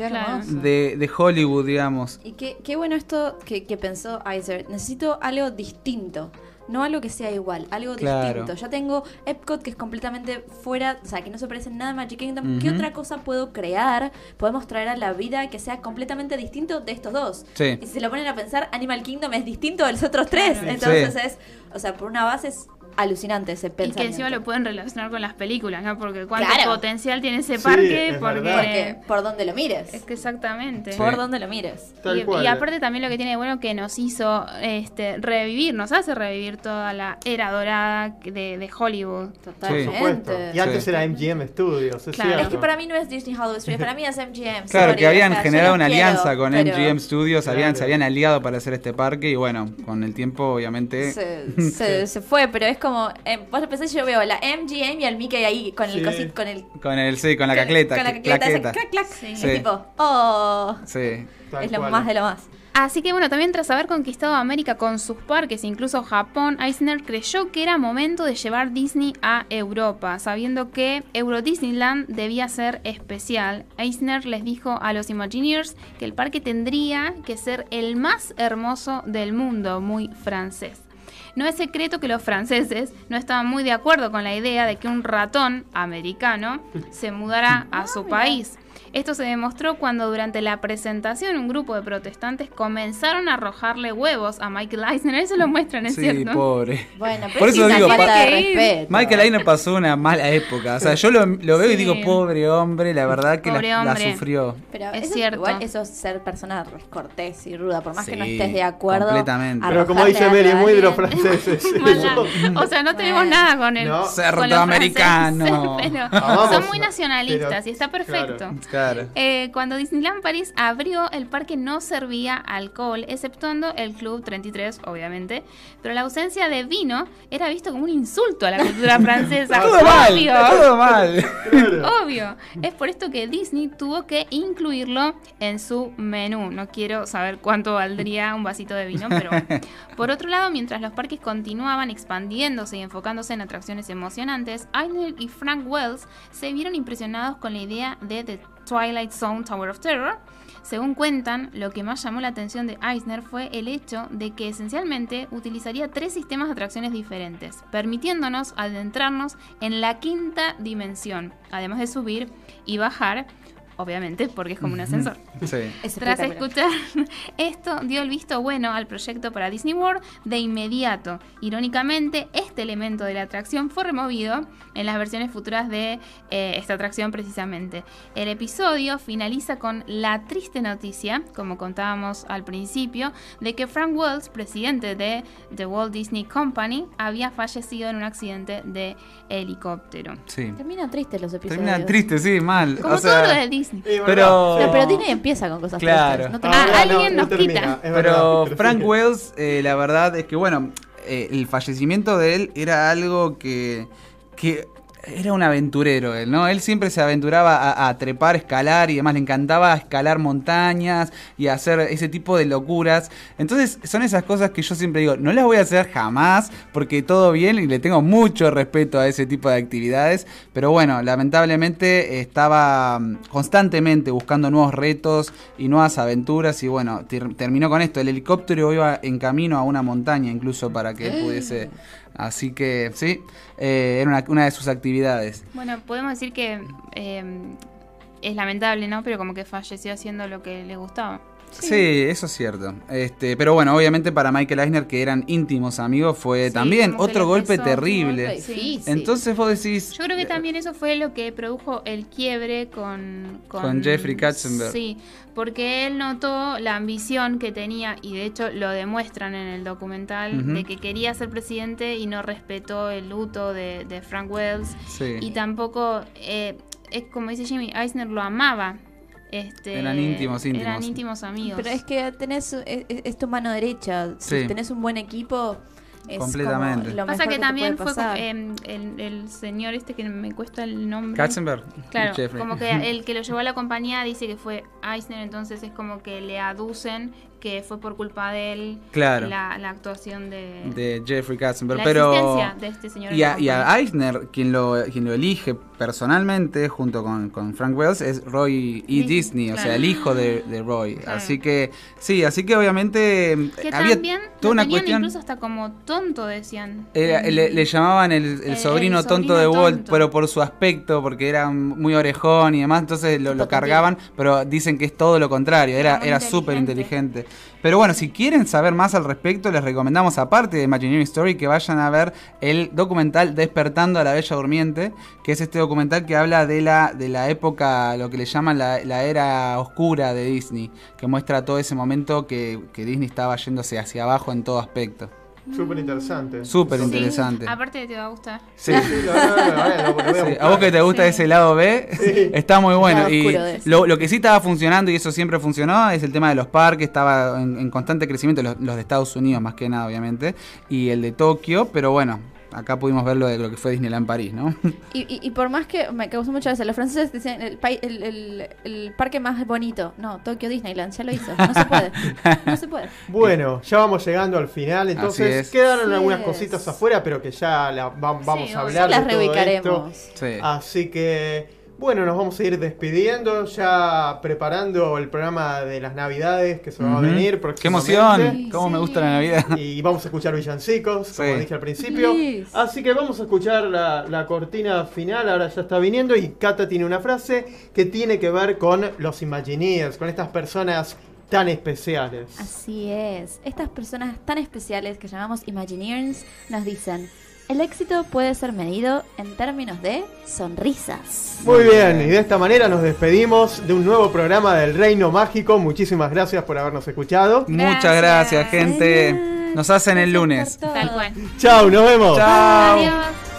de, de Hollywood, digamos. Y qué, qué bueno esto que, que pensó Iser. Necesito algo distinto. No algo que sea igual, algo Claro. distinto. Ya tengo Epcot que es completamente fuera, o sea, que no se parece en nada a Magic Kingdom. ¿Qué otra cosa puedo crear? Podemos traer a la vida que sea completamente distinto de estos dos. Sí. Y si se lo ponen a pensar, Animal Kingdom es distinto de los otros tres. Entonces Sí. es, o sea, por una base es alucinante ese Y que pensamiento. encima lo pueden relacionar con las películas, ¿no? Porque cuánto Claro. potencial tiene ese Sí, parque, es porque... por donde lo mires. Es que exactamente. Por Sí. donde lo mires. Tal y, cual. y aparte también lo que tiene de bueno que nos hizo este, revivir, nos hace revivir toda la era dorada de, de Hollywood. Totalmente. supuesto. Y antes Sí. era MGM Studios, es Claro. cierto. Es que para mí no es Disney Hollywood Studios, para mí es MGM. Claro, sorry, que habían o sea, yo generado una quiero, alianza con pero MGM Studios, habían, se habían aliado para hacer este parque y bueno, con el tiempo obviamente... Se, [LAUGHS] se, se fue, pero es como. Eh, vos lo pensás, yo veo la MGM y al Mickey ahí con el Sí. cosito, con el. Con el, sí, con la cacleta. Con la cl- cacleta, esa clac, clac. Sí. Es Sí. tipo, oh. Sí. Tal es lo cual. más de lo más. Así que bueno, también tras haber conquistado América con sus parques, incluso Japón, Eisner creyó que era momento de llevar Disney a Europa, sabiendo que Euro Disneyland debía ser especial. Eisner les dijo a los Imagineers que el parque tendría que ser el más hermoso del mundo, muy francés. No es secreto que los franceses no estaban muy de acuerdo con la idea de que un ratón americano se mudara a su país. Esto se demostró cuando durante la presentación un grupo de protestantes comenzaron a arrojarle huevos a Michael Eisner. Eso lo muestran, ¿es Sí, cierto? pobre. Bueno, pero Por es eso digo, falta de respeto. Michael Eisner pasó una mala época. O sea, yo lo, lo veo y digo, pobre hombre, la verdad que la, sufrió. Pero Es eso, cierto. Igual eso es ser persona cortés y ruda, por más que no estés de acuerdo. completamente. Pero como dice Mary, muy de los franceses. [LAUGHS] O sea, no tenemos Bueno. nada con el No. con americano. franceses, [LAUGHS] pero Ah, vamos, son muy nacionalistas pero- y está perfecto. claro. Claro. Eh, cuando Disneyland París abrió, el parque no servía alcohol, exceptuando el Club 33, obviamente. Pero la ausencia de vino era visto como un insulto a la cultura [LAUGHS] francesa. Todo mal, obvio. todo mal. Claro. Obvio. Es por esto que Disney tuvo que incluirlo en su menú. No quiero saber cuánto valdría un vasito de vino, pero [LAUGHS] por otro lado, mientras los parques continuaban expandiéndose y enfocándose en atracciones emocionantes, Eisner y Frank Wells se vieron impresionados con la idea de The Twilight Zone Tower of Terror. Según cuentan, lo que más llamó la atención de Eisner fue el hecho de que esencialmente utilizaría tres sistemas de atracciones diferentes, permitiéndonos adentrarnos en la quinta dimensión, además de subir y bajar obviamente, porque es como un ascensor. Sí. Es Tras escuchar [LAUGHS] esto, dio el visto bueno al proyecto para Disney World de inmediato. Irónicamente, este elemento de la atracción fue removido en las versiones futuras de eh, esta atracción precisamente. El episodio finaliza con la triste noticia, como contábamos al principio, de que Frank Wells, presidente de The Walt Disney Company, había fallecido en un accidente de helicóptero. Sí. Terminan tristes los episodios. Termina triste, sí, mal. Como o sea, todo lo de Disney. Verdad, Pero-. No, pero Disney empieza con cosas Claro. tristes. No Ah, alguien nos termina, quita. Pero Frank sí. Wells, eh, la verdad es que, bueno, eh, el fallecimiento de él era algo que, que era un aventurero él, ¿no? Él siempre se aventuraba a, a trepar, escalar y demás, le encantaba escalar montañas y hacer ese tipo de locuras. Entonces son esas cosas que yo siempre digo, no las voy a hacer jamás porque todo bien y le tengo mucho respeto a ese tipo de actividades, pero bueno, lamentablemente estaba mm, constantemente buscando nuevos retos y nuevas aventuras y bueno, ter- terminó con esto, el helicóptero iba en camino a una montaña incluso para que él pudiese... Así que sí, eh, era una, de sus actividades. Bueno, podemos decir que eh, es lamentable, ¿no? Pero como que falleció haciendo lo que le gustaba. Sí. eso es cierto. Este, pero bueno, obviamente para Michael Eisner, que eran íntimos amigos, fue Sí, también otro golpe terrible. Difícil. Entonces vos decís... Yo creo que también eso fue lo que produjo el quiebre con... Con Jeffrey Katzenberg. Sí, porque él notó la ambición que tenía, y de hecho lo demuestran en el documental, de que quería ser presidente y no respetó el luto de, de Frank Wells. Sí. Y tampoco, eh, es como dice Jimmy, Eisner lo amaba. Este, Eran íntimos, íntimos. Eran íntimos amigos. Pero es que tenés, es, es tu mano derecha. Si Sí. tenés un buen equipo, es Completamente. como lo Pasa que te también fue em, el, el señor este que me cuesta el nombre. Katzenberg. Claro, como que [LAUGHS] el que lo llevó a la compañía dice que fue Eisner, entonces es como que le aducen que fue por culpa de él Claro. la, la actuación de, de Jeffrey Katzenberg. la pero existencia de este señor. y a, y a. Eisner, quien lo, quien lo elige personalmente, junto con, con Frank Wells, es Roy E. Disney, o sea, el hijo de, de Roy. Claro. Así que, sí, así que obviamente Que había también toda una cuestión. incluso hasta como tonto, decían. Era- En- le, le llamaban el, el el- sobrino tonto de Walt, tonto. pero por su aspecto, porque era muy orejón y demás, entonces lo, cargaban, pero dicen que es todo lo contrario, era, era súper inteligente. Pero bueno, si quieren saber más al respecto, les recomendamos, aparte de Imagineering Story, que vayan a ver el documental Despertando a la Bella Durmiente, que es este documental que habla de la, de la época, lo que le llaman la, la era oscura de Disney, que muestra todo ese momento que, que Disney estaba yéndose hacia abajo en todo aspecto. Súper interesante. Súper Sí, interesante. Aparte te va a gustar. Sí. Sí, a Sí, vos que te gusta Sí. ese lado B, Sí. está muy bueno. Y lo, lo que sí estaba funcionando, y eso siempre funcionó, es el tema de los parques, estaba en, en constante crecimiento, los, los de Estados Unidos más que nada, obviamente, y el de Tokio, pero bueno, acá pudimos ver lo de lo que fue Disneyland París, ¿no? Y, y, y por más que me causó muchas veces, los franceses decían el, el, el, el parque más bonito. No, Tokio Disneyland, ya lo hizo. No se puede. No se puede. [LAUGHS] Bueno, ya vamos llegando al final, Así entonces es. quedaron Así algunas es. cositas afuera, pero que ya la va- vamos Sí, a hablar Las de todo esto. reubicaremos. Sí. Así que, bueno, nos vamos a ir despidiendo, ya preparando el programa de las Navidades que se va a venir ¡Qué emoción! ¿Cómo me gusta la Navidad? Y vamos a escuchar villancicos, como dije al principio. Yes. Así que vamos a escuchar la, la cortina final, ahora ya está viniendo. Y Kata tiene una frase que tiene que ver con los Imagineers, con estas personas tan especiales. Así es. Estas personas tan especiales que llamamos Imagineers nos dicen, el éxito puede ser medido en términos de sonrisas. Muy bien, y de esta manera nos despedimos de un nuevo programa del Reino Mágico. Muchísimas gracias por habernos escuchado. Muchas gracias, gente. Nos hacen el lunes. Tal cual. Chao, nos vemos. Chao. Adiós.